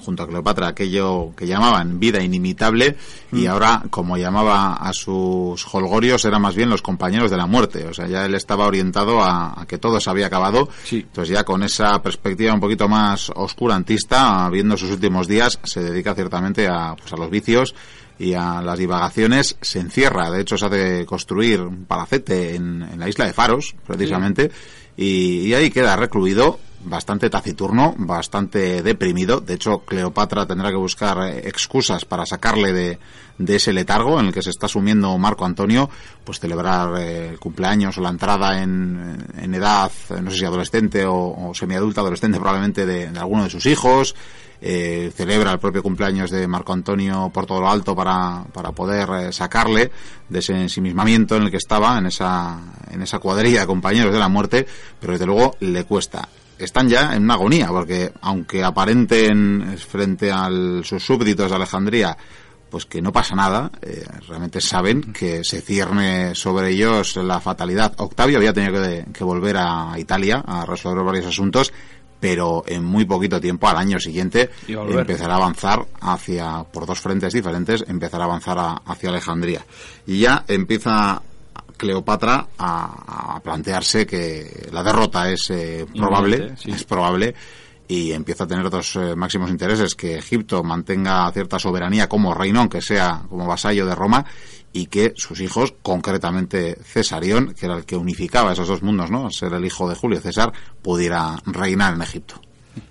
junto a Cleopatra aquello que llamaban vida inimitable y mm. ahora, como llamaba a sus holgorios, eran más bien los compañeros de la muerte. O sea, ya él estaba orientado a, que todo se había acabado. Entonces ya con esa perspectiva un poquito más oscurantista, viendo sus últimos días, se dedica ciertamente a, pues, a los vicios y a las divagaciones se encierra. De hecho, se hace construir un palacete en, la isla de Faros, precisamente, y, ahí queda recluido bastante taciturno, bastante deprimido. De hecho, Cleopatra tendrá que buscar eh, excusas para sacarle de, ese letargo en el que se está sumiendo Marco Antonio, pues celebrar eh, el cumpleaños o la entrada en, edad, no sé si adolescente o, semiadulta, adolescente probablemente de, de, alguno de sus hijos. Eh, celebra el propio cumpleaños de Marco Antonio por todo lo alto para, para poder eh, sacarle de ese ensimismamiento en el que estaba, en esa, en esa cuadrilla de compañeros de la muerte, pero desde luego le cuesta están ya en una agonía, porque aunque aparenten frente a sus súbditos de Alejandría pues que no pasa nada, eh, realmente saben que se cierne sobre ellos la fatalidad. Octavio había tenido que, volver a Italia a resolver varios asuntos, pero en muy poquito tiempo, al año siguiente, empezará a avanzar hacia, por dos frentes diferentes, empezará a avanzar hacia Alejandría. Y ya empieza Cleopatra a, plantearse que la derrota es eh, probable, es probable, y empieza a tener dos eh, máximos intereses, que Egipto mantenga cierta soberanía como reino, aunque sea como vasallo de Roma, y que sus hijos, concretamente Cesarión, que era el que unificaba esos dos mundos, ¿no? Ser el hijo de Julio César, pudiera reinar en Egipto.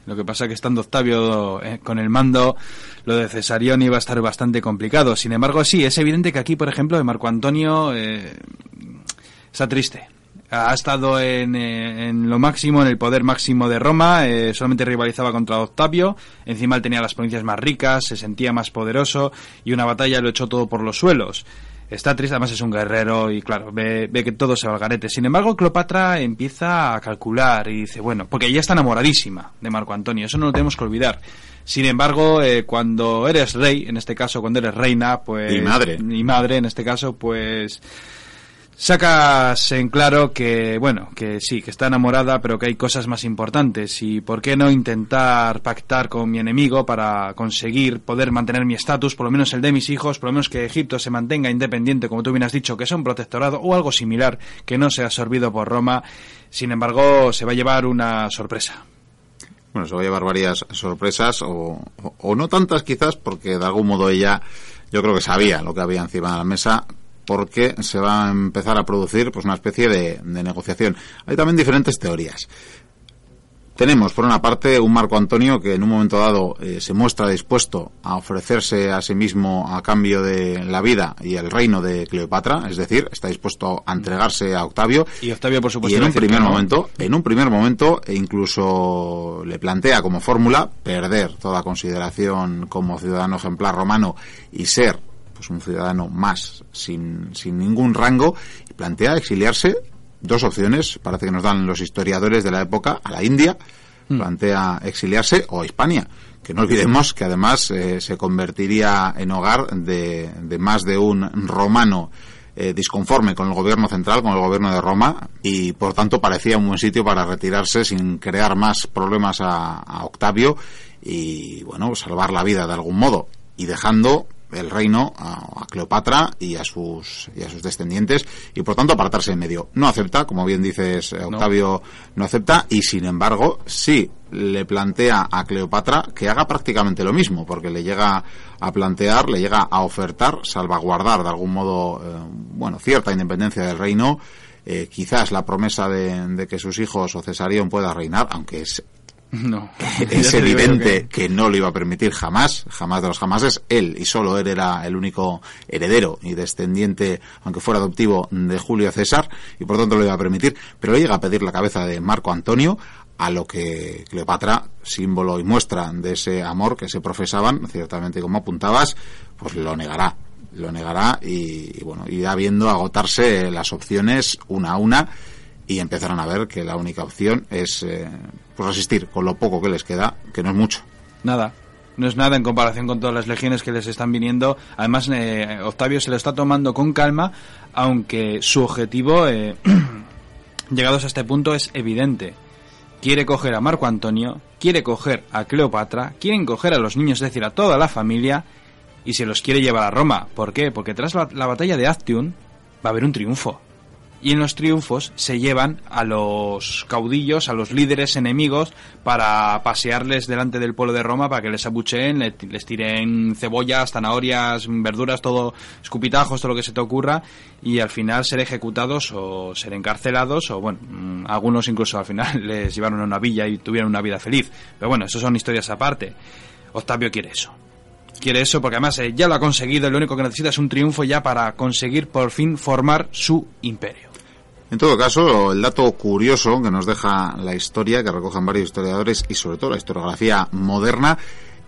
Lo que pasa es que estando Octavio eh, con el mando, lo de Cesarión iba a estar bastante complicado. Sin embargo, sí, es evidente que aquí, por ejemplo, de Marco Antonio eh, está triste ha estado en, eh, en, lo máximo, en el poder máximo de Roma, solamente rivalizaba contra Octavio, encima él tenía las provincias más ricas, se sentía más poderoso y una batalla lo echó todo por los suelos. Está triste, además es un guerrero y claro, ve, ve que todo se va al garete. Sin embargo, Cleopatra empieza a calcular y dice, bueno, porque ella está enamoradísima de Marco Antonio, eso no lo tenemos que olvidar. Sin embargo, eh, cuando eres rey, en este caso cuando eres reina, pues... Y madre. Y madre, en este caso, pues sacas en claro que, bueno, que sí, que está enamorada, pero que hay cosas más importantes. Y por qué no intentar pactar con mi enemigo para conseguir poder mantener mi estatus, por lo menos el de mis hijos, por lo menos que Egipto se mantenga independiente, como tú bien has dicho, que es un protectorado o algo similar, que no sea absorbido por Roma. Sin embargo, se va a llevar una sorpresa. Bueno, se va a llevar varias sorpresas, o, o no tantas quizás, porque de algún modo ella yo creo que sabía lo que había encima de la mesa, porque se va a empezar a producir pues una especie de, negociación. Hay también diferentes teorías. Tenemos, por una parte, un Marco Antonio que en un momento dado eh, se muestra dispuesto a ofrecerse a sí mismo a cambio de la vida y el reino de Cleopatra, es decir, está dispuesto a entregarse a Octavio. Y Octavio, por supuesto, y en un primer momento, en un primer momento, e incluso le plantea como fórmula perder toda consideración como ciudadano ejemplar romano y ser pues un ciudadano más sin, sin ningún rango y plantea exiliarse dos opciones, parece que nos dan los historiadores de la época, a la India, mm. plantea exiliarse o a Hispania, que no olvidemos que además eh, se convertiría en hogar de, de más de un romano eh, disconforme con el gobierno central, con el gobierno de Roma, y por tanto parecía un buen sitio para retirarse sin crear más problemas a, a Octavio y, bueno, salvar la vida de algún modo, y dejando el reino a, Cleopatra y a sus y a sus descendientes y por tanto apartarse en medio. No acepta, como bien dices eh, Octavio, no. acepta y sin embargo sí le plantea a Cleopatra que haga prácticamente lo mismo porque le llega a plantear, le llega a ofertar salvaguardar de algún modo eh, bueno cierta independencia del reino. Eh, quizás la promesa de, de, que sus hijos o Cesarión pueda reinar, aunque es no. es evidente que... no lo iba a permitir jamás, jamás de los jamases. Él y solo él era el único heredero y descendiente, aunque fuera adoptivo, de Julio César, y por tanto lo iba a permitir. Pero llega a pedir la cabeza de Marco Antonio, a lo que Cleopatra, símbolo y muestra de ese amor que se profesaban, ciertamente como apuntabas, pues lo negará. Lo negará y, y bueno, irá viendo agotarse las opciones una a una y empezarán a ver que la única opción es eh, pues resistir con lo poco que les queda, que no es mucho. Nada, no es nada en comparación con todas las legiones que les están viniendo. Además, eh, Octavio se lo está tomando con calma, aunque su objetivo, eh, llegados a este punto, es evidente. Quiere coger a Marco Antonio quiere coger a Cleopatra, quieren coger a los niños, es decir, a toda la familia, y se los quiere llevar a Roma. ¿Por qué? Porque tras la, la batalla de Actium va a haber un triunfo y en los triunfos se llevan a los caudillos, a los líderes enemigos, para pasearles delante del pueblo de Roma para que les abucheen, les tiren cebollas, zanahorias, verduras, todo, escupitajos, todo lo que se te ocurra, y al final ser ejecutados o ser encarcelados, o bueno, mm, algunos incluso al final les llevaron a una villa y tuvieron una vida feliz. Pero bueno, eso son historias aparte. Octavio quiere eso quiere eso porque además eh, ya lo ha conseguido lo único que necesita es un triunfo ya para conseguir por fin formar su imperio. En todo caso, el dato curioso que nos deja la historia, que recogen varios historiadores y sobre todo la historiografía moderna,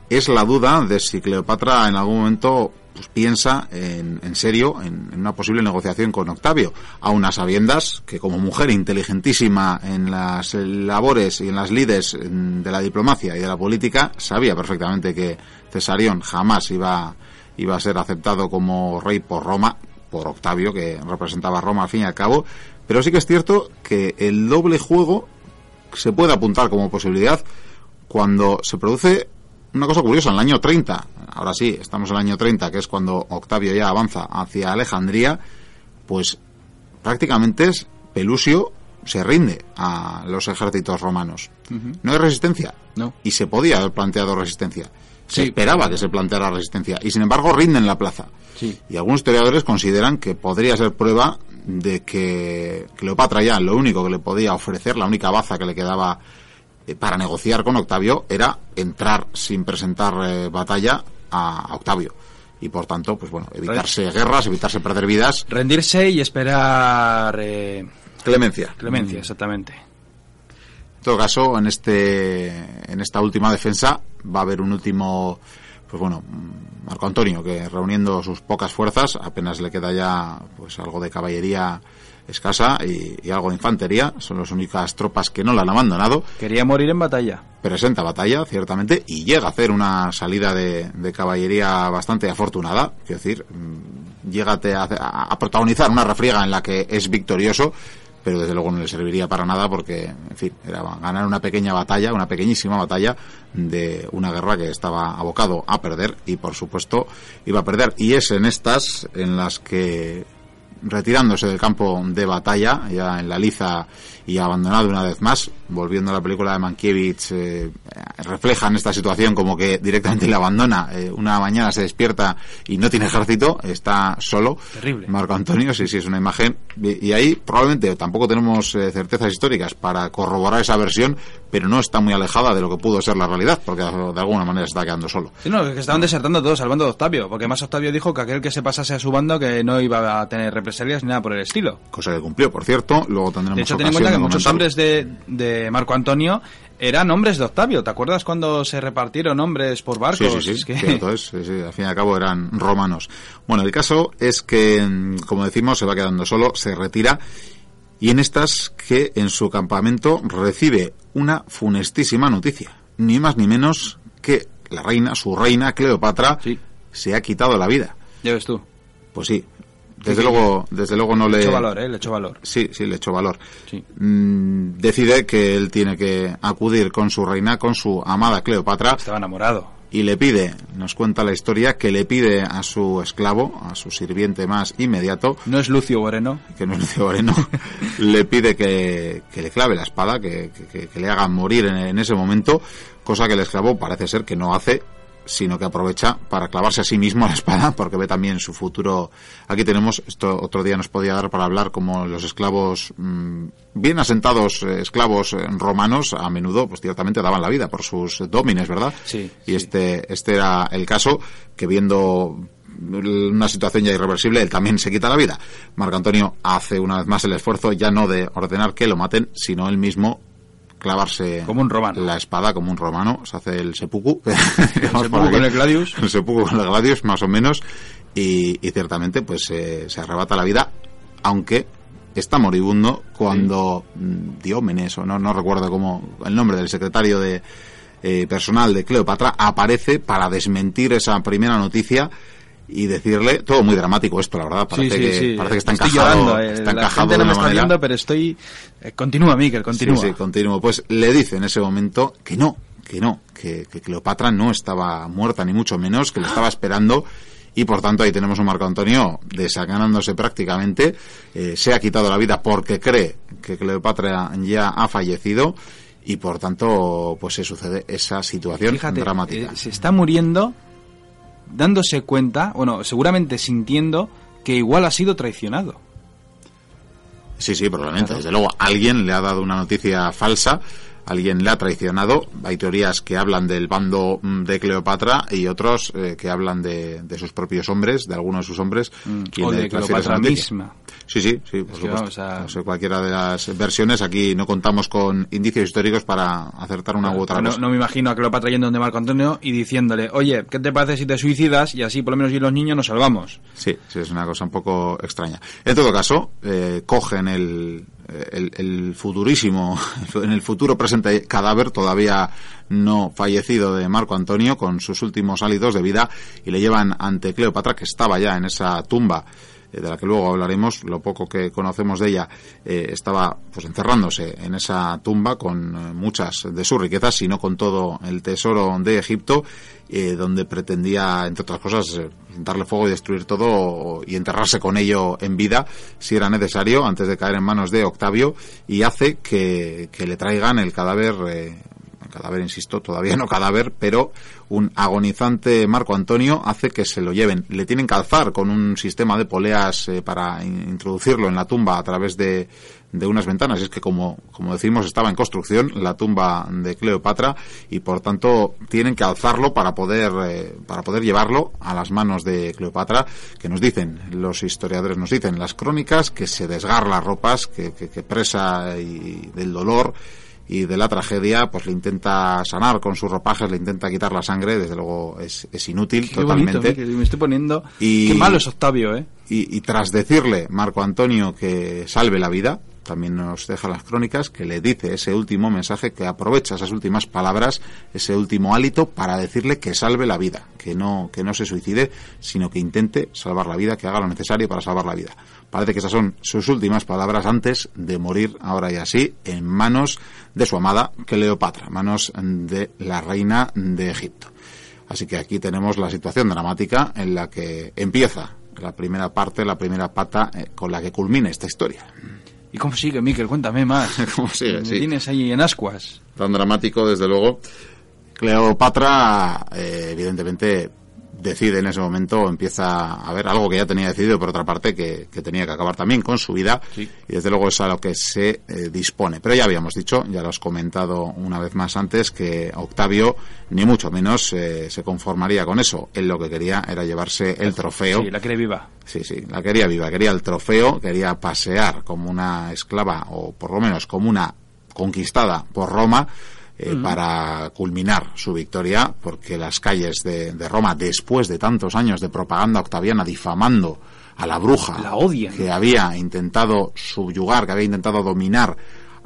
es la duda de si Cleopatra en algún momento pues, piensa en, serio en, una posible negociación con Octavio, a sabiendas que como mujer inteligentísima en las labores y en las lides de la diplomacia y de la política, sabía perfectamente que Cesarión jamás iba, iba a ser aceptado como rey por Roma, por Octavio, que representaba a Roma al fin y al cabo, pero sí que es cierto que el doble juego se puede apuntar como posibilidad cuando se produce una cosa curiosa, en el año 30, ahora sí, estamos en el año 30, que es cuando Octavio ya avanza hacia Alejandría, pues prácticamente Pelusio se rinde a los ejércitos romanos. No hay resistencia. No. Y se podía haber planteado resistencia. Se esperaba que se planteara resistencia. Y sin embargo rinden la plaza. Y algunos historiadores consideran que podría ser prueba de que Cleopatra ya lo único que le podía ofrecer, la única baza que le quedaba eh, para negociar con Octavio era entrar sin presentar eh, batalla a, Octavio y por tanto, pues bueno, evitarse guerras, evitarse perder vidas. Rendirse y esperar eh, clemencia. Clemencia, exactamente. En todo caso, en este en esta última defensa va a haber un último pues bueno, Marco Antonio, que reuniendo sus pocas fuerzas, apenas le queda ya pues algo de caballería escasa y, algo de infantería, son las únicas tropas que no la han abandonado. Quería morir en batalla. Presenta batalla, ciertamente, y llega a hacer una salida de, caballería bastante afortunada, es decir, mm, llega a, a, protagonizar una refriega en la que es victorioso pero desde luego no le serviría para nada porque, en fin, era ganar una pequeña batalla, una pequeñísima batalla de una guerra que estaba abocado a perder y, por supuesto, iba a perder. Y es en estas en las que, retirándose del campo de batalla, ya en la liza y abandonado una vez más, volviendo a la película de Mankiewicz, eh, reflejan esta situación como que directamente le abandona. Eh, una mañana se despierta y no tiene ejército, está solo. Terrible. Marco Antonio, sí, sí, es una imagen. Y, ahí probablemente tampoco tenemos eh, certezas históricas para corroborar esa versión, pero no está muy alejada de lo que pudo ser la realidad, porque de alguna manera se está quedando solo. Sí, no, que estaban desertando todos al bando de Octavio, porque más Octavio dijo que aquel que se pasase a su bando que no iba a tener represalias ni nada por el estilo. Cosa que cumplió, por cierto. Luego tendremos de hecho, cuenta que muchos hombres de, de Marco Antonio eran hombres de Octavio. ¿Te acuerdas cuando se repartieron hombres por barcos? Sí, sí, sí. Cierto es, Al fin y al cabo eran romanos. Bueno, el caso es que, mm, como decimos, se va quedando solo, se retira y en estas que en su campamento recibe una funestísima noticia. Ni más ni menos que la reina, su reina, Cleopatra, se ha quitado la vida. Ya ves tú. Pues sí, desde luego, desde luego no le... Le echó valor, ¿eh? Le echó valor. Sí, sí, le echó valor. Mm, decide que él tiene que acudir con su reina, con su amada Cleopatra. Estaba enamorado. Y le pide, nos cuenta la historia, que le pide a su esclavo, a su sirviente más inmediato... No es Lucio Moreno. Que no es Lucio Moreno. le pide que, le clave la espada, que, le haga morir en ese momento, cosa que el esclavo parece ser que no hace sino que aprovecha para clavarse a sí mismo la espada porque ve también su futuro. Aquí tenemos, esto otro día nos podía dar para hablar como los esclavos, mm, bien asentados eh, esclavos eh, romanos, a menudo, pues ciertamente daban la vida por sus domines, ¿verdad? Sí. Y este, este era el caso que viendo una situación ya irreversible, él también se quita la vida. Marco Antonio hace una vez más el esfuerzo ya no de ordenar que lo maten, sino él mismo clavarse como un romano. la espada como un romano, se hace el seppuku, el seppuku con el gladius, el seppuku con el gladius más o menos. Y, ciertamente pues se arrebata la vida, aunque está moribundo cuando mm, Diómenes o no no recuerdo cómo el nombre del secretario de eh, personal de Cleopatra aparece para desmentir esa primera noticia y decirle todo muy dramático esto la verdad parece que parece que está encajado eh, está encajado no me está viendo pero estoy eh, continúa Miquel continúa. sí, sí continúo. Pues le dice en ese momento que no que no, que, Cleopatra no estaba muerta, ni mucho menos, que le estaba esperando y por tanto ahí tenemos un Marco Antonio desacanándose prácticamente, eh, se ha quitado la vida porque cree que Cleopatra ya ha fallecido y por tanto pues se sucede esa situación dramática. Se está muriendo dándose cuenta, bueno, seguramente sintiendo que igual ha sido traicionado. Sí, sí, probablemente. Desde luego, alguien le ha dado una noticia falsa alguien le ha traicionado. Hay teorías que hablan del bando mm, de Cleopatra y otros eh, que hablan de, sus propios hombres, de algunos de sus hombres. Mm, o de Cleopatra misma. Sí, sí, sí, por supuesto. cualquiera de las versiones. Aquí no contamos con indicios históricos para acertar una u otra no, cosa. No me imagino a Cleopatra yendo donde Marco Antonio y diciéndole, oye, ¿qué te parece si te suicidas? Y así por lo menos y los niños nos salvamos. Sí, sí, es una cosa un poco extraña. En todo caso, eh, cogen el, el, futurísimo, en el futuro presente cadáver todavía no fallecido de Marco Antonio con sus últimos hálitos de vida y le llevan ante Cleopatra que estaba ya en esa tumba eh, de la que luego hablaremos, lo poco que conocemos de ella, eh, estaba pues encerrándose en esa tumba con eh, muchas de sus riquezas, sino con todo el tesoro de Egipto, donde pretendía, entre otras cosas, darle fuego y destruir todo y enterrarse con ello en vida, si era necesario, antes de caer en manos de Octavio, y hace que, que le traigan el cadáver cadáver, insisto, todavía no cadáver, pero un agonizante Marco Antonio hace que se lo lleven. Le tienen que alzar con un sistema de poleas eh, para introducirlo en la tumba a través de, de unas ventanas. Es que, como, como decimos, estaba en construcción la tumba de Cleopatra y, por tanto, tienen que alzarlo para poder, eh, para poder llevarlo a las manos de Cleopatra, que nos dicen, los historiadores nos dicen, las crónicas, que se desgarra las ropas, que, que, que presa y del dolor y de la tragedia, pues le intenta sanar con sus ropajes, le intenta quitar la sangre, desde luego es, es inútil totalmente. me estoy poniendo. Y, Qué malo es Octavio, ¿eh? Y, y, tras decirle Marco Antonio que salve la vida, también nos deja las crónicas, que le dice ese último mensaje, que aprovecha esas últimas palabras, ese último hálito para decirle que salve la vida, que no, que no se suicide, sino que intente salvar la vida, que haga lo necesario para salvar la vida. Parece que esas son sus últimas palabras antes de morir, ahora y así, en manos de su amada Cleopatra, manos de la reina de Egipto. Así que aquí tenemos la situación dramática en la que empieza la primera parte, la primera pata eh, con la que culmina esta historia. ¿Y cómo sigue, Miquel? Cuéntame más. ¿Cómo sigue? sí. tienes ahí en ascuas. Tan dramático, desde luego. Cleopatra, eh, evidentemente, decide en ese momento, empieza a ver algo que ya tenía decidido, por otra parte, que, tenía que acabar también con su vida, y desde luego es a lo que se eh, dispone. Pero ya habíamos dicho, ya lo has comentado una vez más antes, que Octavio, ni mucho menos, eh, se conformaría con eso. Él lo que quería era llevarse el trofeo. Sí, la quería viva. Sí, sí, la quería viva, quería el trofeo, quería pasear como una esclava, o por lo menos como una conquistada por Roma, eh, para culminar su victoria, porque las calles de, Roma, después de tantos años de propaganda octaviana difamando a la bruja que había intentado subyugar, que había intentado dominar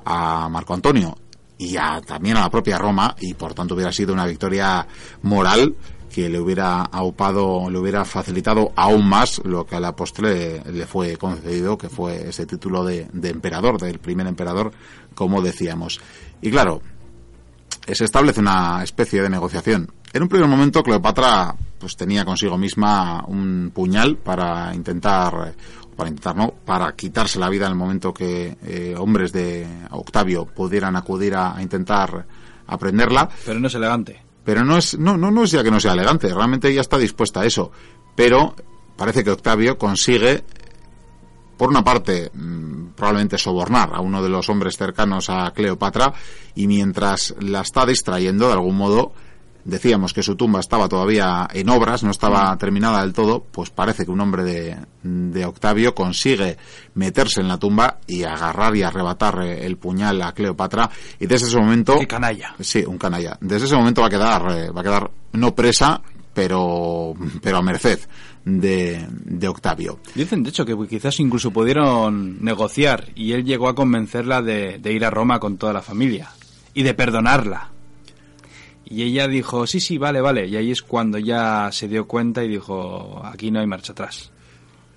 a Marco Antonio y también a la propia Roma, y por tanto hubiera sido una victoria moral que le hubiera aupado, le hubiera facilitado aún más lo que a la postre le, fue concedido, que fue ese título de, de emperador, del primer emperador, como decíamos. Y claro, se establece una especie de negociación. En un primer momento Cleopatra pues tenía consigo misma un puñal para intentar para intentar no para quitarse la vida en el momento que eh, hombres de Octavio pudieran acudir a, intentar aprenderla. Pero no es elegante. Pero no es no no no es ya que no sea elegante realmente ella está dispuesta a eso. Pero parece que Octavio consigue por una parte, mm, probablemente sobornar a uno de los hombres cercanos a Cleopatra y mientras la está distrayendo, de algún modo, decíamos que su tumba estaba todavía en obras, no estaba terminada del todo, pues parece que un hombre de, de, Octavio consigue meterse en la tumba y agarrar y arrebatar el puñal a Cleopatra y desde ese momento... ¡Qué canalla! Sí, un canalla. Desde ese momento va a quedar, eh, va a quedar no presa, pero, pero a merced de, de, Octavio. Dicen, de hecho, que quizás incluso pudieron negociar y él llegó a convencerla de, de ir a Roma con toda la familia y de perdonarla. Y ella dijo, sí, sí, vale, vale. Y ahí es cuando ya se dio cuenta y dijo, aquí no hay marcha atrás.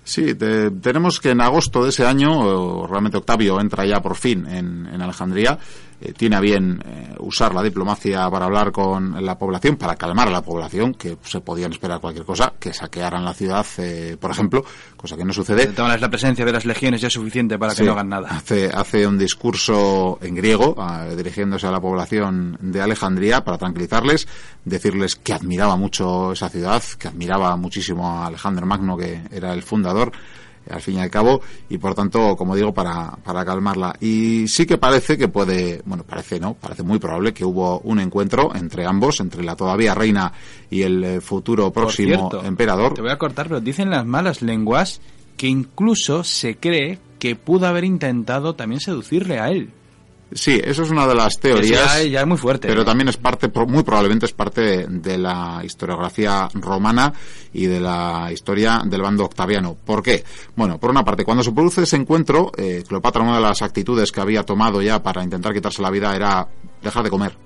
Sí, tenemos que en agosto de ese año, realmente Octavio entra ya por fin en, en Alejandría, eh, tiene a bien eh, usar la diplomacia para hablar con la población, para calmar a la población, que se podían esperar cualquier cosa, que saquearan la ciudad, eh, por ejemplo, cosa que no sucede. La presencia de las legiones ya es suficiente para que no hagan nada. Hace, hace un discurso en griego, dirigiéndose a la población de Alejandría, para tranquilizarles, decirles que admiraba mucho esa ciudad, que admiraba muchísimo a Alejandro Magno, que era el fundador, al fin y al cabo, y por tanto, como digo, para, para calmarla. Y sí que parece que puede, bueno, parece no, parece muy probable que hubo un encuentro entre ambos, entre la todavía reina y el eh, futuro próximo emperador. Te voy a cortar, pero dicen las malas lenguas que incluso se cree que pudo haber intentado también seducirle a él. Sí, eso es una de las teorías. Ya, es muy fuerte. Pero también es parte, muy probablemente es parte de la historiografía romana y de la historia del bando octaviano. ¿Por qué? Bueno, por una parte, cuando se produce ese encuentro, eh, Cleopatra, una de las actitudes que había tomado ya para intentar quitarse la vida era dejar de comer.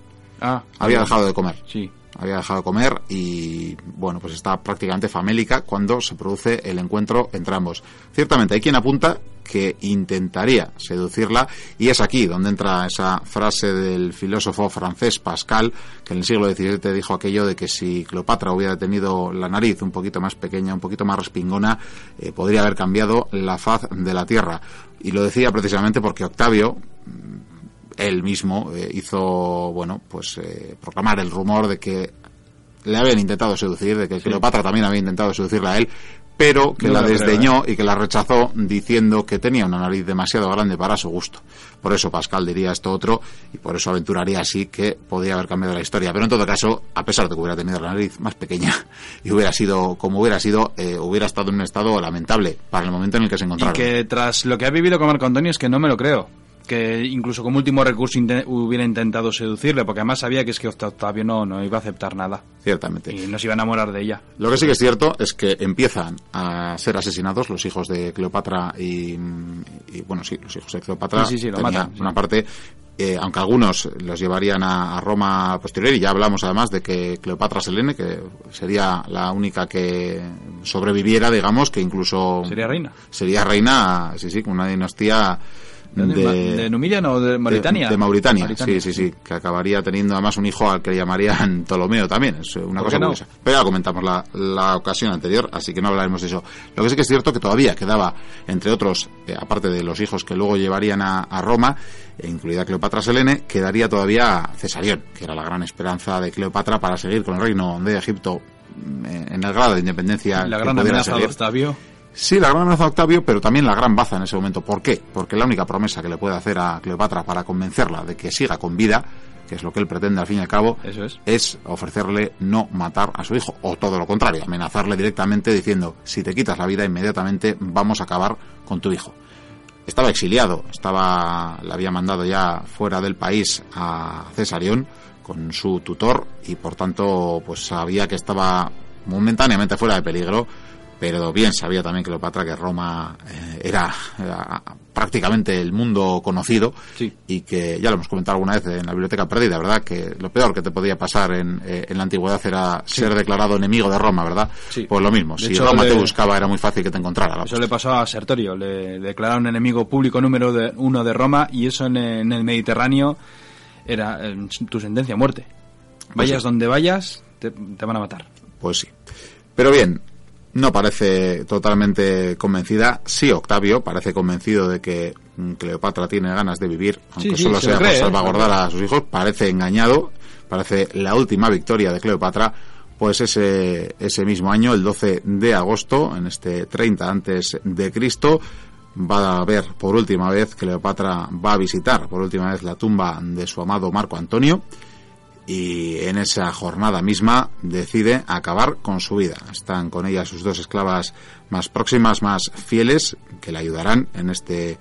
Ah, había dejado de comer. Sí había dejado de comer y bueno pues está prácticamente famélica cuando se produce el encuentro entre ambos ciertamente hay quien apunta que intentaría seducirla y es aquí donde entra esa frase del filósofo francés Pascal que en el siglo XVII dijo aquello de que si Cleopatra hubiera tenido la nariz un poquito más pequeña, un poquito más respingona, eh, podría haber cambiado la faz de la tierra. Y lo decía precisamente porque Octavio, él mismo eh, hizo, bueno, pues eh, proclamar el rumor de que le habían intentado seducir, de que Cleopatra también había intentado seducirla a él, pero que la desdeñó ¿eh? y que la rechazó diciendo que tenía una nariz demasiado grande para su gusto. Por eso Pascal diría esto otro y por eso aventuraría así que podría haber cambiado la historia. Pero en todo caso, a pesar de que hubiera tenido la nariz más pequeña y hubiera sido como hubiera sido, hubiera estado en un estado lamentable para el momento en el que se encontraba. Y que tras lo que ha vivido con Marco Antonio es que no me lo creo que incluso como último recurso hubiera intentado seducirle, porque además sabía que es que Octavio no, no iba a aceptar nada. Ciertamente. Y no se iba a enamorar de ella. Lo que sí que es cierto es que empiezan a ser asesinados los hijos de Cleopatra y, bueno, sí, los hijos de Cleopatra. Sí, sí, lo Una parte, eh, aunque algunos los llevarían a, Roma posterior, y ya hablamos además de que Cleopatra Selene, que sería la única que sobreviviera, digamos, que incluso... Sería reina. Sería reina, sí, sí, con una dinastía de, de, Numidia o de Mauritania? De, Mauritania, sí, sí, sí, que acabaría teniendo además un hijo al que llamarían Ptolomeo también, es una cosa curiosa. Pero ya comentamos la, la, ocasión anterior, así que no hablaremos de eso. Lo que sí que es cierto que todavía quedaba, entre otros, eh, aparte de los hijos que luego llevarían a, a Roma, e incluida Cleopatra Selene, quedaría todavía Cesarión, que era la gran esperanza de Cleopatra para seguir con el reino de Egipto mm, en el grado de independencia. La gran amenaza de Octavio Sí, la gran amenaza de Octavio, pero también la gran baza en ese momento. ¿Por qué? Porque la única promesa que le puede hacer a Cleopatra para convencerla de que siga con vida, que es lo que él pretende al fin y al cabo, es. ofrecerle no matar a su hijo, o todo lo contrario, amenazarle directamente diciendo, si te quitas la vida inmediatamente vamos a acabar con tu hijo. Estaba exiliado, estaba, le había mandado ya fuera del país a Cesarión con su tutor y por tanto pues sabía que estaba momentáneamente fuera de peligro pero bien sabía también Cleopatra que Roma eh, era, prácticamente el mundo conocido y que ya lo hemos comentado alguna vez en la biblioteca perdida, ¿verdad? Que lo peor que te podía pasar en, eh, en la antigüedad era ser declarado enemigo de Roma, ¿verdad? Pues lo mismo, si Roma te buscaba era muy fácil que te encontrara. eso le pasó a Sertorio, le declararon enemigo público número de, uno de Roma y eso en, el Mediterráneo era tu sentencia a muerte. Pues vayas donde vayas, te van a matar. Pues sí. Pero bien, no parece totalmente convencida. Sí, Octavio parece convencido de que Cleopatra tiene ganas de vivir, aunque solo sea para ¿eh? salvaguardar a sus hijos. Parece engañado. Parece la última victoria de Cleopatra. Pues ese, ese mismo año, el 12 de agosto, en este 30 antes de Cristo, va a ver por última vez, Cleopatra va a visitar por última vez la tumba de su amado Marco Antonio y en esa jornada misma decide acabar con su vida. Están con ella sus dos esclavas más próximas, más fieles, que le ayudarán en este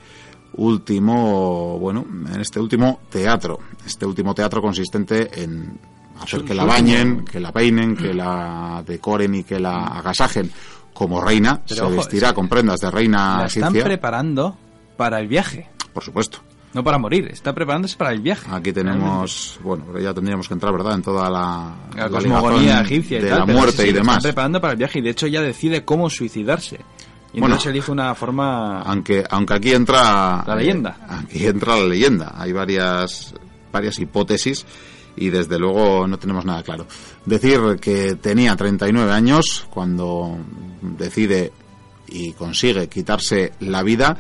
último, bueno, en este último teatro. Este último teatro consistente en hacer que la bañen, que la peinen, que la decoren y que la agasajen como reina. se vestirá con prendas de reina. La están preparando para el viaje. Por supuesto. No para morir, está preparándose para el viaje. Aquí tenemos, bueno, ya tendríamos que entrar, ¿verdad?, en toda la, la, cosmogonía egipcia y de la muerte y demás. Está preparando para el viaje y de hecho ya decide cómo suicidarse. Y bueno, entonces elige una forma. Aunque, aunque aquí entra. La leyenda. aquí entra la leyenda. Hay varias varias hipótesis y desde luego no tenemos nada claro. Decir que tenía 39 años cuando decide y consigue quitarse la vida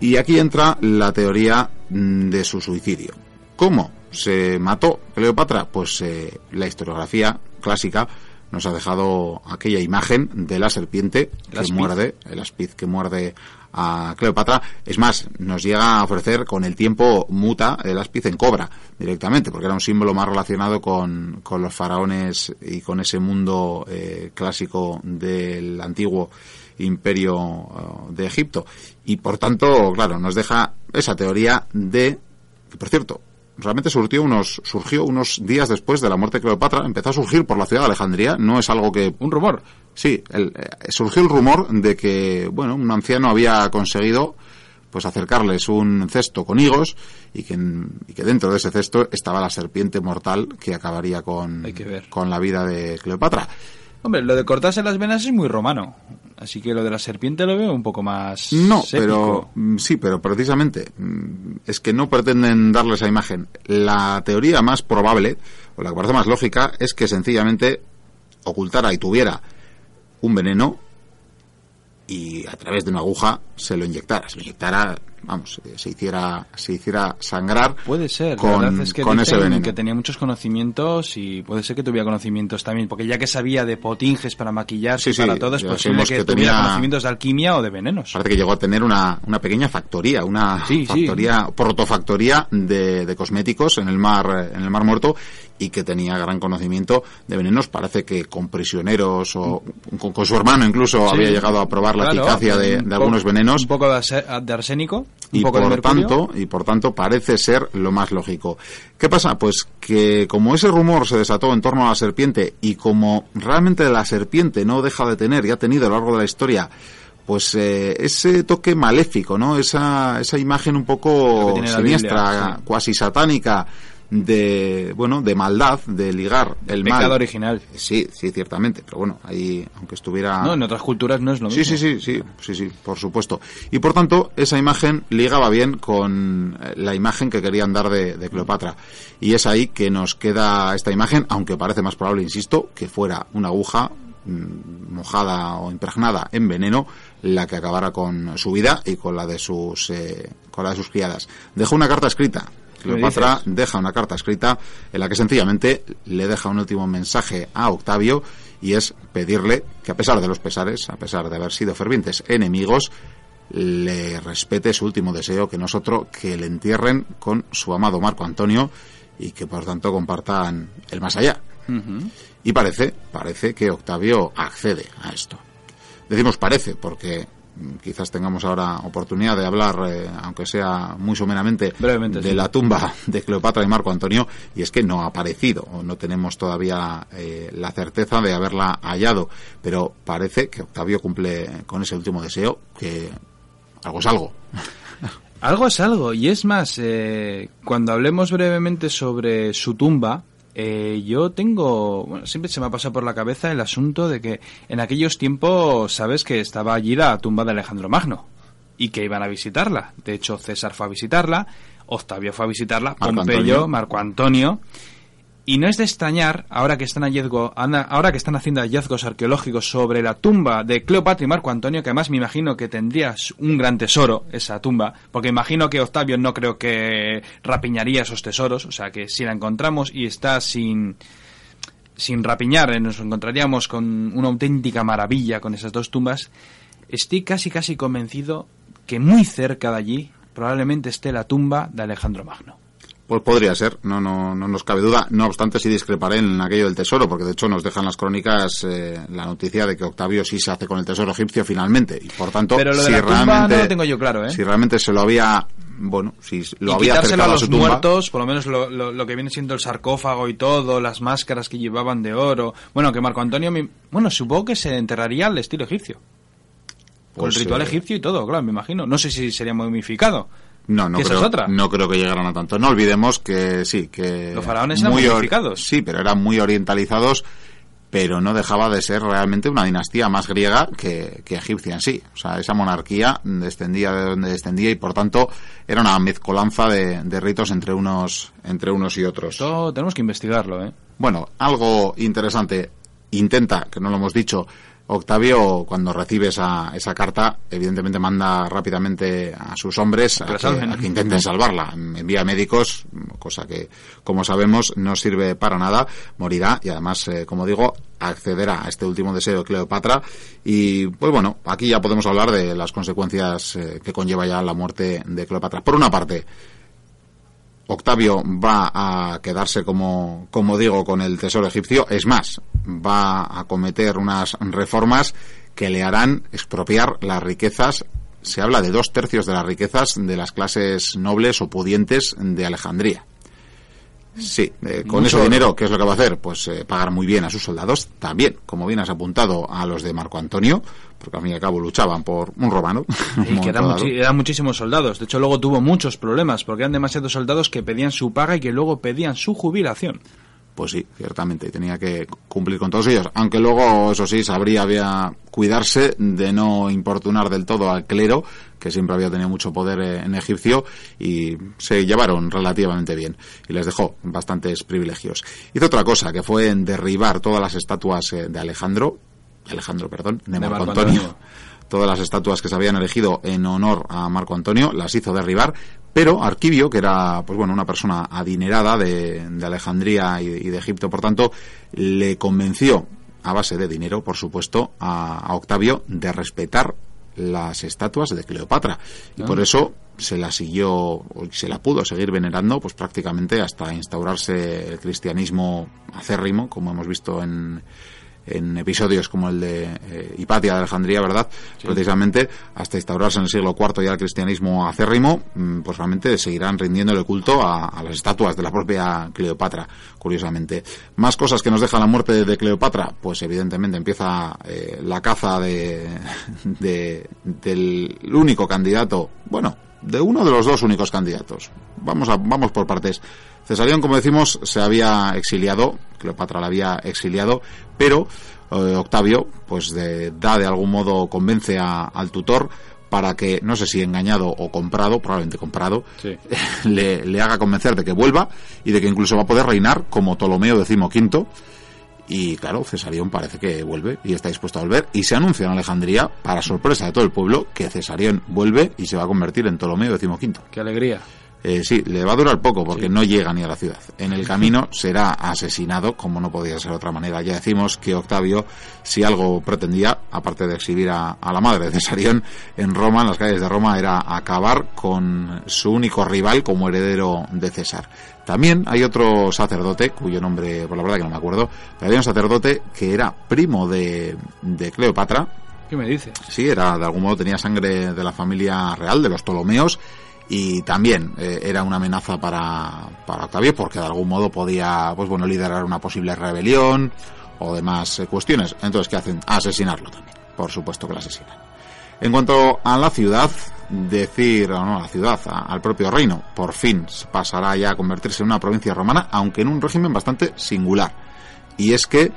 y aquí entra la teoría mm, de su suicidio. ¿Cómo se mató Cleopatra? Pues eh, la historiografía clásica nos ha dejado aquella imagen de la serpiente que muerde, el aspiz que muerde a Cleopatra. Es más, nos llega a ofrecer con el tiempo muta el aspiz en cobra directamente, porque era un símbolo más relacionado con, con los faraones y con ese mundo eh, clásico del antiguo imperio uh, de Egipto. Y por tanto, claro, nos deja esa teoría de, que por cierto, realmente surgió unos, surgió unos días después de la muerte de Cleopatra, empezó a surgir por la ciudad de Alejandría, no es algo que... Un rumor. Sí, el, eh, surgió el rumor de que, bueno, un anciano había conseguido pues acercarles un cesto con higos y que, y que dentro de ese cesto estaba la serpiente mortal que acabaría con, con la vida de Cleopatra. Hombre, lo de cortarse las venas es muy romano. Así que lo de la serpiente lo veo un poco más. No, pero mm, sí, pero precisamente mm, es que no pretenden darle esa imagen. La teoría más probable, o la que parece más lógica, es que sencillamente ocultara y tuviera un veneno y a través de una aguja se lo inyectara. Se lo inyectara vamos, eh, se hiciera, se hiciera sangrar. Puede ser, con, es que con ese veneno. Que tenía muchos conocimientos y puede ser que tuviera conocimientos también, porque ya que sabía de potinges para maquillarse para todo, es posible que, tuviera conocimientos de alquimia o de venenos. Parece que llegó a tener una, una pequeña factoría, una factoría, protofactoría de, de cosméticos en el mar, en el mar muerto y que tenía gran conocimiento de venenos. Parece que con prisioneros o con, su hermano incluso había llegado a probar la eficacia de, algunos venenos. Un poco de arsénico y por tanto y por tanto parece ser lo más lógico. ¿Qué pasa? Pues que como ese rumor se desató en torno a la serpiente y como realmente la serpiente no deja de tener y ha tenido a lo largo de la historia pues eh, ese toque maléfico, ¿no? Esa, esa imagen un poco siniestra, cuasi satánica de bueno de maldad de ligar el, mal. original. Sí sí ciertamente pero bueno ahí aunque estuviera no en otras culturas no es lo mismo. sí sí sí sí sí por supuesto. Y por tanto esa imagen ligaba bien con eh, la imagen que querían dar de, de Cleopatra. Y es ahí que nos queda esta imagen aunque parece más probable insisto que fuera una aguja mm, mojada o impregnada en veneno la que acabara con su vida y con la de sus eh, con la de sus criadas. Dejó una carta escrita Cleopatra deja una carta escrita en la que sencillamente le deja un último mensaje a Octavio y es pedirle que a pesar de los pesares, a pesar de haber sido fervientes enemigos, le respete su último deseo, que no es otro que le entierren con su amado Marco Antonio y que por tanto compartan el más allá. Y parece, parece que Octavio accede a esto. Decimos parece porque quizás tengamos ahora oportunidad de hablar, eh, aunque sea muy someramente, de la tumba de Cleopatra y Marco Antonio, y es que no ha aparecido, o no tenemos todavía eh, la certeza de haberla hallado, pero parece que Octavio cumple con ese último deseo, que algo es algo. Algo es algo, y es más, eh, cuando hablemos brevemente sobre su tumba, eh, yo tengo, bueno, siempre se me ha pasado por la cabeza el asunto de que en aquellos tiempos, sabes que estaba allí la tumba de Alejandro Magno y que iban a visitarla. De hecho, César fue a visitarla, Octavio fue a visitarla, Pompeyo, Marco Antonio y no es de extrañar, ahora que están ahora que están haciendo hallazgos arqueológicos sobre la tumba de Cleopatra y Marco Antonio, que además me imagino que tendrías un gran tesoro esa tumba, porque imagino que Octavio no creo que rapiñaría esos tesoros, o sea que si la encontramos y está sin sin rapiñar, eh, nos encontraríamos con una auténtica maravilla con esas dos tumbas. Estoy casi casi convencido que muy cerca de allí probablemente esté la tumba de Alejandro Magno. Pues podría ser, no, no, no nos cabe duda. No obstante, sí discreparé en aquello del tesoro, porque de hecho nos dejan las crónicas eh, la noticia de que Octavio sí se hace con el tesoro egipcio finalmente. Y por tanto, Pero lo de si la realmente, no lo tengo yo claro, ¿eh? Si realmente se lo había, bueno, si lo y había acercado a, los muertos, por lo menos lo, lo, que viene siendo el sarcófago y todo, las máscaras que llevaban de oro. Bueno, que Marco Antonio, bueno, supongo que se enterraría al estilo egipcio. con el pues, ritual eh, egipcio y todo, claro, me imagino. No sé si sería momificado. No, no creo, no creo que llegaran a tanto. No olvidemos que sí, que... Los faraones eran muy Sí, pero eran muy orientalizados pero no dejaba de ser realmente una dinastía más griega que, egipcia en sí. O sea, esa monarquía descendía de donde descendía y por tanto era una mezcolanza de, de ritos entre unos, entre unos y otros. Esto tenemos que investigarlo, ¿eh? Bueno, algo interesante. Intenta, que no lo hemos dicho, Octavio, cuando recibe esa, esa carta, evidentemente manda rápidamente a sus hombres a que, intenten salvarla. Envía médicos, cosa que, como sabemos, no sirve para nada. Morirá y además, eh, como digo, accederá a este último deseo de Cleopatra. Y, pues bueno, aquí ya podemos hablar de las consecuencias eh, que conlleva ya la muerte de Cleopatra. Por una parte, Octavio va a quedarse, como, digo, con el tesoro egipcio. Es más, va a cometer unas reformas que le harán expropiar las riquezas. Se habla de dos tercios de las riquezas de las clases nobles o pudientes de Alejandría. Sí, eh, con ese dinero, ¿qué es lo que va a hacer? Pues eh, pagar muy bien a sus soldados, también, como bien has apuntado, a los de Marco Antonio, porque al fin y al cabo luchaban por un romano. Y que eran, muchísimos soldados. De hecho, luego tuvo muchos problemas, porque eran demasiados soldados que pedían su paga y que luego pedían su jubilación. Pues sí, ciertamente, tenía que cumplir con todos ellos. Aunque luego, eso sí, sabría había cuidarse de no importunar del todo al clero, que siempre había tenido mucho poder eh, en Egipcio, y se llevaron relativamente bien. Y les dejó bastantes privilegios. Hizo otra cosa, que fue en derribar todas las estatuas eh, de Alejandro, Alejandro, perdón, de, Marco, Antonio todas las estatuas que se habían elegido en honor a Marco Antonio, las hizo derribar, pero Arquivio, que era pues bueno, una persona adinerada de, Alejandría y, de Egipto, por tanto, le convenció a base de dinero, por supuesto, a, Octavio de respetar las estatuas de Cleopatra. Y por ah. eso se la siguió, se la pudo seguir venerando, pues prácticamente hasta instaurarse el cristianismo acérrimo, como hemos visto en, en episodios como el de eh, Hipatia de Alejandría, ¿verdad? Precisamente hasta instaurarse en el siglo IV ya el cristianismo acérrimo, mm, pues realmente seguirán rindiéndole culto a, las estatuas de la propia Cleopatra, curiosamente. Más cosas que nos deja la muerte de Cleopatra, pues evidentemente empieza eh, la caza de, de, del único candidato, bueno, de uno de los dos únicos candidatos. Vamos, a, vamos por partes. Cesarión, como decimos, se había exiliado, Cleopatra la había exiliado, pero eh, Octavio, pues da de algún modo, convence al tutor para que, no sé si engañado o comprado, probablemente comprado, le, le, haga convencer de que vuelva y de que incluso va a poder reinar como Ptolomeo XV. Y claro, Cesarión parece que vuelve y está dispuesto a volver. Y se anuncia en Alejandría, para sorpresa de todo el pueblo, que Cesarión vuelve y se va a convertir en Ptolomeo XV. ¡Qué alegría! Eh, sí, le va a durar poco porque no llega ni a la ciudad. En el camino será asesinado, como no podía ser de otra manera. Ya decimos que Octavio, si algo pretendía, aparte de exhibir a, la madre de Cesarión en Roma, en las calles de Roma, era acabar con su único rival como heredero de César. También hay otro sacerdote, cuyo nombre, por la verdad que no me acuerdo, pero había un sacerdote que era primo de, de Cleopatra. ¿Qué me dices? Sí, era, de algún modo tenía sangre de la familia real, de los Ptolomeos, y también eh, era una amenaza para, para Octavio porque de algún modo podía pues bueno liderar una posible rebelión o demás eh, cuestiones entonces qué hacen asesinarlo también por supuesto que lo asesinan en cuanto a la ciudad decir o no la ciudad al propio reino por fin pasará ya a convertirse en una provincia romana aunque en un régimen bastante singular. Y es que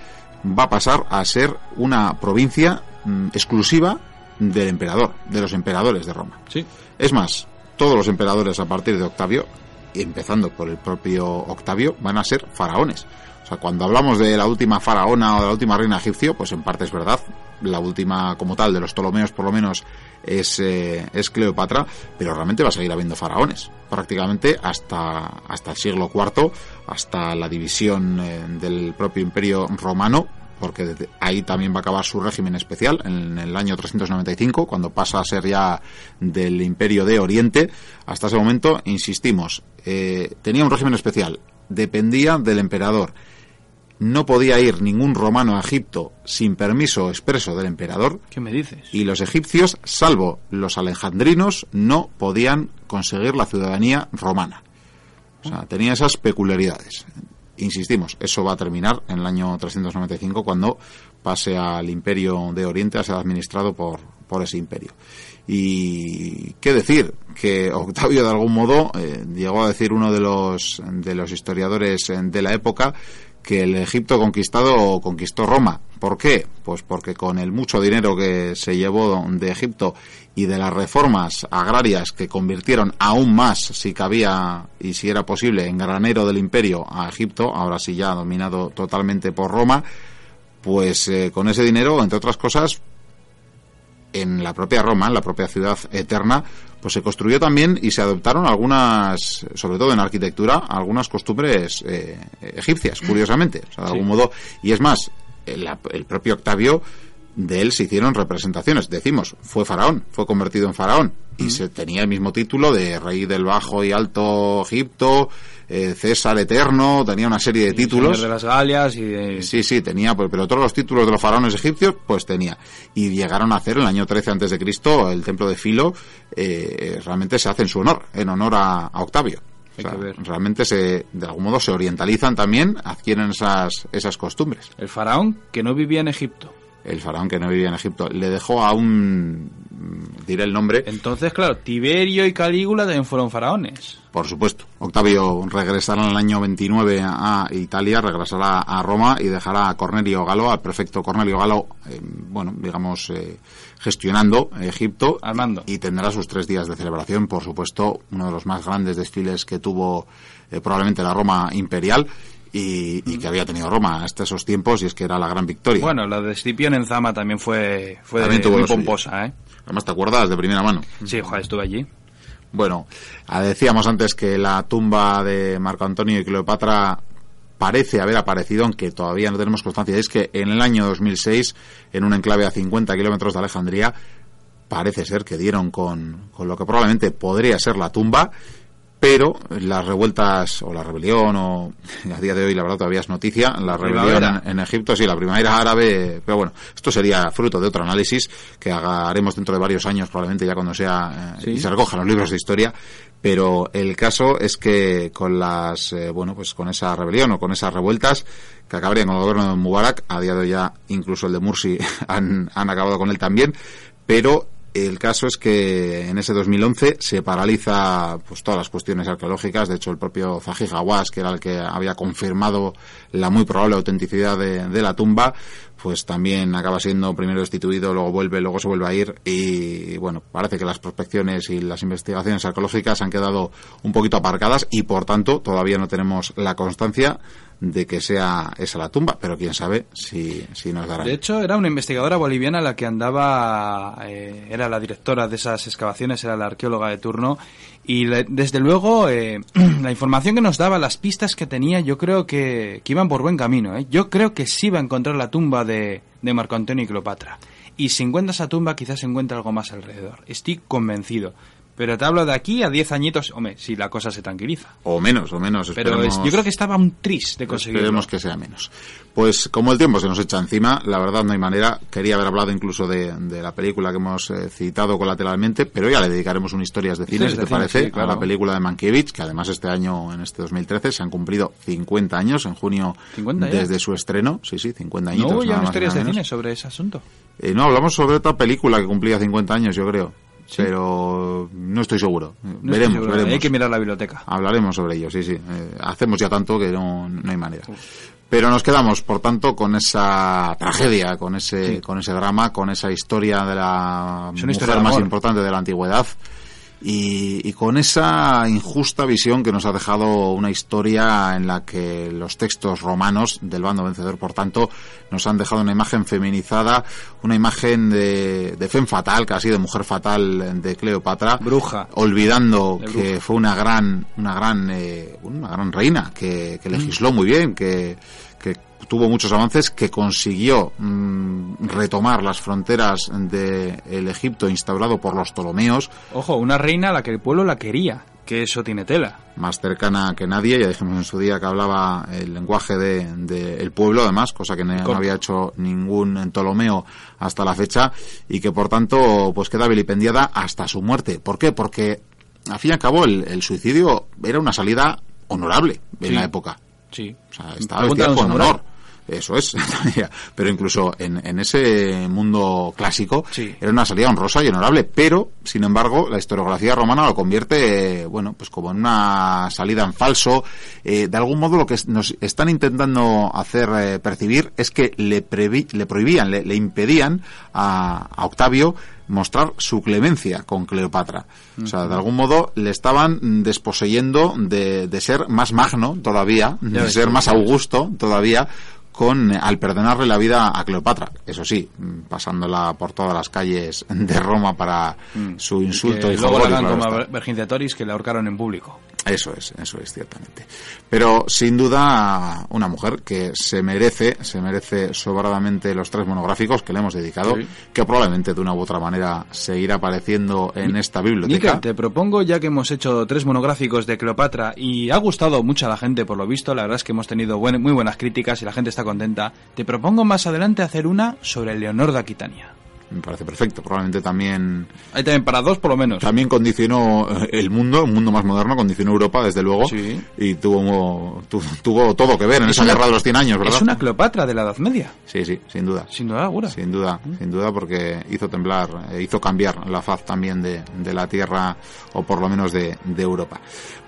va a pasar a ser una provincia mm, exclusiva del emperador de los emperadores de Roma. Sí. Es más todos los emperadores a partir de Octavio, empezando por el propio Octavio, van a ser faraones. O sea, cuando hablamos de la última faraona o de la última reina egipcio, pues en parte es verdad. La última, como tal, de los Ptolomeos, por lo menos, es, eh, es Cleopatra, pero realmente va a seguir habiendo faraones. Prácticamente hasta, hasta el siglo IV, hasta la división eh, del propio imperio romano, porque ahí también va a acabar su régimen especial en el año 395, cuando pasa a ser ya del imperio de Oriente. Hasta ese momento, insistimos, eh, tenía un régimen especial, dependía del emperador. No podía ir ningún romano a Egipto sin permiso expreso del emperador. ¿Qué me dices? Y los egipcios, salvo los alejandrinos, no podían conseguir la ciudadanía romana. O sea, tenía esas peculiaridades insistimos, eso va a terminar en el año 395 cuando pase al imperio de Oriente a ser administrado por, por ese imperio. Y qué decir, que Octavio de algún modo eh, llegó a decir uno de los, de los historiadores de la época que el Egipto conquistado conquistó Roma. ¿Por qué? Pues porque con el mucho dinero que se llevó de Egipto y de las reformas agrarias que convirtieron aún más, si cabía y si era posible, en granero del imperio a Egipto, ahora sí ya dominado totalmente por Roma, pues eh, con ese dinero, entre otras cosas, en la propia Roma, en la propia ciudad eterna, pues se construyó también y se adoptaron algunas, sobre todo en arquitectura, algunas costumbres eh, egipcias, curiosamente. O sea, de algún modo, y es más, el, propio Octavio, de él se hicieron representaciones. Decimos, fue faraón, fue convertido en faraón y se tenía el mismo título de rey del Bajo y Alto Egipto, eh, César Eterno, tenía una serie de títulos. de las Galias y Sí, sí, tenía, pues, pero todos los títulos de los faraones egipcios, pues tenía. Y llegaron a hacer en el año 13 antes de Cristo el templo de Filo, eh, realmente se hace en su honor, en honor a, Octavio. realmente se, de algún modo se orientalizan también, adquieren esas, esas costumbres. El faraón que no vivía en Egipto el faraón que no vivía en Egipto, le dejó a un, diré el nombre. Entonces, claro, Tiberio y Calígula también fueron faraones. Por supuesto. Octavio regresará en el año 29 a Italia, regresará a Roma y dejará a Cornelio Galo, al prefecto Cornelio Galo, eh, bueno, digamos, eh, gestionando Egipto. Al mando. Y tendrá sus tres días de celebración, por supuesto, uno de los más grandes desfiles que tuvo eh, probablemente la Roma imperial y, que había tenido Roma hasta esos tiempos y es que era la gran victoria. Bueno, la de Escipión en Zama también fue, fue muy pomposa, ¿eh? Además, ¿te acuerdas de primera mano? Sí, estuve allí. Bueno, ah, decíamos antes que la tumba de Marco Antonio y Cleopatra parece haber aparecido, aunque todavía no tenemos constancia. Es que en el año 2006, en un enclave a 50 kilómetros de Alejandría, parece ser que dieron con, con lo que probablemente podría ser la tumba pero las revueltas o la rebelión o a día de hoy la verdad todavía es noticia la, rebelión en, Egipto sí la primavera árabe pero bueno esto sería fruto de otro análisis que haremos dentro de varios años probablemente ya cuando sea eh, y se recojan los libros de historia pero el caso es que con las eh, bueno pues con esa rebelión o con esas revueltas que acabarían con el gobierno de Mubarak a día de hoy ya incluso el de Mursi han, han acabado con él también pero el caso es que en ese 2011 se paraliza pues todas las cuestiones arqueológicas. De hecho, el propio Zahi Hawass, que era el que había confirmado la muy probable autenticidad de, la tumba, pues también acaba siendo primero destituido, luego vuelve, luego se vuelve a ir y bueno, parece que las prospecciones y las investigaciones arqueológicas han quedado un poquito aparcadas y por tanto todavía no tenemos la constancia de que sea esa la tumba, pero quién sabe si, si nos dará. De hecho, era una investigadora boliviana la que andaba, eh, era la directora de esas excavaciones, era la arqueóloga de turno, y desde luego eh, la información que nos daba, las pistas que tenía, yo creo que, iban por buen camino. ¿eh? Yo creo que sí va a encontrar la tumba de, de Marco Antonio y Cleopatra. Y si encuentra esa tumba, quizás se encuentre algo más alrededor. Estoy convencido. Pero te hablo de aquí a 10 añitos, hombre, si la cosa se tranquiliza. O menos, o menos. Pero yo creo que estaba un tris de conseguirlo. Esperemos que sea menos. Pues como el tiempo se nos echa encima, la verdad no hay manera. Quería haber hablado incluso de, la película que hemos eh, citado colateralmente, pero ya le dedicaremos un historias de cine, si te parece, a la película de Mankiewicz, que además este año, en este 2013, se han cumplido 50 años, en junio, desde su estreno. Sí, sí, 50 años. ¿No ya historias de cine sobre ese asunto? Eh, no, hablamos sobre otra película que cumplía 50 años, yo creo pero no estoy seguro. veremos, veremos. Hay que mirar la biblioteca. Hablaremos sobre ello, sí, sí. Eh, hacemos ya tanto que no, no hay manera. Pero nos quedamos, por tanto, con esa tragedia, con ese, con ese drama, con esa historia de la mujer más importante de la antigüedad y, con esa injusta visión que nos ha dejado una historia en la que los textos romanos del bando vencedor, por tanto, nos han dejado una imagen feminizada, una imagen de, de femme fatal, casi de mujer fatal de Cleopatra, bruja, olvidando que fue una gran, una gran, eh, una gran reina que, que legisló muy bien, que tuvo muchos avances, que consiguió mm, retomar las fronteras del Egipto instaurado por los Ptolomeos. Ojo, una reina a la que el pueblo la quería, que eso tiene tela. Más cercana que nadie, ya dijimos en su día que hablaba el lenguaje del de, pueblo, además, cosa que no, había hecho ningún Ptolomeo hasta la fecha, y que por tanto pues queda vilipendiada hasta su muerte. ¿Por qué? Porque al fin y al cabo el, suicidio era una salida honorable en la época. Sí. O sea, estaba con honor. Eso es, pero incluso en, en ese mundo clásico era una salida honrosa y honorable, pero, sin embargo, la historiografía romana lo convierte, bueno, pues como en una salida en falso. Eh, de algún modo lo que nos están intentando hacer eh, percibir es que le, le prohibían, le, impedían a, Octavio mostrar su clemencia con Cleopatra. O sea, de algún modo le estaban desposeyendo de, de ser más magno todavía, de ser más augusto todavía, con al perdonarle la vida a Cleopatra. Eso sí, pasándola por todas las calles de Roma para mm. su insulto y, y luego la como a Vergingetoris que le ahorcaron en público. Eso es, eso es ciertamente. Pero sin duda una mujer que se merece, se merece sobradamente los tres monográficos que le hemos dedicado, que probablemente de una u otra manera seguirá apareciendo en esta biblioteca. te propongo ya que hemos hecho tres monográficos de Cleopatra y ha gustado mucho a la gente por lo visto, la verdad es que hemos tenido muy buenas críticas y la gente está contenta. Te propongo más adelante hacer una sobre Leonor de Aquitania me parece perfecto. Probablemente también. Hay también para dos, por lo menos. También condicionó eh, el mundo, un mundo más moderno, condicionó Europa, desde luego. Sí. Y tuvo, tuvo, todo que ver en esa guerra de los 100 años, ¿verdad? Es una Cleopatra de la Edad Media. Sí, sí, sin duda. Sin duda, alguna. Sin duda, mm. sin duda, porque hizo temblar, eh, hizo cambiar la faz también de, de la tierra, o por lo menos de, de, Europa.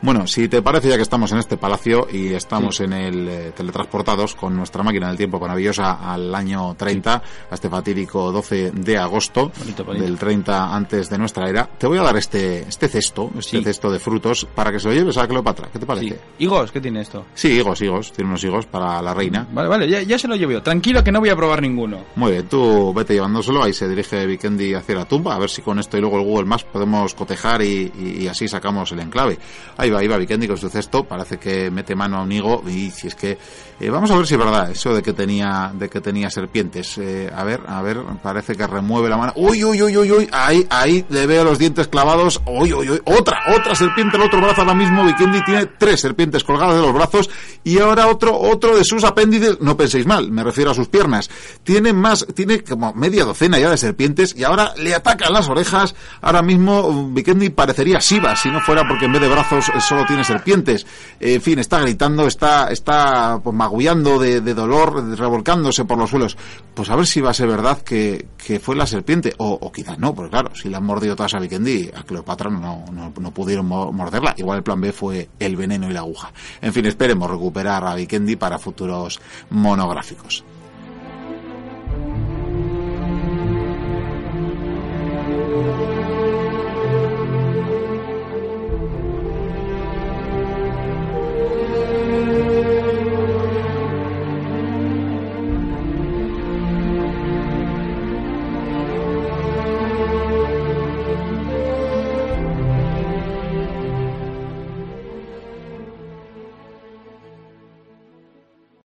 Bueno, si te parece, ya que estamos en este palacio y estamos en el eh, teletransportados con nuestra máquina del tiempo maravillosa al año 30, a este fatídico 12 de de agosto del 30 antes de nuestra era, te voy a dar este, este cesto, este cesto de frutos, para que se lo lleves a Cleopatra. ¿Qué te parece? ¿Higos? ¿Qué tiene esto? Sí, higos, higos. Tiene unos higos para la reina. Vale, vale, ya, ya se lo llevo yo. Tranquilo que no voy a probar ninguno. Muy bien, tú vete llevándoselo. Ahí se dirige Vikendi hacia la tumba. A ver si con esto y luego el Google Maps podemos cotejar y, así sacamos el enclave. Ahí va, ahí va Vikendi con su cesto. Parece que mete mano a un higo. Y si es que. Eh, vamos a ver si es verdad eso de que tenía, de que tenía serpientes. Eh, a ver, a ver, parece que remueve la mano. ¡Uy, uy, uy, uy, uy! Ahí, ahí le veo los dientes clavados. ¡Uy, uy, uy! Otra, otra serpiente en el otro brazo ahora mismo. Vikendi tiene tres serpientes colgadas de los brazos y ahora otro, otro de sus apéndices. No penséis mal, me refiero a sus piernas. Tiene más, tiene como media docena ya de serpientes y ahora le atacan las orejas. Ahora mismo Vikendi parecería Siva si no fuera porque en vez de brazos solo tiene serpientes. En fin, está gritando, está, está pues, magullando de, dolor, revolcándose por los suelos. Pues a ver si va a ser verdad que, la serpiente o, quizás no, porque claro, si le han mordido todas a Vikendi, a Cleopatra no, no, no, pudieron morderla. Igual el plan B fue el veneno y la aguja. En fin, esperemos recuperar a Vikendi para futuros monográficos.